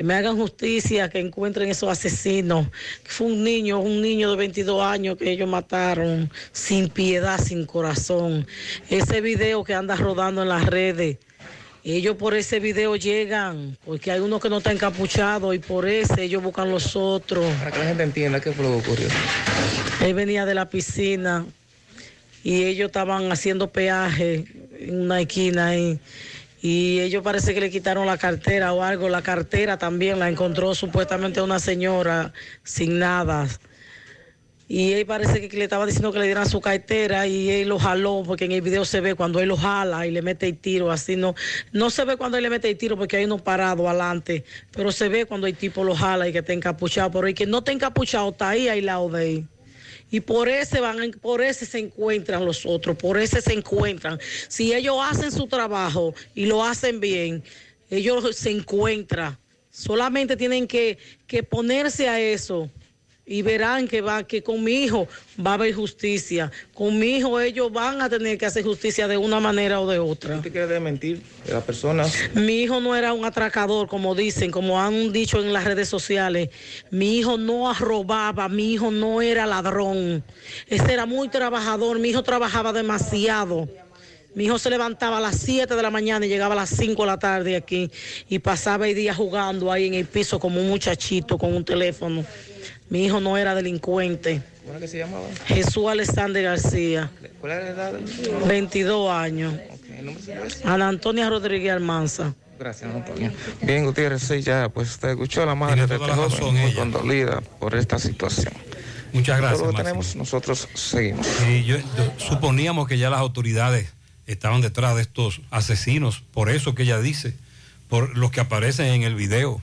Que me hagan justicia, que encuentren esos asesinos. Que fue un niño, un niño de 22 años que ellos mataron sin piedad, sin corazón. Ese video que anda rodando en las redes, ellos por ese video llegan, porque hay uno que no está encapuchado y por ese ellos buscan los otros. Para que la gente entienda qué fue lo que ocurrió. Él venía de la piscina y ellos estaban haciendo peaje en una esquina ahí. Y ellos parece que le quitaron la cartera o algo. La cartera también la encontró supuestamente una señora sin nada. Y él parece que le estaba diciendo que le dieran su cartera y él lo jaló, porque en el video se ve cuando él lo jala y le mete el tiro, así no. No se ve cuando él le mete el tiro porque hay uno parado adelante, pero se ve cuando el tipo lo jala y que está encapuchado. Pero el que no está encapuchado está ahí al lado de él. Y por ese van, por ese se encuentran los otros, por ese se encuentran. Si ellos hacen su trabajo y lo hacen bien, ellos se encuentran. Solamente tienen que, que ponerse a eso y verán que va que con mi hijo va a haber justicia. Con mi hijo ellos van a tener que hacer justicia de una manera o de otra. ¿Usted quiere mentir de las personas? Mi hijo no era un atracador, como dicen, como han dicho en las redes sociales. Mi hijo no robaba, mi hijo no era ladrón. Ese era muy trabajador, mi hijo trabajaba demasiado. Mi hijo se levantaba a las 7 de la mañana y llegaba a las 5 de la tarde aquí y pasaba el día jugando ahí en el piso como un muchachito con un teléfono. Mi hijo no era delincuente. ¿Cómo era que se llamaba? Jesús Alexander García, ¿Cuál era la edad? 22 años. ¿El nombre se llama? Ana Antonia Rodríguez Almanza. Gracias, Antonio. Bien, Gutiérrez, sí, ya, pues usted escuchó a la madre de este joven, muy ella. condolida por esta situación. Muchas gracias. Todo lo tenemos, nosotros seguimos. Sí, yo, yo suponíamos que ya las autoridades estaban detrás de estos asesinos, por eso que ella dice, por los que aparecen en el video.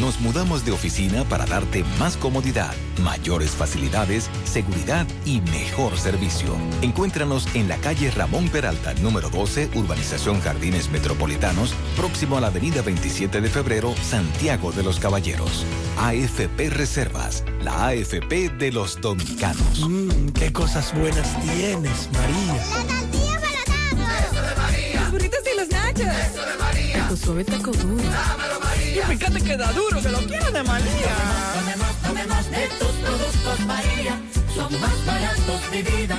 Nos mudamos de oficina para darte más comodidad, mayores facilidades, seguridad y mejor servicio. Encuéntranos en la calle Ramón Peralta, número 12, Urbanización Jardines Metropolitanos, próximo a la avenida 27 de febrero, Santiago de los Caballeros. AFP Reservas, la AFP de los dominicanos. Mmm, qué cosas buenas tienes, María. La tortilla para Eso de María. Tu suave taco duro. Dámelo, María. Y fíjate que da duro, que lo quiero de María. Tomemos, tomemos de tus productos, María. Son más baratos de vida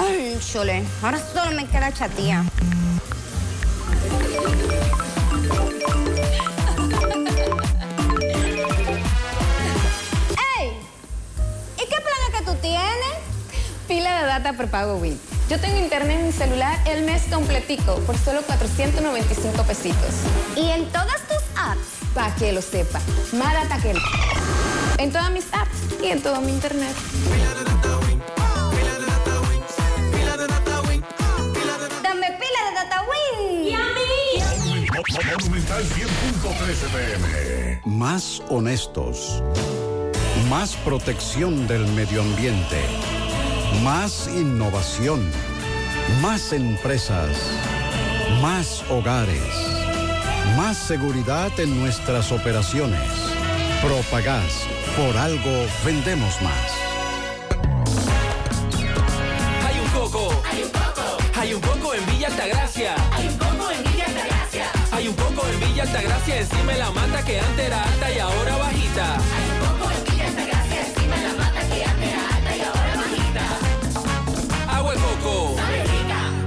Cónchole, ahora solo me queda chatía. ¡Ey! ¿Y qué planes que tú tienes? Pila de data prepago Win. Yo tengo internet en mi celular el mes completico por solo 495 pesitos. ¿Y en todas tus apps? Para que lo sepa. Más data que En todas mis apps y en todo mi internet. Monumental 100.13 pm. Más honestos. Más protección del medio ambiente. Más innovación. Más empresas. Más hogares. Más seguridad en nuestras operaciones. Propagás. Por algo vendemos más. Villa Altagracia encima la mata que antes era alta y ahora bajita. Hay un coco en Villa Altagracia encima la mata que antes era alta y ahora bajita. Agua de coco.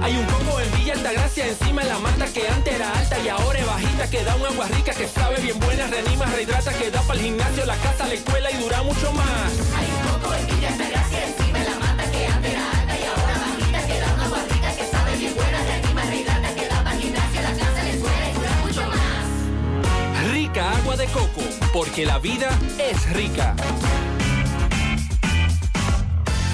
Hay un coco en Villa Altagracia encima la mata que antes era alta y ahora es bajita que da un agua rica que sabe bien buena, reanima, rehidrata, que da para el gimnasio, la casa, la escuela y dura mucho más. Hay un coco en Villa de coco, porque la vida es rica.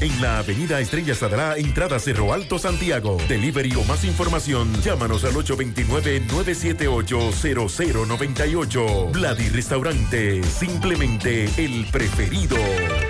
En la avenida Estrella Sadra, entrada Cerro Alto, Santiago. Delivery o más información, llámanos al 829-978-0098. Vladi Restaurante, simplemente el preferido.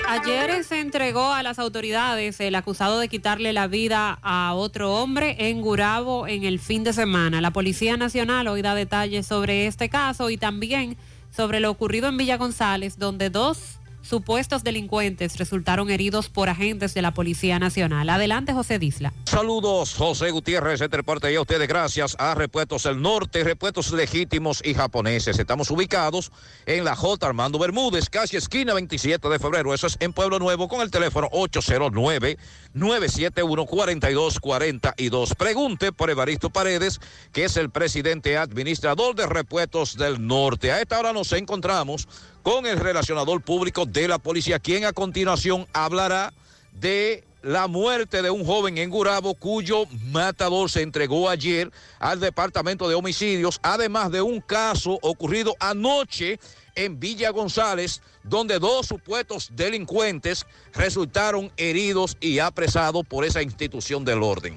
Ayer se entregó a las autoridades el acusado de quitarle la vida a otro hombre en Gurabo en el fin de semana. La Policía Nacional hoy da detalles sobre este caso y también sobre lo ocurrido en Villa González, donde dos supuestos delincuentes resultaron heridos por agentes de la Policía Nacional. Adelante, José Disla. Saludos, José Gutiérrez, este reporte y a ustedes gracias a Repuestos El Norte, Repuestos Legítimos y Japoneses. Estamos ubicados en la J. Armando Bermúdez, casi esquina 27 de febrero. Eso es en Pueblo Nuevo con el teléfono 809-971-4242. Pregunte por Evaristo Paredes, que es el presidente administrador de Repuestos del Norte. A esta hora nos encontramos con el relacionador público de la policía, quien a continuación hablará de la muerte de un joven en Gurabo cuyo matador se entregó ayer al Departamento de Homicidios, además de un caso ocurrido anoche en Villa González, donde dos supuestos delincuentes resultaron heridos y apresados por esa institución del orden.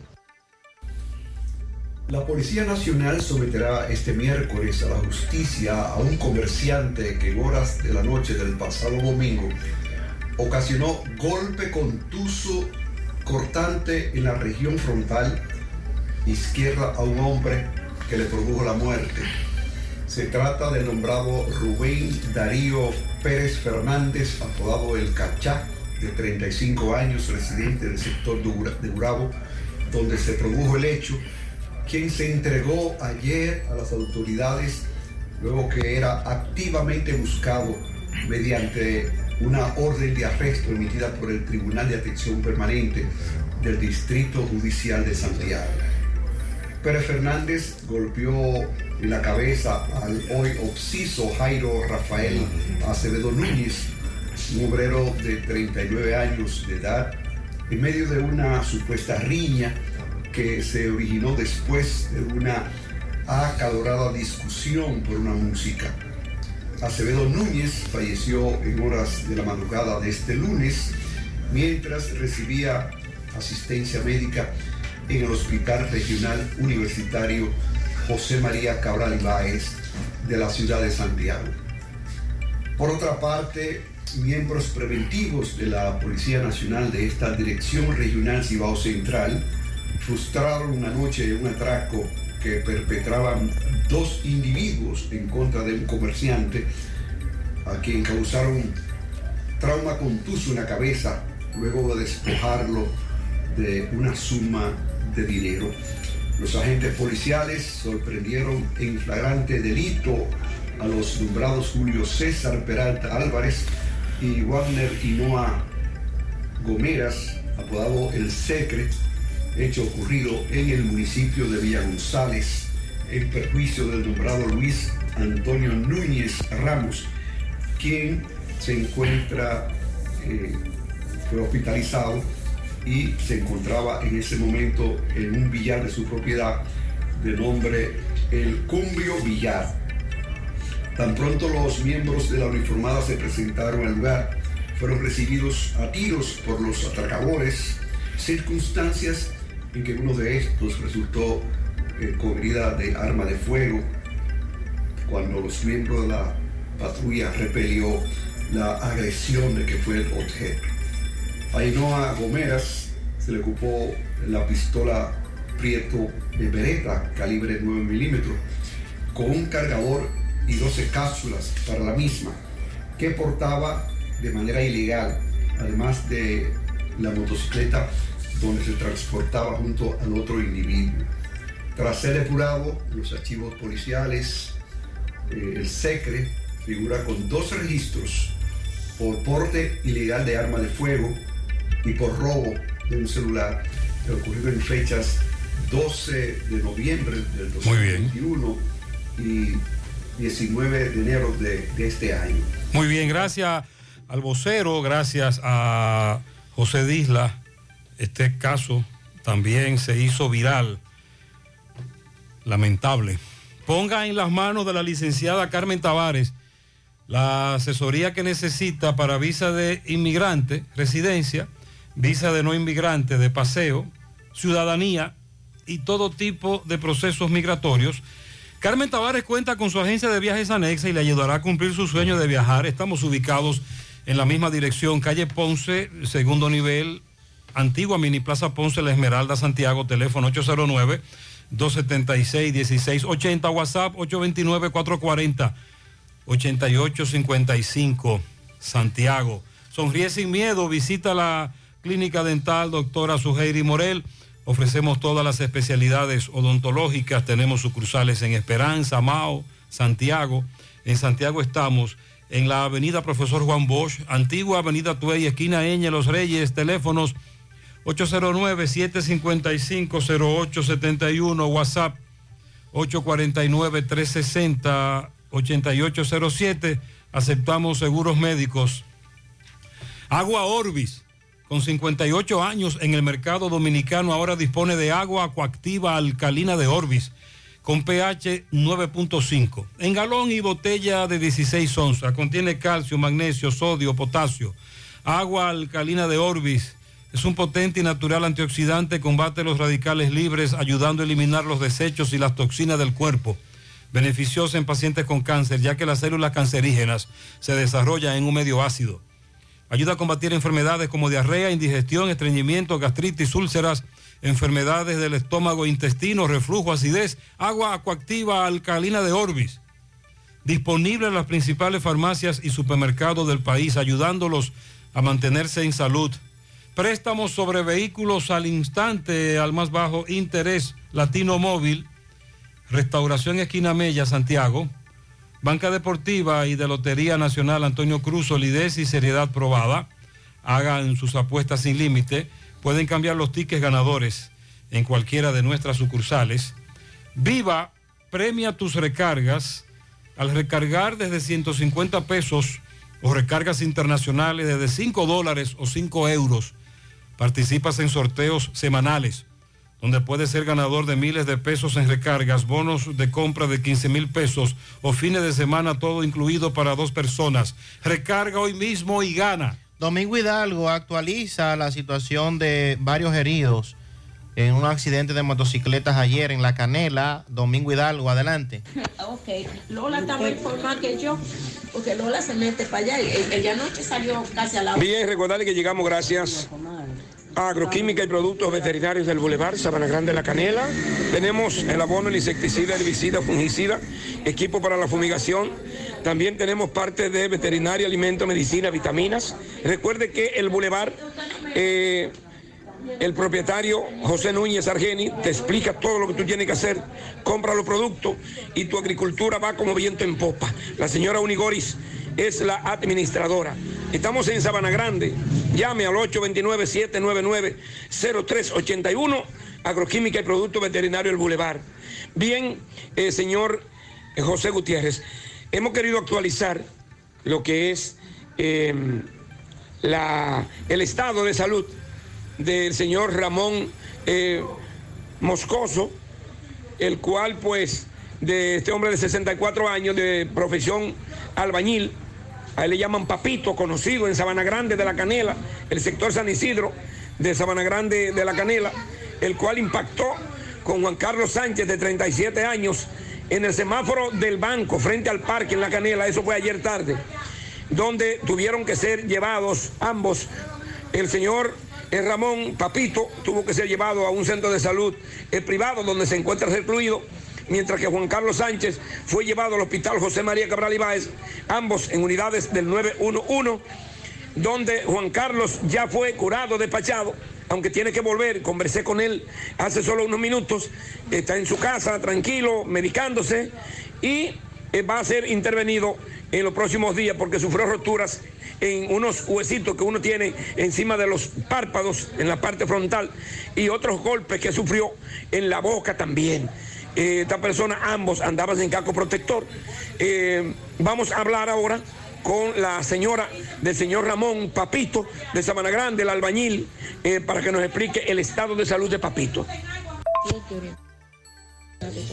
La Policía Nacional someterá este miércoles a la justicia a un comerciante que horas de la noche del pasado domingo ocasionó golpe contuso cortante en la región frontal izquierda a un hombre que le produjo la muerte. Se trata del nombrado Rubén Darío Pérez Fernández, apodado El Cachá, de 35 años, residente del sector de Urabo, donde se produjo el hecho, quien se entregó ayer a las autoridades luego que era activamente buscado mediante una orden de arresto emitida por el Tribunal de Atención Permanente del Distrito Judicial de Santiago. Pérez Fernández golpeó en la cabeza al hoy obsiso Jairo Rafael Acevedo Núñez, un obrero de 39 años de edad, en medio de una supuesta riña que se originó después de una acalorada discusión por una música. Acevedo Núñez falleció en horas de la madrugada de este lunes mientras recibía asistencia médica en el Hospital Regional Universitario José María Cabral Ibáez de la ciudad de Santiago. Por otra parte, miembros preventivos de la Policía Nacional de esta Dirección Regional Cibao Central frustraron una noche un atraco que perpetraban dos individuos en contra de un comerciante a quien causaron trauma contuso en la cabeza luego de despojarlo de una suma de dinero. Los agentes policiales sorprendieron en flagrante delito a los nombrados Julio César Peralta Álvarez y Wagner Hinoa Gomeras, apodado El Secret, hecho ocurrido en el municipio de Villa González, en perjuicio del nombrado Luis Antonio Núñez Ramos, quien se encuentra, eh, fue hospitalizado y se encontraba en ese momento en un billar de su propiedad de nombre El Cumbio Villar. Tan pronto los miembros de la uniformada se presentaron al lugar, fueron recibidos a tiros por los atracadores, circunstancias en que uno de estos resultó eh, con herida de arma de fuego cuando los miembros de la patrulla repelió la agresión de que fue el objeto. A Ainhoa Gomeras se le ocupó la pistola Prieto de Beretta calibre 9 milímetros con un cargador y 12 cápsulas para la misma que portaba de manera ilegal, además de la motocicleta donde se transportaba junto al otro individuo. Tras ser depurado, los archivos policiales, eh, el SECRE figura con dos registros por porte ilegal de arma de fuego y por robo de un celular que ocurrió en fechas 12 de noviembre del 2021 y 19 de enero de, de este año. Muy bien, gracias al vocero, gracias a José Disla. Este caso también se hizo viral. Lamentable. Ponga en las manos de la licenciada Carmen Tavares la asesoría que necesita para visa de inmigrante, residencia, visa de no inmigrante, de paseo, ciudadanía y todo tipo de procesos migratorios. Carmen Tavares cuenta con su agencia de viajes anexa y le ayudará a cumplir su sueño de viajar. Estamos ubicados en la misma dirección, calle Ponce, segundo nivel, antigua Mini Plaza Ponce, La Esmeralda, Santiago, teléfono 809 276 1680, WhatsApp 829 440 8855, Santiago. Sonríe sin miedo, visita la clínica dental doctora Suheiri Morel. Ofrecemos todas las especialidades odontológicas. Tenemos sucursales en Esperanza, Mao, Santiago. En Santiago estamos en la avenida Profesor Juan Bosch, antigua avenida Tuey, esquina Eñe, Los Reyes, teléfonos 809-755-0871, WhatsApp 849-360-8807. Aceptamos seguros médicos. Agua Orbis, con 58 años en el mercado dominicano, ahora dispone de agua acuactiva alcalina de Orbis, con pH 9.5. En galón y botella de 16 onzas. Contiene calcio, magnesio, sodio, potasio. Agua alcalina de Orbis. Es un potente y natural antioxidante, combate los radicales libres, ayudando a eliminar los desechos y las toxinas del cuerpo. Beneficiosa en pacientes con cáncer, ya que las células cancerígenas se desarrollan en un medio ácido. Ayuda a combatir enfermedades como diarrea, indigestión, estreñimiento, gastritis, úlceras, enfermedades del estómago, intestino, reflujo, acidez, agua acuactiva alcalina de Orbis. Disponible en las principales farmacias y supermercados del país, ayudándolos a mantenerse en salud. Préstamos sobre vehículos al instante, al más bajo interés, Latino Móvil, Restauración Esquina Mella, Santiago, Banca Deportiva y de Lotería Nacional Antonio Cruz, solidez y seriedad probada. Hagan sus apuestas sin límite. Pueden cambiar los tickets ganadores en cualquiera de nuestras sucursales. Viva, premia tus recargas al recargar desde 150 pesos o recargas internacionales desde 5 dólares o 5 euros. Participas en sorteos semanales donde puedes ser ganador de miles de pesos en recargas, bonos de compra de 15 mil pesos o fines de semana todo incluido para dos personas. Recarga hoy mismo y gana. Domingo Hidalgo actualiza la situación de varios heridos en un accidente de motocicletas ayer en La Canela. Domingo Hidalgo, adelante. Ok, Lola está más informada que yo, porque Lola se mete para allá. y Ella anoche salió casi a la Bien, recordarle que llegamos gracias a Agroquímica y Productos Veterinarios del Boulevard, Sabana Grande La Canela. Tenemos el abono, el insecticida, herbicida, fungicida, equipo para la fumigación. También tenemos parte de veterinaria, alimento, medicina, vitaminas. Recuerde que el Boulevard, eh, el propietario José Núñez Argeni te explica todo lo que tú tienes que hacer. Compra los productos y tu agricultura va como viento en popa. La señora Unigoris es la administradora. Estamos en Sabana Grande. Llame al 829-799-0381, Agroquímica y Producto Veterinario El Boulevard. Bien, eh, señor José Gutiérrez, hemos querido actualizar lo que es eh, la, el estado de salud del señor Ramón eh, Moscoso, el cual pues de este hombre de 64 años de profesión albañil, a él le llaman Papito, conocido en Sabana Grande de la Canela, el sector San Isidro de Sabana Grande de la Canela, el cual impactó con Juan Carlos Sánchez de 37 años en el semáforo del banco frente al parque en la Canela, eso fue ayer tarde, donde tuvieron que ser llevados ambos, el señor eh, Ramón Papito tuvo que ser llevado a un centro de salud privado donde se encuentra recluido mientras que Juan Carlos Sánchez fue llevado al hospital José María Cabral Ibáez, ambos en unidades del 911, donde Juan Carlos ya fue curado, despachado, aunque tiene que volver, conversé con él hace solo unos minutos, está en su casa tranquilo, medicándose y eh, va a ser intervenido en los próximos días porque sufrió roturas en unos huesitos que uno tiene encima de los párpados, en la parte frontal, y otros golpes que sufrió en la boca también. Eh, esta persona, ambos andaban en casco protector. Eh, vamos a hablar ahora con la señora del señor Ramón Papito de Sabana Grande, el albañil, eh, para que nos explique el estado de salud de Papito.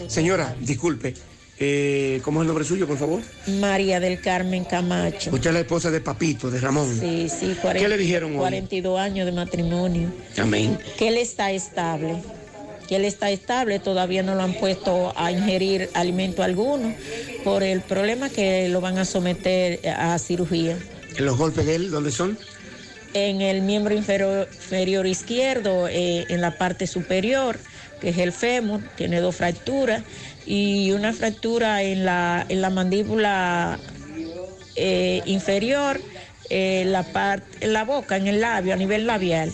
Señora, disculpe, eh, ¿cómo es el nombre suyo, por favor? María del Carmen Camacho. Usted es la esposa de Papito, de Ramón. Sí, sí, ¿Qué le dijeron hoy? 42 años de matrimonio. Amén. Que él está estable. Que él está estable, todavía no lo han puesto a ingerir alimento alguno por el problema que lo van a someter a cirugía. ¿Los golpes de él dónde son? En el miembro inferior, inferior izquierdo, eh, en la parte superior, que es el fémur, tiene dos fracturas y una fractura en la, en la mandíbula eh, inferior, eh, la, parte, en la boca, en el labio, a nivel labial,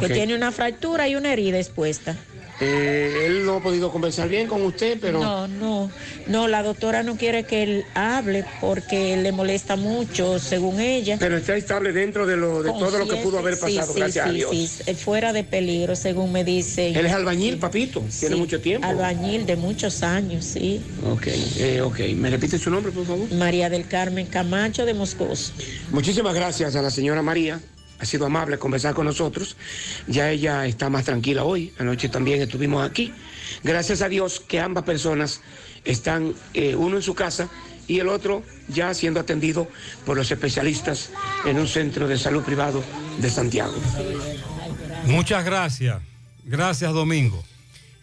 que tiene una fractura y una herida expuesta. Eh, él no ha podido conversar bien con usted, pero... No, no, no, la doctora no quiere que él hable porque le molesta mucho, según ella. Pero está estable dentro de, lo, de todo lo que pudo haber pasado, sí, gracias a Dios. sí, fuera de peligro, según me dicen. Él es albañil, papito, tiene mucho tiempo. Albañil de muchos años, sí. Ok, eh, ok. ¿Me repite su nombre, por favor? María del Carmen Camacho de Moscoso. Muchísimas gracias a la señora María. Ha sido amable conversar con nosotros. Ya ella está más tranquila hoy. Anoche también estuvimos aquí. Gracias a Dios que ambas personas están, eh, uno en su casa y el otro ya siendo atendido por los especialistas en un centro de salud privado de Santiago. Muchas gracias. Gracias, Domingo.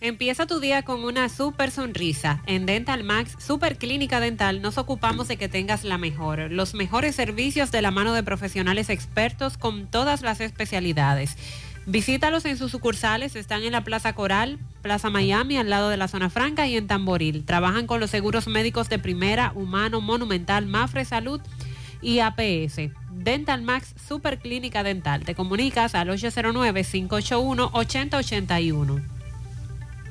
Empieza tu día con una super sonrisa. En Dental Max, Super Clínica Dental, nos ocupamos de que tengas la mejor, los mejores servicios de la mano de profesionales expertos con todas las especialidades. Visítalos en sus sucursales, están en la Plaza Coral, Plaza Miami, al lado de la Zona Franca y en Tamboril. Trabajan con los seguros médicos de primera, humano, monumental, Mafre Salud y APS. Dental Max Super Clínica Dental. Te comunicas al 809-581-8081.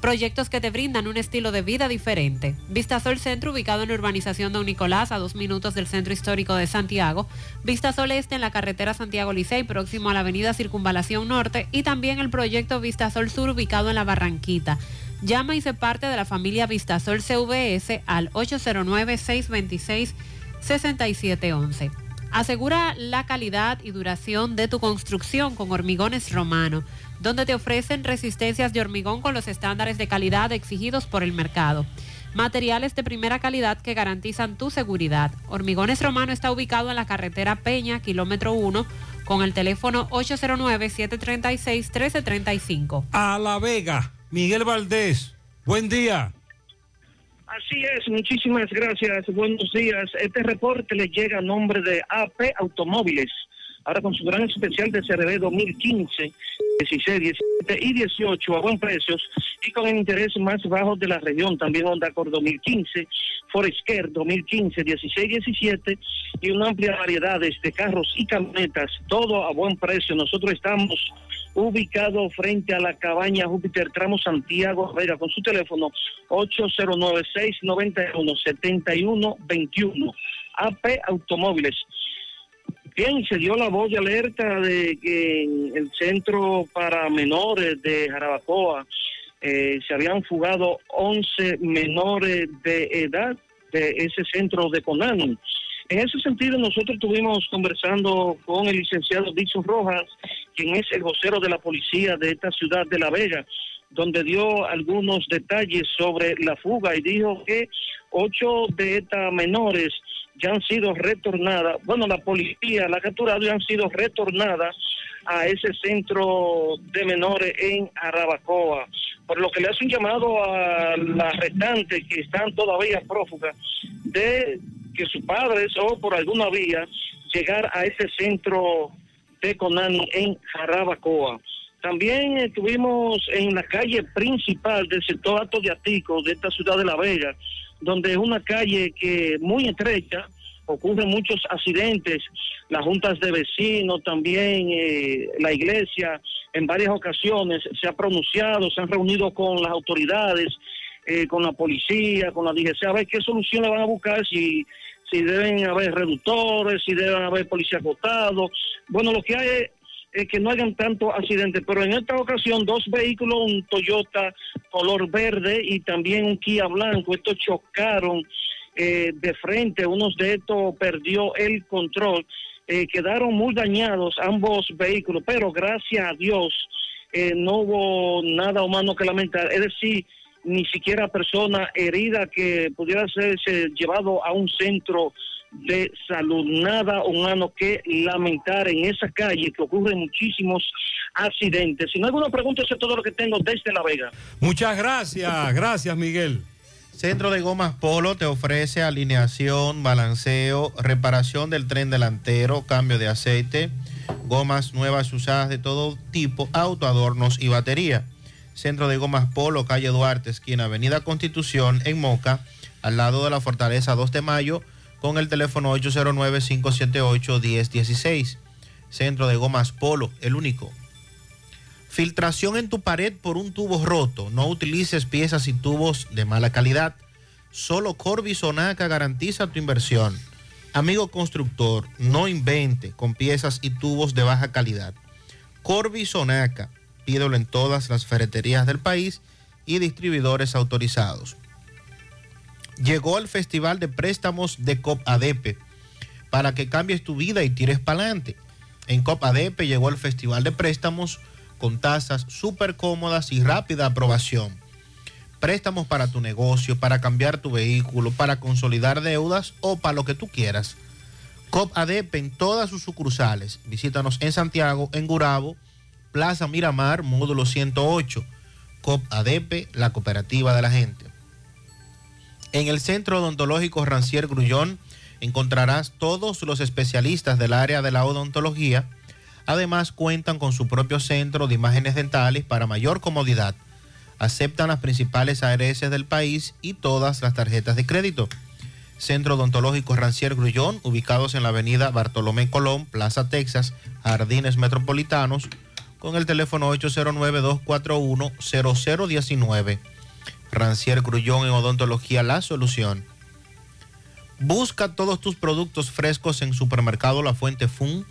Proyectos que te brindan un estilo de vida diferente. Vistasol Centro, ubicado en la urbanización Don Nicolás, a dos minutos del Centro Histórico de Santiago. Vistasol Este en la carretera Santiago Licey, próximo a la avenida Circunvalación Norte. Y también el proyecto Vistasol Sur, ubicado en la Barranquita. Llama y se parte de la familia Vistasol CVS al 809-626-6711. Asegura la calidad y duración de tu construcción con Hormigones Romano, donde te ofrecen resistencias de hormigón con los estándares de calidad exigidos por el mercado. Materiales de primera calidad que garantizan tu seguridad. Hormigones Romano está ubicado en la carretera Peña, kilómetro 1, con el teléfono 809-736-1335. A La Vega, Miguel Valdés, buen día. Así es, muchísimas gracias, buenos días. Este reporte le llega a nombre de AP Automóviles, ahora con su gran especial de CRB 2015, 16, 17 y 18 a buen precios y con el interés más bajo de la región. También Honda Accord 2015, Foresker 2015, 16, 17 y una amplia variedad de carros y camionetas, todo a buen precio. Nosotros estamos ubicado frente a la cabaña Júpiter Tramo Santiago Vega con su teléfono 809-691-7121. AP Automóviles. Bien, se dio la voz de alerta de que en el centro para menores de Jarabacoa eh, se habían fugado 11 menores de edad de ese centro de Conani. En ese sentido, nosotros estuvimos conversando con el licenciado Dixon Rojas, quien es el vocero de la policía de esta ciudad de La Vega, donde dio algunos detalles sobre la fuga y dijo que ocho de estas menores ya han sido retornadas, bueno, la policía la ha capturado y han sido retornadas a ese centro de menores en Arabacoa, por lo que le hace un llamado a las restantes que están todavía prófugas de que sus padres o por alguna vía llegar a ese centro de Conani en Jarabacoa. También estuvimos en la calle principal del sector Alto de Atico de esta ciudad de La Vega, donde es una calle que muy estrecha, ocurren muchos accidentes, las juntas de vecinos, también eh, la iglesia en varias ocasiones se ha pronunciado, se han reunido con las autoridades, eh, con la policía, con la DGC, a ver qué solución le van a buscar, si si deben haber reductores, si deben haber policía acotados. Bueno, lo que hay es, que no hayan tantos accidentes, pero en esta ocasión dos vehículos, un Toyota color verde y también un Kia blanco, estos chocaron eh, de frente, uno de estos perdió el control, eh, quedaron muy dañados ambos vehículos, pero gracias a Dios eh, no hubo nada humano que lamentar, es decir, ni siquiera persona herida que pudiera ser llevado a un centro de salud. Nada humano que lamentar en esa calle que ocurren muchísimos accidentes. Si no hay alguna pregunta, eso es todo lo que tengo desde La Vega. Muchas gracias, gracias Miguel. Centro de Gomas Polo te ofrece alineación, balanceo, reparación del tren delantero, cambio de aceite, gomas nuevas usadas de todo tipo, autoadornos y batería. Centro de Gomas Polo, calle Duarte, esquina Avenida Constitución, en Moca, al lado de la Fortaleza 2 de Mayo, con el teléfono 809-578-1016. Centro de Gomas Polo, el único. Filtración en tu pared por un tubo roto. No utilices piezas y tubos de mala calidad. Solo Corby Sonaca garantiza tu inversión. Amigo constructor, no invente con piezas y tubos de baja calidad. Corby Sonaca pídelo en todas las ferreterías del país y distribuidores autorizados. Llegó al Festival de Préstamos de COP ADP para que cambies tu vida y tires para adelante. En COP ADP llegó el Festival de Préstamos con tasas súper cómodas y rápida aprobación. Préstamos para tu negocio, para cambiar tu vehículo, para consolidar deudas o para lo que tú quieras. COP ADP en todas sus sucursales. Visítanos en Santiago, en Gurabo, Plaza Miramar, módulo 108. COP ADP, la cooperativa de la gente. En el Centro Odontológico Rancier Grullón encontrarás todos los especialistas del área de la odontología. Además, cuentan con su propio centro de imágenes dentales para mayor comodidad. Aceptan las principales ARS del país y todas las tarjetas de crédito. Centro Odontológico Rancier Grullón, ubicados en la avenida Bartolomé Colón, Plaza Texas, Jardines Metropolitanos, con el teléfono 809-241-0019. Rancier Grullón en Odontología La Solución. Busca todos tus productos frescos en Supermercado La Fuente Fun,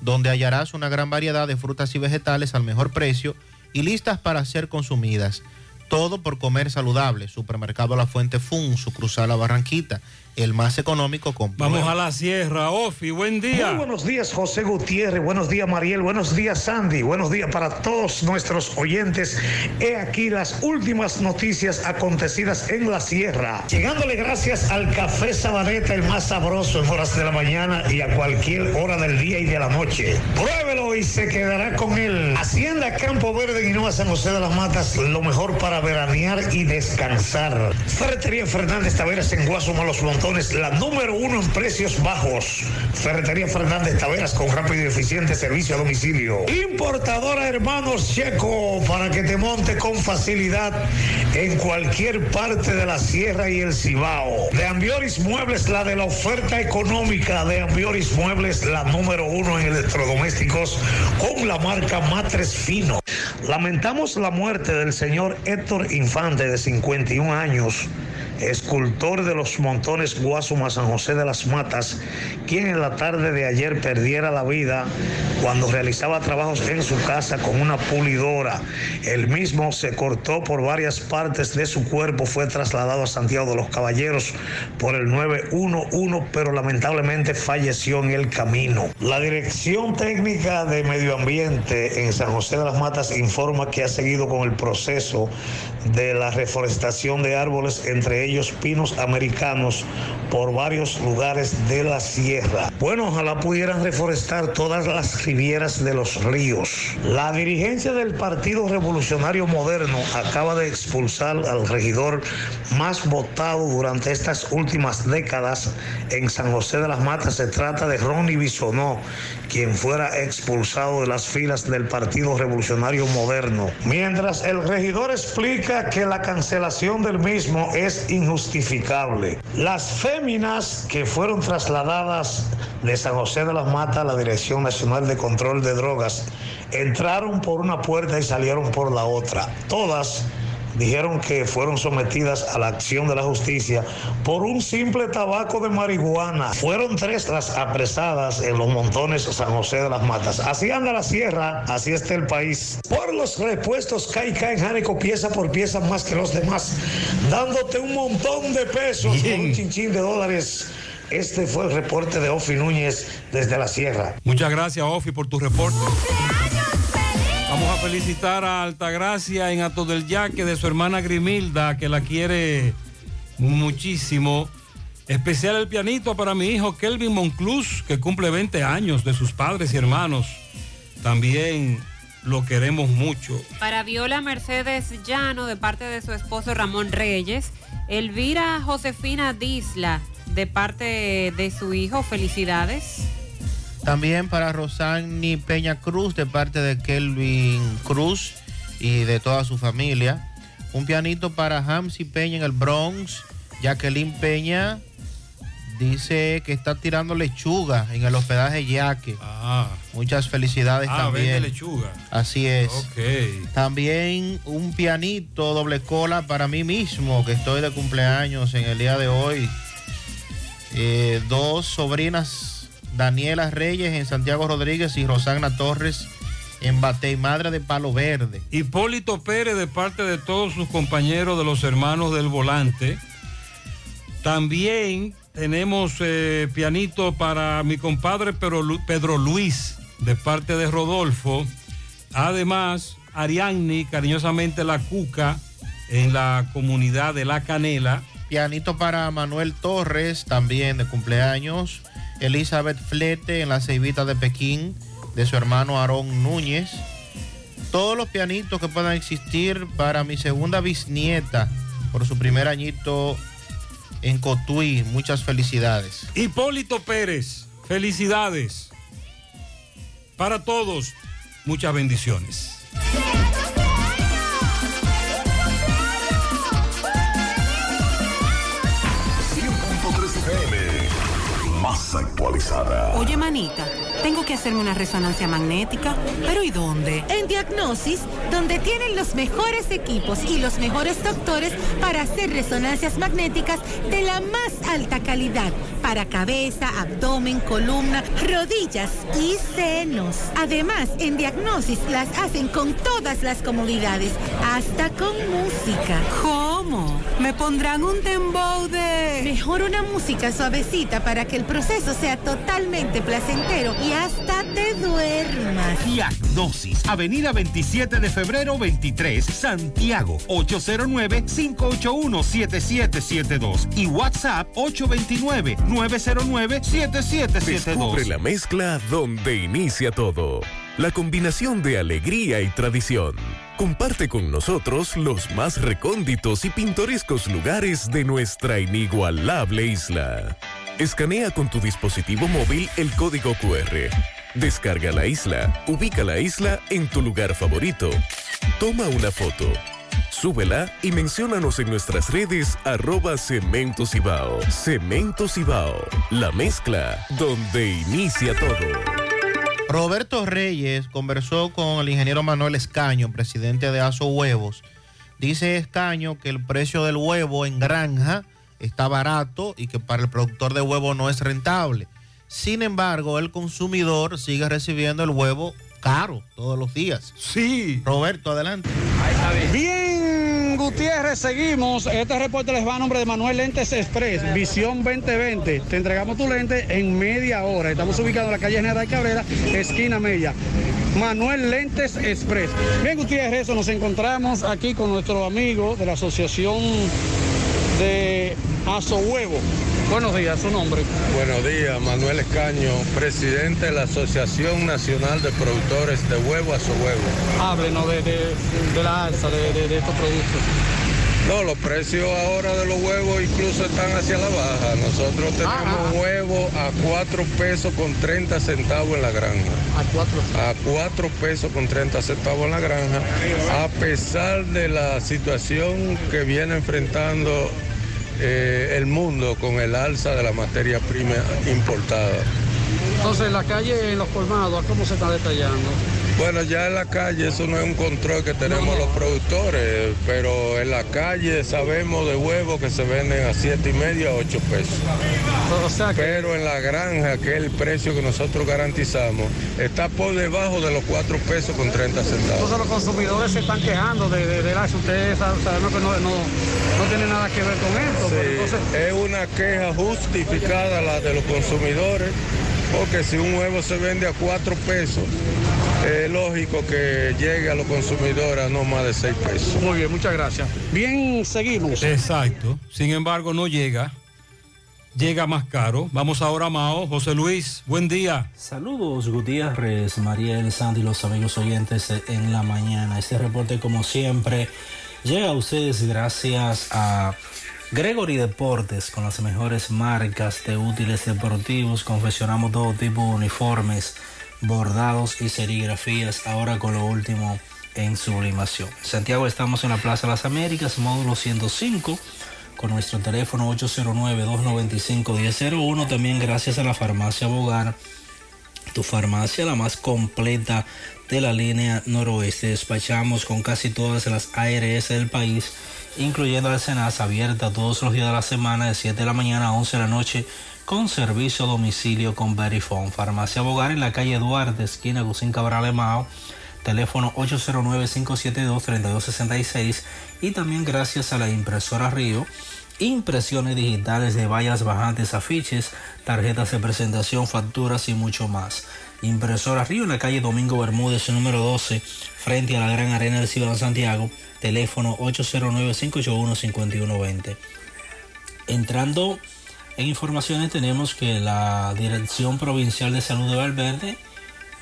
donde hallarás una gran variedad de frutas y vegetales al mejor precio y listas para ser consumidas. Todo por comer saludable. Supermercado La Fuente Fun, su cruzada La Barranquita, el más económico con Vamos a la sierra, Ofi, buen día. Muy buenos días, José Gutiérrez. Buenos días, Mariel. Buenos días, Sandy. Buenos días para todos nuestros oyentes. He aquí las últimas noticias acontecidas en la sierra. Llegándole gracias al café Sabaneta, el más sabroso en horas de la mañana y a cualquier hora del día y de la noche. Pruébelo y se quedará con él. Hacienda Campo Verde, Guinoa, San José de las Matas, lo mejor para veranear y descansar. Ferretería Fernández Taveras en Guasuma, Los Montones, la número uno en precios bajos. Ferretería Fernández Taveras con rápido y eficiente servicio a domicilio. Importadora Hermanos Checo para que te monte con facilidad en cualquier parte de la sierra y el Cibao. De Ambioris Muebles, la de la oferta económica de Ambioris Muebles, la número uno en electrodomésticos con la marca Matres Fino. Lamentamos la muerte del señor Héctor Infante de 51 años escultor de los montones Guasuma San José de las Matas, quien en la tarde de ayer perdiera la vida cuando realizaba trabajos en su casa con una pulidora. El mismo se cortó por varias partes de su cuerpo, fue trasladado a Santiago de los Caballeros por el 911, pero lamentablemente falleció en el camino. La Dirección Técnica de Medio Ambiente en San José de las Matas informa que ha seguido con el proceso de la reforestación de árboles, entre pinos americanos, por varios lugares de la sierra. Bueno, ojalá pudieran reforestar todas las rivieras de los ríos. La dirigencia del Partido Revolucionario Moderno acaba de expulsar al regidor más votado durante estas últimas décadas en San José de las Matas. Se trata de Ronnie Bisonó, quien fuera expulsado de las filas del Partido Revolucionario Moderno. Mientras el regidor explica que la cancelación del mismo es injustificable. Las féminas que fueron trasladadas de San José de las Matas a la Dirección Nacional de Control de Drogas entraron por una puerta y salieron por la otra. Todas dijeron que fueron sometidas a la acción de la justicia por un simple tabaco de marihuana. Fueron tres las apresadas en los montones San José de las Matas. Así anda la sierra, así está el país. Por los repuestos Caica en Jánico pieza por pieza más que los demás, dándote un montón de pesos por un chinchín de dólares. Este fue el reporte de Ofi Núñez desde la sierra. Muchas gracias, Ofi, por tu reporte. Vamos a felicitar a Altagracia en Ato del Yaque de su hermana Grimilda, que la quiere muchísimo. Especial el pianito para mi hijo Kelvin Monclus, que cumple 20 años de sus padres y hermanos. También lo queremos mucho. Para Viola Mercedes Llano, de parte de su esposo Ramón Reyes. Elvira Josefina Disla, de parte de su hijo. Felicidades. También para Rosani Peña Cruz de parte de Kelvin Cruz y de toda su familia. Un pianito para Hamsi Peña en el Bronx. Jacqueline Peña dice que está tirando lechuga en el hospedaje Yaque. Muchas felicidades Ah, también. vende lechuga. Así es. También un pianito doble cola para mí mismo, que estoy de cumpleaños en el día de hoy. Eh, dos sobrinas, Daniela Reyes en Santiago Rodríguez y Rosana Torres en Batey, madre de Palo Verde. Hipólito Pérez de parte de todos sus compañeros de los hermanos del volante. También tenemos eh, pianito para mi compadre Pedro, Lu- Pedro Luis de parte de Rodolfo. Además, Ariadne, cariñosamente la Cuca, en la comunidad de La Canela. Pianito para Manuel Torres, también de cumpleaños. Elizabeth Flete en la ceibita de Pekín de su hermano Aarón Núñez. Todos los pianitos que puedan existir para mi segunda bisnieta por su primer añito en Cotuí. Muchas felicidades. Hipólito Pérez, felicidades. Para todos, muchas bendiciones. Más actualizada. Oye, manita, tengo que hacerme una resonancia magnética, pero ¿y dónde? En Diagnosis, donde tienen los mejores equipos y los mejores doctores para hacer resonancias magnéticas de la más alta calidad para cabeza, abdomen, columna, rodillas y senos. Además, en Diagnosis las hacen con todas las comodidades, hasta con música. ¿Cómo? ¿Me pondrán un dembow de...? Mejor una música suavecita para que el proceso sea totalmente placentero y hasta te duermas. Diagnosis, Avenida 27 de febrero 23, Santiago, 809-581-7772 y WhatsApp 829-909-7772. Descubre la mezcla donde inicia todo. La combinación de alegría y tradición. Comparte con nosotros los más recónditos y pintorescos lugares de nuestra inigualable isla. Escanea con tu dispositivo móvil el código QR. Descarga la isla, ubica la isla en tu lugar favorito. Toma una foto. Súbela y menciónanos en nuestras redes arroba Cemento Cibao. Cemento Cibao, la mezcla donde inicia todo. Roberto Reyes conversó con el ingeniero Manuel Escaño, presidente de Aso Huevos. Dice Escaño que el precio del huevo en granja está barato y que para el productor de huevo no es rentable. Sin embargo, el consumidor sigue recibiendo el huevo caro todos los días. Sí. Roberto, adelante. Bien, Gutiérrez, seguimos. Este reporte les va a nombre de Manuel Lentes Express, Visión 2020. Te entregamos tu lente en media hora. Estamos ubicados en la calle General Cabrera, esquina Mella. Manuel Lentes Express. Bien, Gutiérrez, eso nos encontramos aquí con nuestro amigo de la Asociación de Aso Huevo. Buenos días, su nombre. Buenos días, Manuel Escaño, presidente de la Asociación Nacional de Productores de Huevo a su Huevo. Háblenos de, de- de la alza de, de- de estos productos. No, los precios ahora de los huevos incluso están hacia la baja. Nosotros tenemos huevo a 4 pesos con 30 centavos en la granja. A cuatro. A 4 pesos con 30 centavos en la granja, a pesar de la situación que viene enfrentando eh, el mundo con el alza de la materia prima importada. Entonces, en la calle, en los colmados, ¿a ¿cómo se está detallando? Bueno, ya en la calle eso no es un control que tenemos los productores, pero en la calle sabemos de huevos que se venden a siete y medio a 8 pesos. Pero en la granja, que es el precio que nosotros garantizamos, está por debajo de los 4 pesos con 30 centavos. Entonces los consumidores se están quejando de, de, del alza. Ustedes saben sabemos que no, no, no tiene nada que ver con esto. entonces, Es una queja justificada la de los consumidores, porque si un huevo se vende a 4 pesos, es lógico que llegue a los consumidores a no más de 6 pesos. Muy bien, muchas gracias. Bien, seguimos. Exacto. Sin embargo, no llega. Llega más caro. Vamos ahora a Mao. José Luis, buen día. Saludos Gutiérrez, Mariel, Sandy, los amigos oyentes en la mañana. Este reporte como siempre llega a ustedes gracias a Gregory Deportes con las mejores marcas de útiles deportivos. Confeccionamos todo tipo de uniformes, bordados y serigrafías. Ahora con lo último en sublimación. Santiago estamos en la Plaza de las Américas, módulo 105 con nuestro teléfono 809-295-1001. También gracias a la farmacia Bogar, tu farmacia la más completa de la línea noroeste. Despachamos con casi todas las ARS del país, incluyendo la Senasa abierta todos los días de la semana de 7 de la mañana a 11 de la noche con servicio a domicilio con Verifone. Farmacia Bogar en la calle Duarte, esquina Gusín Cabral de Mao teléfono 809-572-3266 y también gracias a la impresora Río, impresiones digitales de vallas bajantes, afiches, tarjetas de presentación, facturas y mucho más. Impresora Río en la calle Domingo Bermúdez, número 12, frente a la Gran Arena del Ciudad de Santiago, teléfono 809-581-5120. Entrando En informaciones tenemos que la Dirección Provincial de Salud de Valverde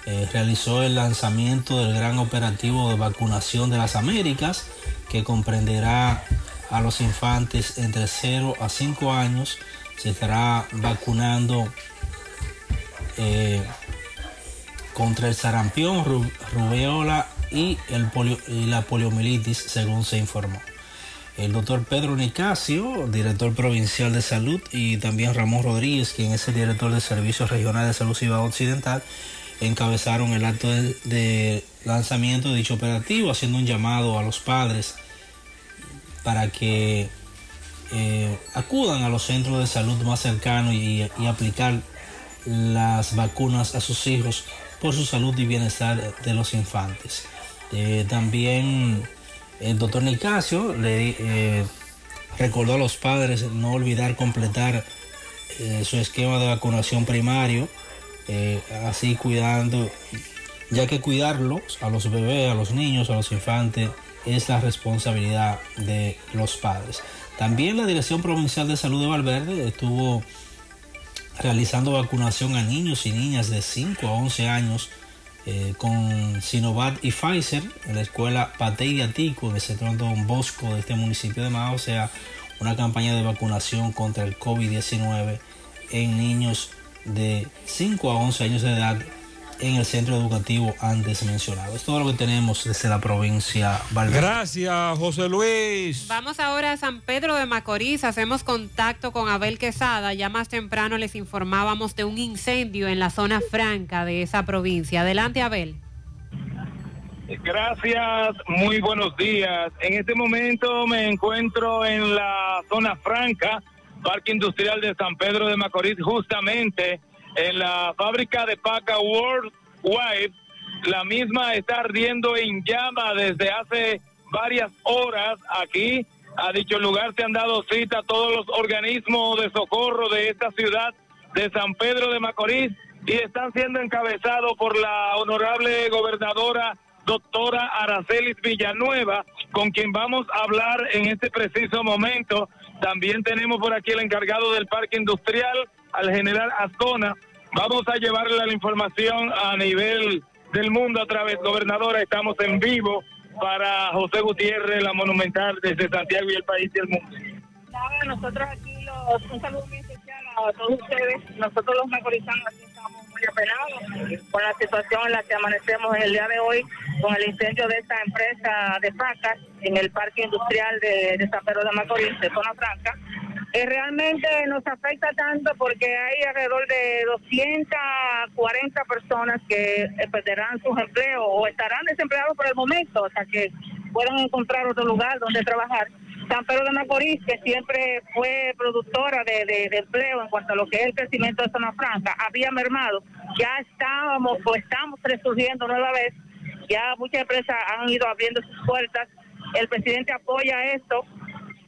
eh, realizó el lanzamiento del gran operativo de vacunación de las Américas, que comprenderá a los infantes entre 0 a 5 años. Se estará vacunando eh, contra el sarampión, ru- rubeola y, el polio- y la poliomielitis, según se informó. El doctor Pedro Nicasio, director provincial de salud, y también Ramón Rodríguez, quien es el director de Servicios Regionales de Salud Cibao Occidental, encabezaron el acto de, lanzamiento de dicho operativo, haciendo un llamado a los padres para que eh, acudan a los centros de salud más cercanos y, y aplicar las vacunas a sus hijos por su salud y bienestar de los infantes. Eh, también el doctor Nicasio le eh, recordó a los padres no olvidar completar eh, su esquema de vacunación primario, eh, así cuidando, ya que cuidarlos a los bebés, a los niños, a los infantes, es la responsabilidad de los padres. También la Dirección Provincial de Salud de Valverde estuvo realizando vacunación a niños y niñas de 5 a 11 años eh, con Sinovac y Pfizer en la escuela Patey de Atico, en centro Don Bosco de este municipio de Mao, o sea, una campaña de vacunación contra el COVID-19 en niños de 5 a 11 años de edad en el centro educativo antes mencionado. Es todo lo que tenemos desde la provincia Valverde. Gracias, José Luis. Vamos ahora a San Pedro de Macorís. Hacemos contacto con Abel Quesada. Ya más temprano les informábamos de un incendio en la zona franca de esa provincia. Adelante, Abel. Gracias, muy buenos días. En este momento me encuentro en la zona franca, Parque Industrial de San Pedro de Macorís, justamente en la fábrica de Paca Worldwide. La misma está ardiendo en llama desde hace varias horas aquí. A dicho lugar se han dado cita todos los organismos de socorro de esta ciudad de San Pedro de Macorís y están siendo encabezados por la honorable gobernadora doctora Aracelis Villanueva, con quien vamos a hablar en este preciso momento. También tenemos por aquí el encargado del parque industrial, al general Ascona. Vamos a llevarle la información a nivel del mundo a través, gobernadora, estamos en vivo para José Gutiérrez, la monumental desde Santiago y el país y el mundo. Nada, nosotros aquí, los, un saludo muy especial a todos ustedes. Nosotros los macorizanos aquí estamos muy apenados con la situación en la que amanecemos el día de hoy con el incendio de esta empresa de facas en el parque industrial de, de San Pedro de Macorís, de Zona Franca. Eh, realmente nos afecta tanto porque hay alrededor de 240 personas que eh, perderán sus empleos o estarán desempleados por el momento hasta que puedan encontrar otro lugar donde trabajar. San Pedro de Macorís, que siempre fue productora de, de- de empleo en cuanto a lo que es el crecimiento de Zona Franca, había mermado. Ya estábamos o estamos resurgiendo nueva vez. Ya muchas empresas han ido abriendo sus puertas. El presidente apoya esto.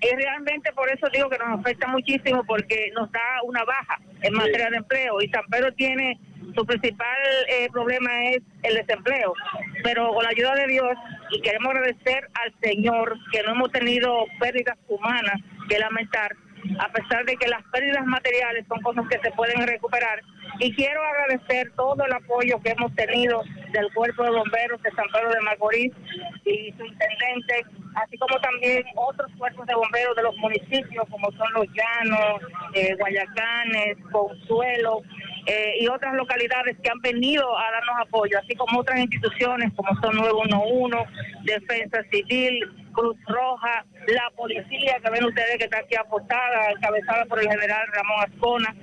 Y realmente por eso digo que nos afecta muchísimo porque nos da una baja en materia de empleo y San Pedro tiene su principal eh, problema es el desempleo. Pero con la ayuda de Dios y queremos agradecer al Señor que no hemos tenido pérdidas humanas que lamentar, a pesar de que las pérdidas materiales son cosas que se pueden recuperar. Y quiero agradecer todo el apoyo que hemos tenido del Cuerpo de Bomberos de San Pedro de Macorís y su intendente, así como también otros cuerpos de bomberos de los municipios, como son Los Llanos, eh, Guayacanes, Consuelo, eh, y otras localidades que han venido a darnos apoyo, así como otras instituciones como son 911, Defensa Civil, Cruz Roja, la policía, que ven ustedes que está aquí apostada, encabezada por el general Ramón Ascona,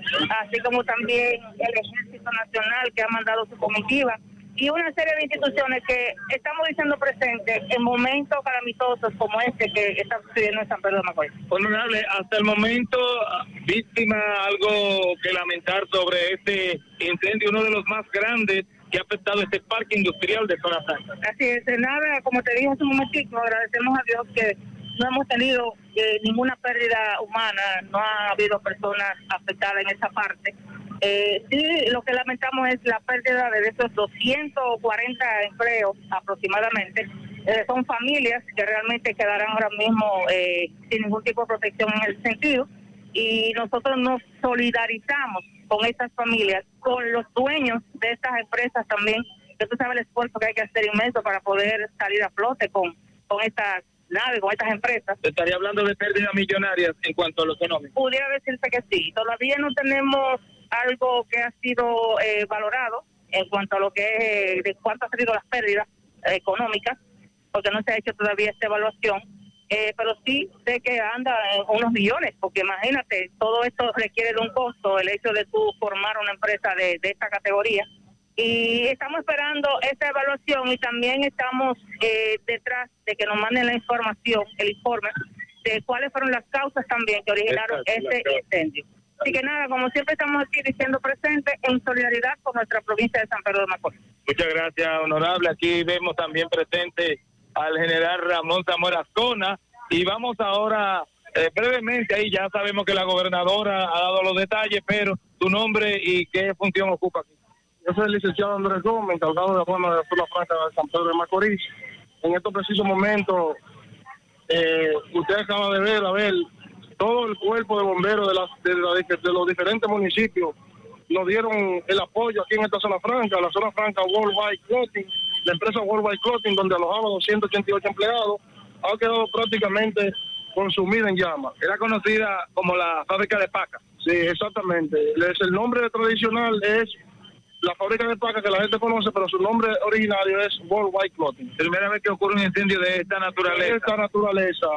así como también el Ejército Nacional que ha mandado su comitiva y una serie de instituciones que estamos diciendo presentes en momentos calamitosos como este que está sucediendo en San Pedro de Macorís. Honorable, hasta el momento, víctima, algo que lamentar sobre este incendio, uno de los más grandes que ha afectado este parque industrial de Zona Franca. Así es, nada, como te dije hace un momentito, agradecemos a Dios que no hemos tenido eh, ninguna pérdida humana, no ha habido personas afectadas en esa parte. Eh, sí, lo que lamentamos es la pérdida de esos 240 empleos aproximadamente. Eh, son familias que realmente quedarán ahora mismo eh, sin ningún tipo de protección en el sentido y nosotros nos solidarizamos con estas familias, con los dueños de estas empresas también, que tú sabes el esfuerzo que hay que hacer inmenso para poder salir a flote con, con estas naves, con estas empresas. Estaría hablando de pérdidas millonarias en cuanto a lo económico. Pudiera decirse que sí. Todavía no tenemos algo que ha sido eh, valorado en cuanto a lo que es eh, de cuánto han sido las pérdidas eh, económicas, porque no se ha hecho todavía esta evaluación. Eh, pero sí sé que anda en unos millones, porque imagínate, todo esto requiere de un costo, el hecho de tú formar una empresa de, de esta categoría. Y estamos esperando esa evaluación y también estamos eh, detrás de que nos manden la información, el informe, de cuáles fueron las causas también que originaron ese causas. incendio. Así que nada, como siempre estamos aquí diciendo presente en solidaridad con nuestra provincia de San Pedro de Macorís. Muchas gracias, honorable. Aquí vemos también presente al general Ramón Zamora Zona. Y vamos ahora eh, brevemente, ahí ya sabemos que la gobernadora ha dado los detalles, pero tu nombre y qué función ocupa aquí. Yo soy el licenciado Andrés Gómez, encargado de la zona de la zona franca de San Pedro de Macorís. En estos precisos momentos, eh, usted acaba de ver, a ver, todo el cuerpo de bomberos de, las, de, la- de los diferentes municipios nos dieron el apoyo aquí en esta zona franca, la zona franca Worldwide Clothing, la empresa Worldwide Clothing, donde alojaba 288 empleados, ha quedado prácticamente consumida en llamas. Era conocida como la fábrica de paca. Sí, exactamente. Es, el nombre tradicional es la fábrica de paca que la gente conoce, pero su nombre originario es Worldwide Clothing. Primera vez que ocurre un incendio de esta naturaleza. De esta naturaleza,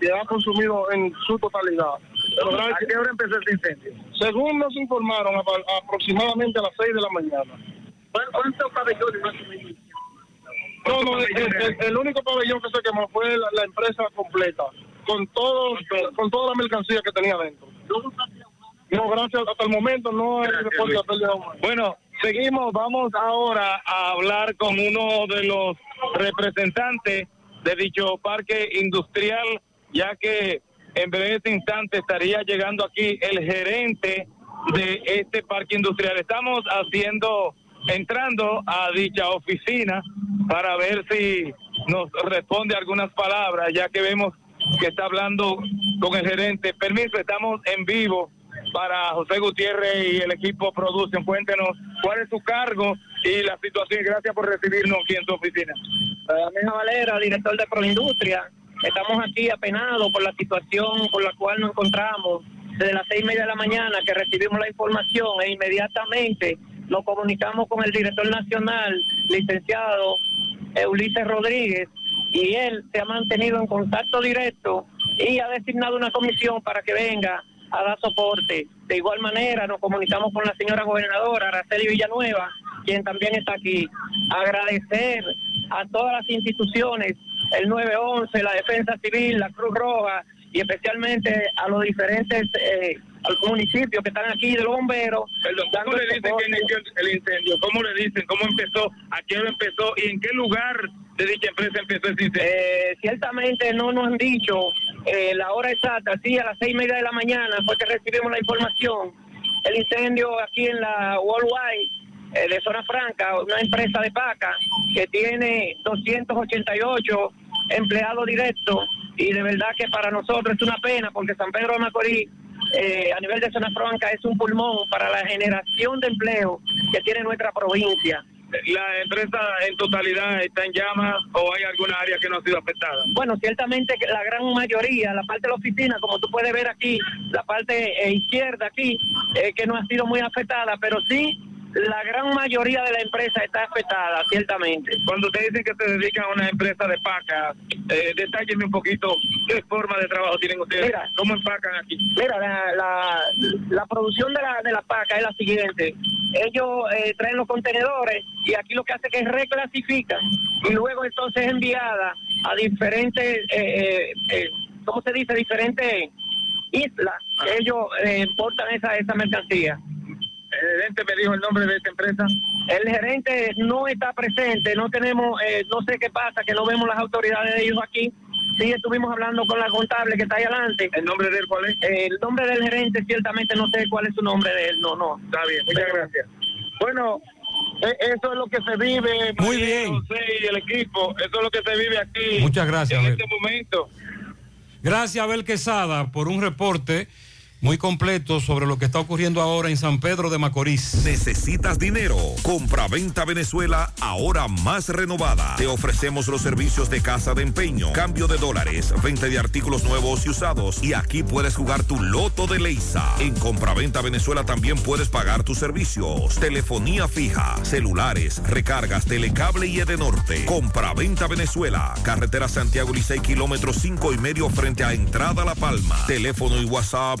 que ha consumido en su totalidad. Pero ¿A qué hora empezó este incendio? Según nos informaron, a- aproximadamente a las 6 de la mañana. ¿Cuántos pabellones más o menos? No, no, el, el- el único pabellón que se quemó fue la, la empresa completa, con todos, con toda la mercancía que tenía dentro. No, gracias, hasta el momento no hay reporte de pérdida humana. Bueno, seguimos, vamos ahora a hablar con uno de los representantes de dicho parque industrial, ya que en breve instante estaría llegando aquí el gerente de este parque industrial. Estamos haciendo, entrando a dicha oficina para ver si nos responde algunas palabras, ya que vemos que está hablando con el gerente. Permiso, estamos en vivo para José Gutiérrez y el equipo Producción. Cuéntenos cuál es su cargo y la situación. Gracias por recibirnos aquí en su oficina. Mija Valera, director de Proindustria. Estamos aquí apenados por la situación por la cual nos encontramos desde las seis y media de la mañana que recibimos la información e inmediatamente nos comunicamos con el director nacional, licenciado Ulises Rodríguez, y él se ha mantenido en contacto directo y ha designado una comisión para que venga a dar soporte. De igual manera, nos comunicamos con la señora gobernadora Araceli Villanueva, quien también está aquí. Agradecer a todas las instituciones, el 911, la Defensa Civil, la Cruz Roja y especialmente a los diferentes eh, al municipios que están aquí de los bomberos. Perdón, ¿cómo le dicen que inició el incendio? ¿Cómo le dicen? ¿Cómo empezó? ¿A qué hora empezó? ¿Y en qué lugar de dicha empresa empezó ese incendio? Eh, ciertamente no nos han dicho eh, la hora exacta, sí, a las seis y media de la mañana fue que recibimos la información. El incendio aquí en la Worldwide eh, de Zona Franca, una empresa de paca que tiene 288 empleados directos y de verdad que para nosotros es una pena porque San Pedro de Macorís eh, a nivel de Zona Franca es un pulmón para la generación de empleo que tiene nuestra provincia. ¿La empresa en totalidad está en llamas o hay alguna área que no ha sido afectada? Bueno, ciertamente la gran mayoría, la parte de la oficina, como tú puedes ver aquí, la parte eh, izquierda aquí, eh, que no ha sido muy afectada, pero sí la gran mayoría de la empresa está afectada, ciertamente. Cuando ustedes dicen que se dedican a una empresa de paca, eh, detállenme un poquito qué forma de trabajo tienen ustedes. Mira. ¿Cómo empacan aquí? Mira, la, la, la producción de la, de la paca es la siguiente. Ellos eh, traen los contenedores y aquí lo que hace es que reclasifican y luego entonces es enviada a diferentes, eh, eh, eh, ¿cómo se dice? Diferentes islas que ellos eh, importan esa, esa mercancía. El gerente me dijo el nombre de esta empresa. El gerente no está presente, no tenemos, eh, no sé qué pasa, que no vemos las autoridades de ellos aquí. Sí, estuvimos hablando con la contable que está ahí adelante. ¿El nombre de él cuál es? el nombre del gerente ciertamente no sé cuál es su nombre de él, no, no. Está bien, muchas gracias. Bueno, e- eso es lo que se vive. Muy María bien. José y el equipo, eso es lo que se vive aquí. Muchas gracias, En Abel. este momento. Gracias, Abel Quesada, por un reporte muy completo sobre lo que está ocurriendo ahora en San Pedro de Macorís. ¿Necesitas dinero? Compra-venta Venezuela, ahora más renovada. Te ofrecemos los servicios de casa de empeño, cambio de dólares, venta de artículos nuevos y usados. Y aquí puedes jugar tu loto de Leisa. En Compra-venta Venezuela también puedes pagar tus servicios. Telefonía fija, celulares, recargas, telecable y Edenorte. Compra-venta Venezuela, carretera Santiago Licey, kilómetro 5 y medio frente a Entrada La Palma. Teléfono y WhatsApp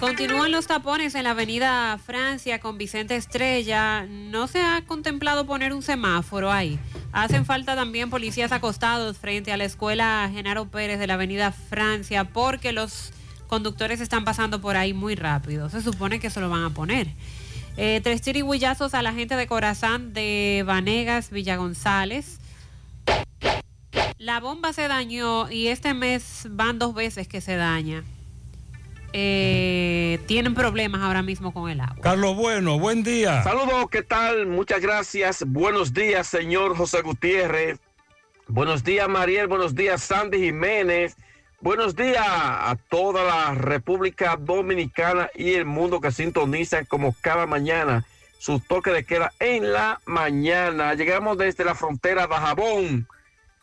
Continúan los tapones en la avenida Francia con Vicente Estrella. No se ha contemplado poner un semáforo ahí. Hacen falta también policías acostados frente a la escuela Genaro Pérez de la avenida Francia porque los conductores están pasando por ahí muy rápido. Se supone que se lo van a poner. Eh, tres chirigüillazos a la gente de Corazán de Vanegas, Villa González. La bomba se dañó y este mes van dos veces que se daña. Eh, tienen problemas ahora mismo con el agua. Carlos Bueno, buen día. Saludos, ¿qué tal? Muchas gracias. Buenos días, señor José Gutiérrez. Buenos días, Mariel. Buenos días, Sandy Jiménez. Buenos días a toda la República Dominicana y el mundo que sintonizan como cada mañana su toque de queda en la mañana. Llegamos desde la frontera de Jabón.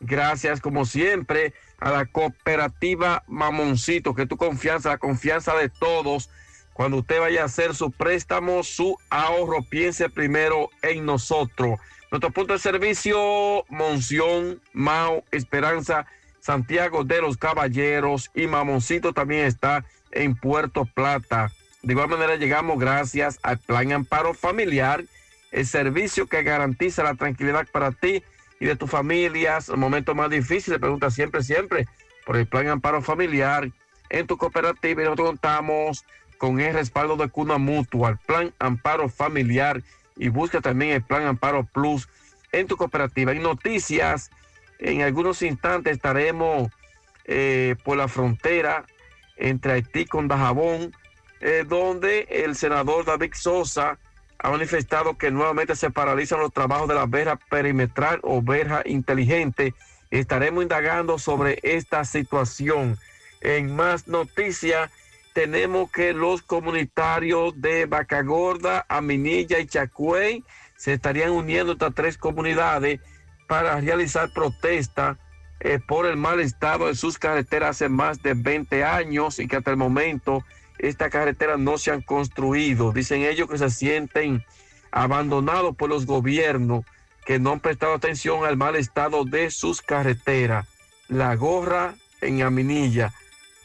Gracias, como siempre, a la cooperativa Mamoncito, que tu confianza, la confianza de todos. Cuando usted vaya a hacer su préstamo, su ahorro, piense primero en nosotros. Nuestro punto de servicio, Monción, Mao, Esperanza, Santiago de los Caballeros y Mamoncito también está en Puerto Plata. De igual manera llegamos gracias al Plan Amparo Familiar, el servicio que garantiza la tranquilidad para ti y de tus familias, el momento más difícil, pregunta siempre, siempre por el plan amparo familiar en tu cooperativa. Y nosotros contamos con el respaldo de Cuna Mutua, el plan amparo familiar. Y busca también el plan amparo plus en tu cooperativa. Y noticias, en algunos instantes estaremos eh, por la frontera entre Haití con Dajabón, eh, donde el senador David Sosa ha manifestado que nuevamente se paralizan los trabajos de la verja perimetral o verja inteligente. Estaremos indagando sobre esta situación. En más noticias, tenemos que los comunitarios de Vaca Gorda, Aminilla y Chacuey se estarían uniendo estas tres comunidades para realizar protesta eh, por el mal estado de sus carreteras hace más de 20 años y que hasta el momento estas carreteras no se han construido. Dicen ellos que se sienten abandonados por los gobiernos que no han prestado atención al mal estado de sus carreteras. La Gorra en Aminilla,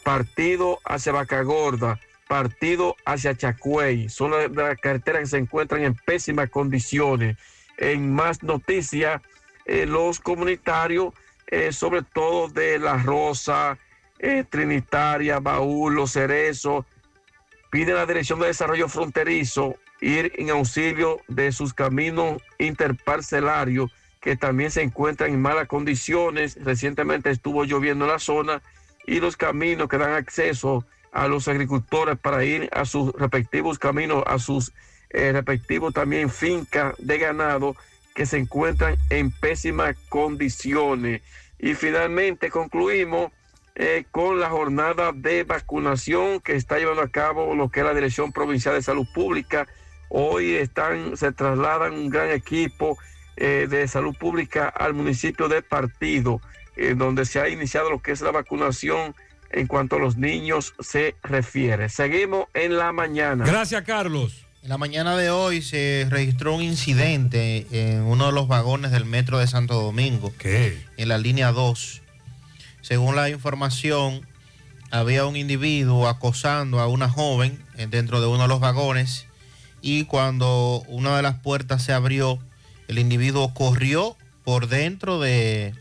partido hacia Vaca Gorda, partido hacia Chacuey. Son las carreteras que se encuentran en pésimas condiciones. En más noticias, eh, los comunitarios, eh, sobre todo de La Rosa, eh, Trinitaria, Baúl, Los Cerezos, pide a la Dirección de Desarrollo Fronterizo ir en auxilio de sus caminos interparcelarios que también se encuentran en malas condiciones. Recientemente estuvo lloviendo en la zona y los caminos que dan acceso a los agricultores para ir a sus respectivos caminos, a sus eh, respectivos también fincas de ganado que se encuentran en pésimas condiciones. Y finalmente concluimos eh, con la jornada de vacunación que está llevando a cabo lo que es la Dirección Provincial de Salud Pública. Hoy están, se trasladan un gran equipo eh, de salud pública al municipio de Partido, eh, donde se ha iniciado lo que es la vacunación en cuanto a los niños se refiere. Seguimos en la mañana. Gracias, Carlos. En la mañana de hoy se registró un incidente en uno de los vagones del metro de Santo Domingo, en la línea 2. Según la información, había un individuo acosando a una joven eh, dentro de uno de los vagones y cuando una de las puertas se abrió, el individuo corrió por dentro de,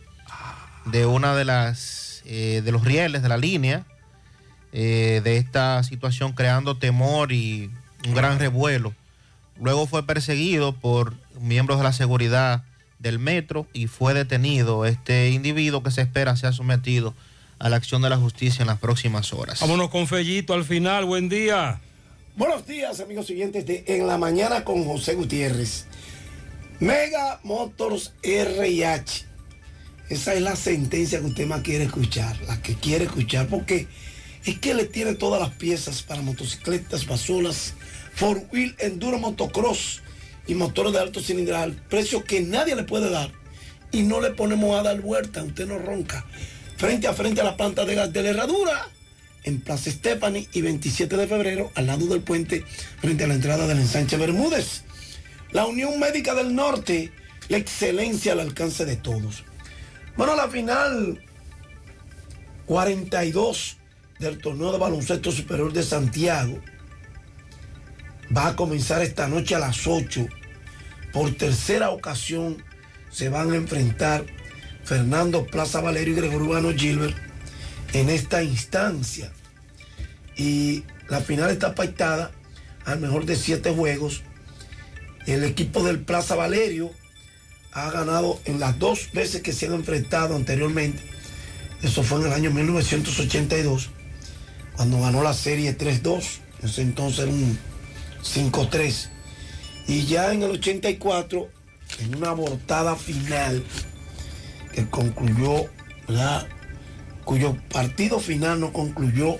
de una de las eh, de los rieles de la línea eh, de esta situación creando temor y un gran revuelo. Luego fue perseguido por miembros de la seguridad del metro y fue detenido este individuo que se espera sea sometido a la acción de la justicia en las próximas horas. Vámonos con Fellito al final. Buen día. Buenos días, amigos siguientes de En la Mañana con José Gutiérrez. Mega Motors RH. Esa es la sentencia que usted más quiere escuchar, la que quiere escuchar, porque es que le tiene todas las piezas para motocicletas, basolas, four wheel, enduro, motocross y motores de alto cilindrada, precio que nadie le puede dar. Y no le ponemos a dar vuelta, usted no ronca. Frente a frente a la planta de gas de la herradura, en Plaza Stephanie y 27 de febrero, al lado del puente, frente a la entrada del ensanche Bermúdez. La Unión Médica del Norte, la excelencia al alcance de todos. Bueno, la final 42 del torneo de baloncesto superior de Santiago va a comenzar esta noche a las 8. Por tercera ocasión se van a enfrentar Fernando Plaza Valerio y Gregorio Urbano Gilbert en esta instancia. Y la final está pactada al mejor de siete juegos. El equipo del Plaza Valerio ha ganado en las dos veces que se han enfrentado anteriormente. Eso fue en el año 1982, cuando ganó la serie 3-2. Ese entonces era un 5-3. Y ya en el 84, en una abortada final que concluyó, ¿verdad? cuyo partido final no concluyó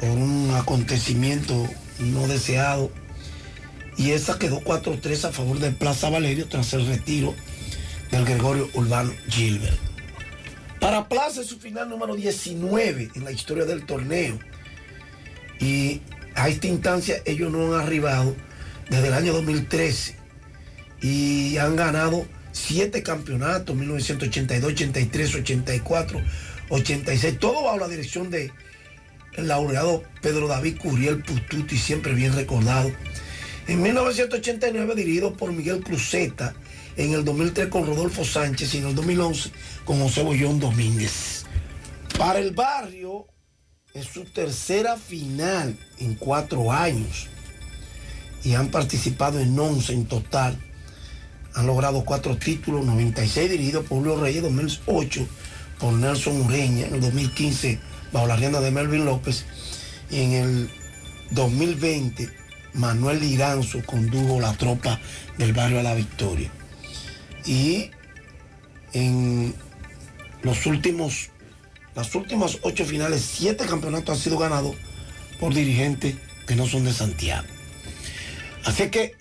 por un acontecimiento no deseado. Y esa quedó 4-3 a favor de Plaza Valerio tras el retiro del Gregorio Urbano Gilbert. Para Plaza es su final número 19 en la historia del torneo. Y a esta instancia ellos no han arribado desde el año 2013 y han ganado siete campeonatos, 1982, 83, 84, 86, todo bajo la dirección de laureado Pedro David Curiel Pututi, siempre bien recordado. En 1989 dirigido por Miguel Cruzeta, en el 2003 con Rodolfo Sánchez y en el 2011 con José Bollón Domínguez. Para el barrio es su tercera final en cuatro años y han participado en 11 en total. Han logrado cuatro títulos, 96 dirigido por Julio Reyes, 2008 por Nelson Ureña, en el 2015 bajo la rienda de Melvin López y en el 2020 Manuel Liranzo condujo la tropa del barrio a la victoria. Y en los últimos, las últimas ocho finales, siete campeonatos han sido ganados por dirigentes que no son de Santiago. Así que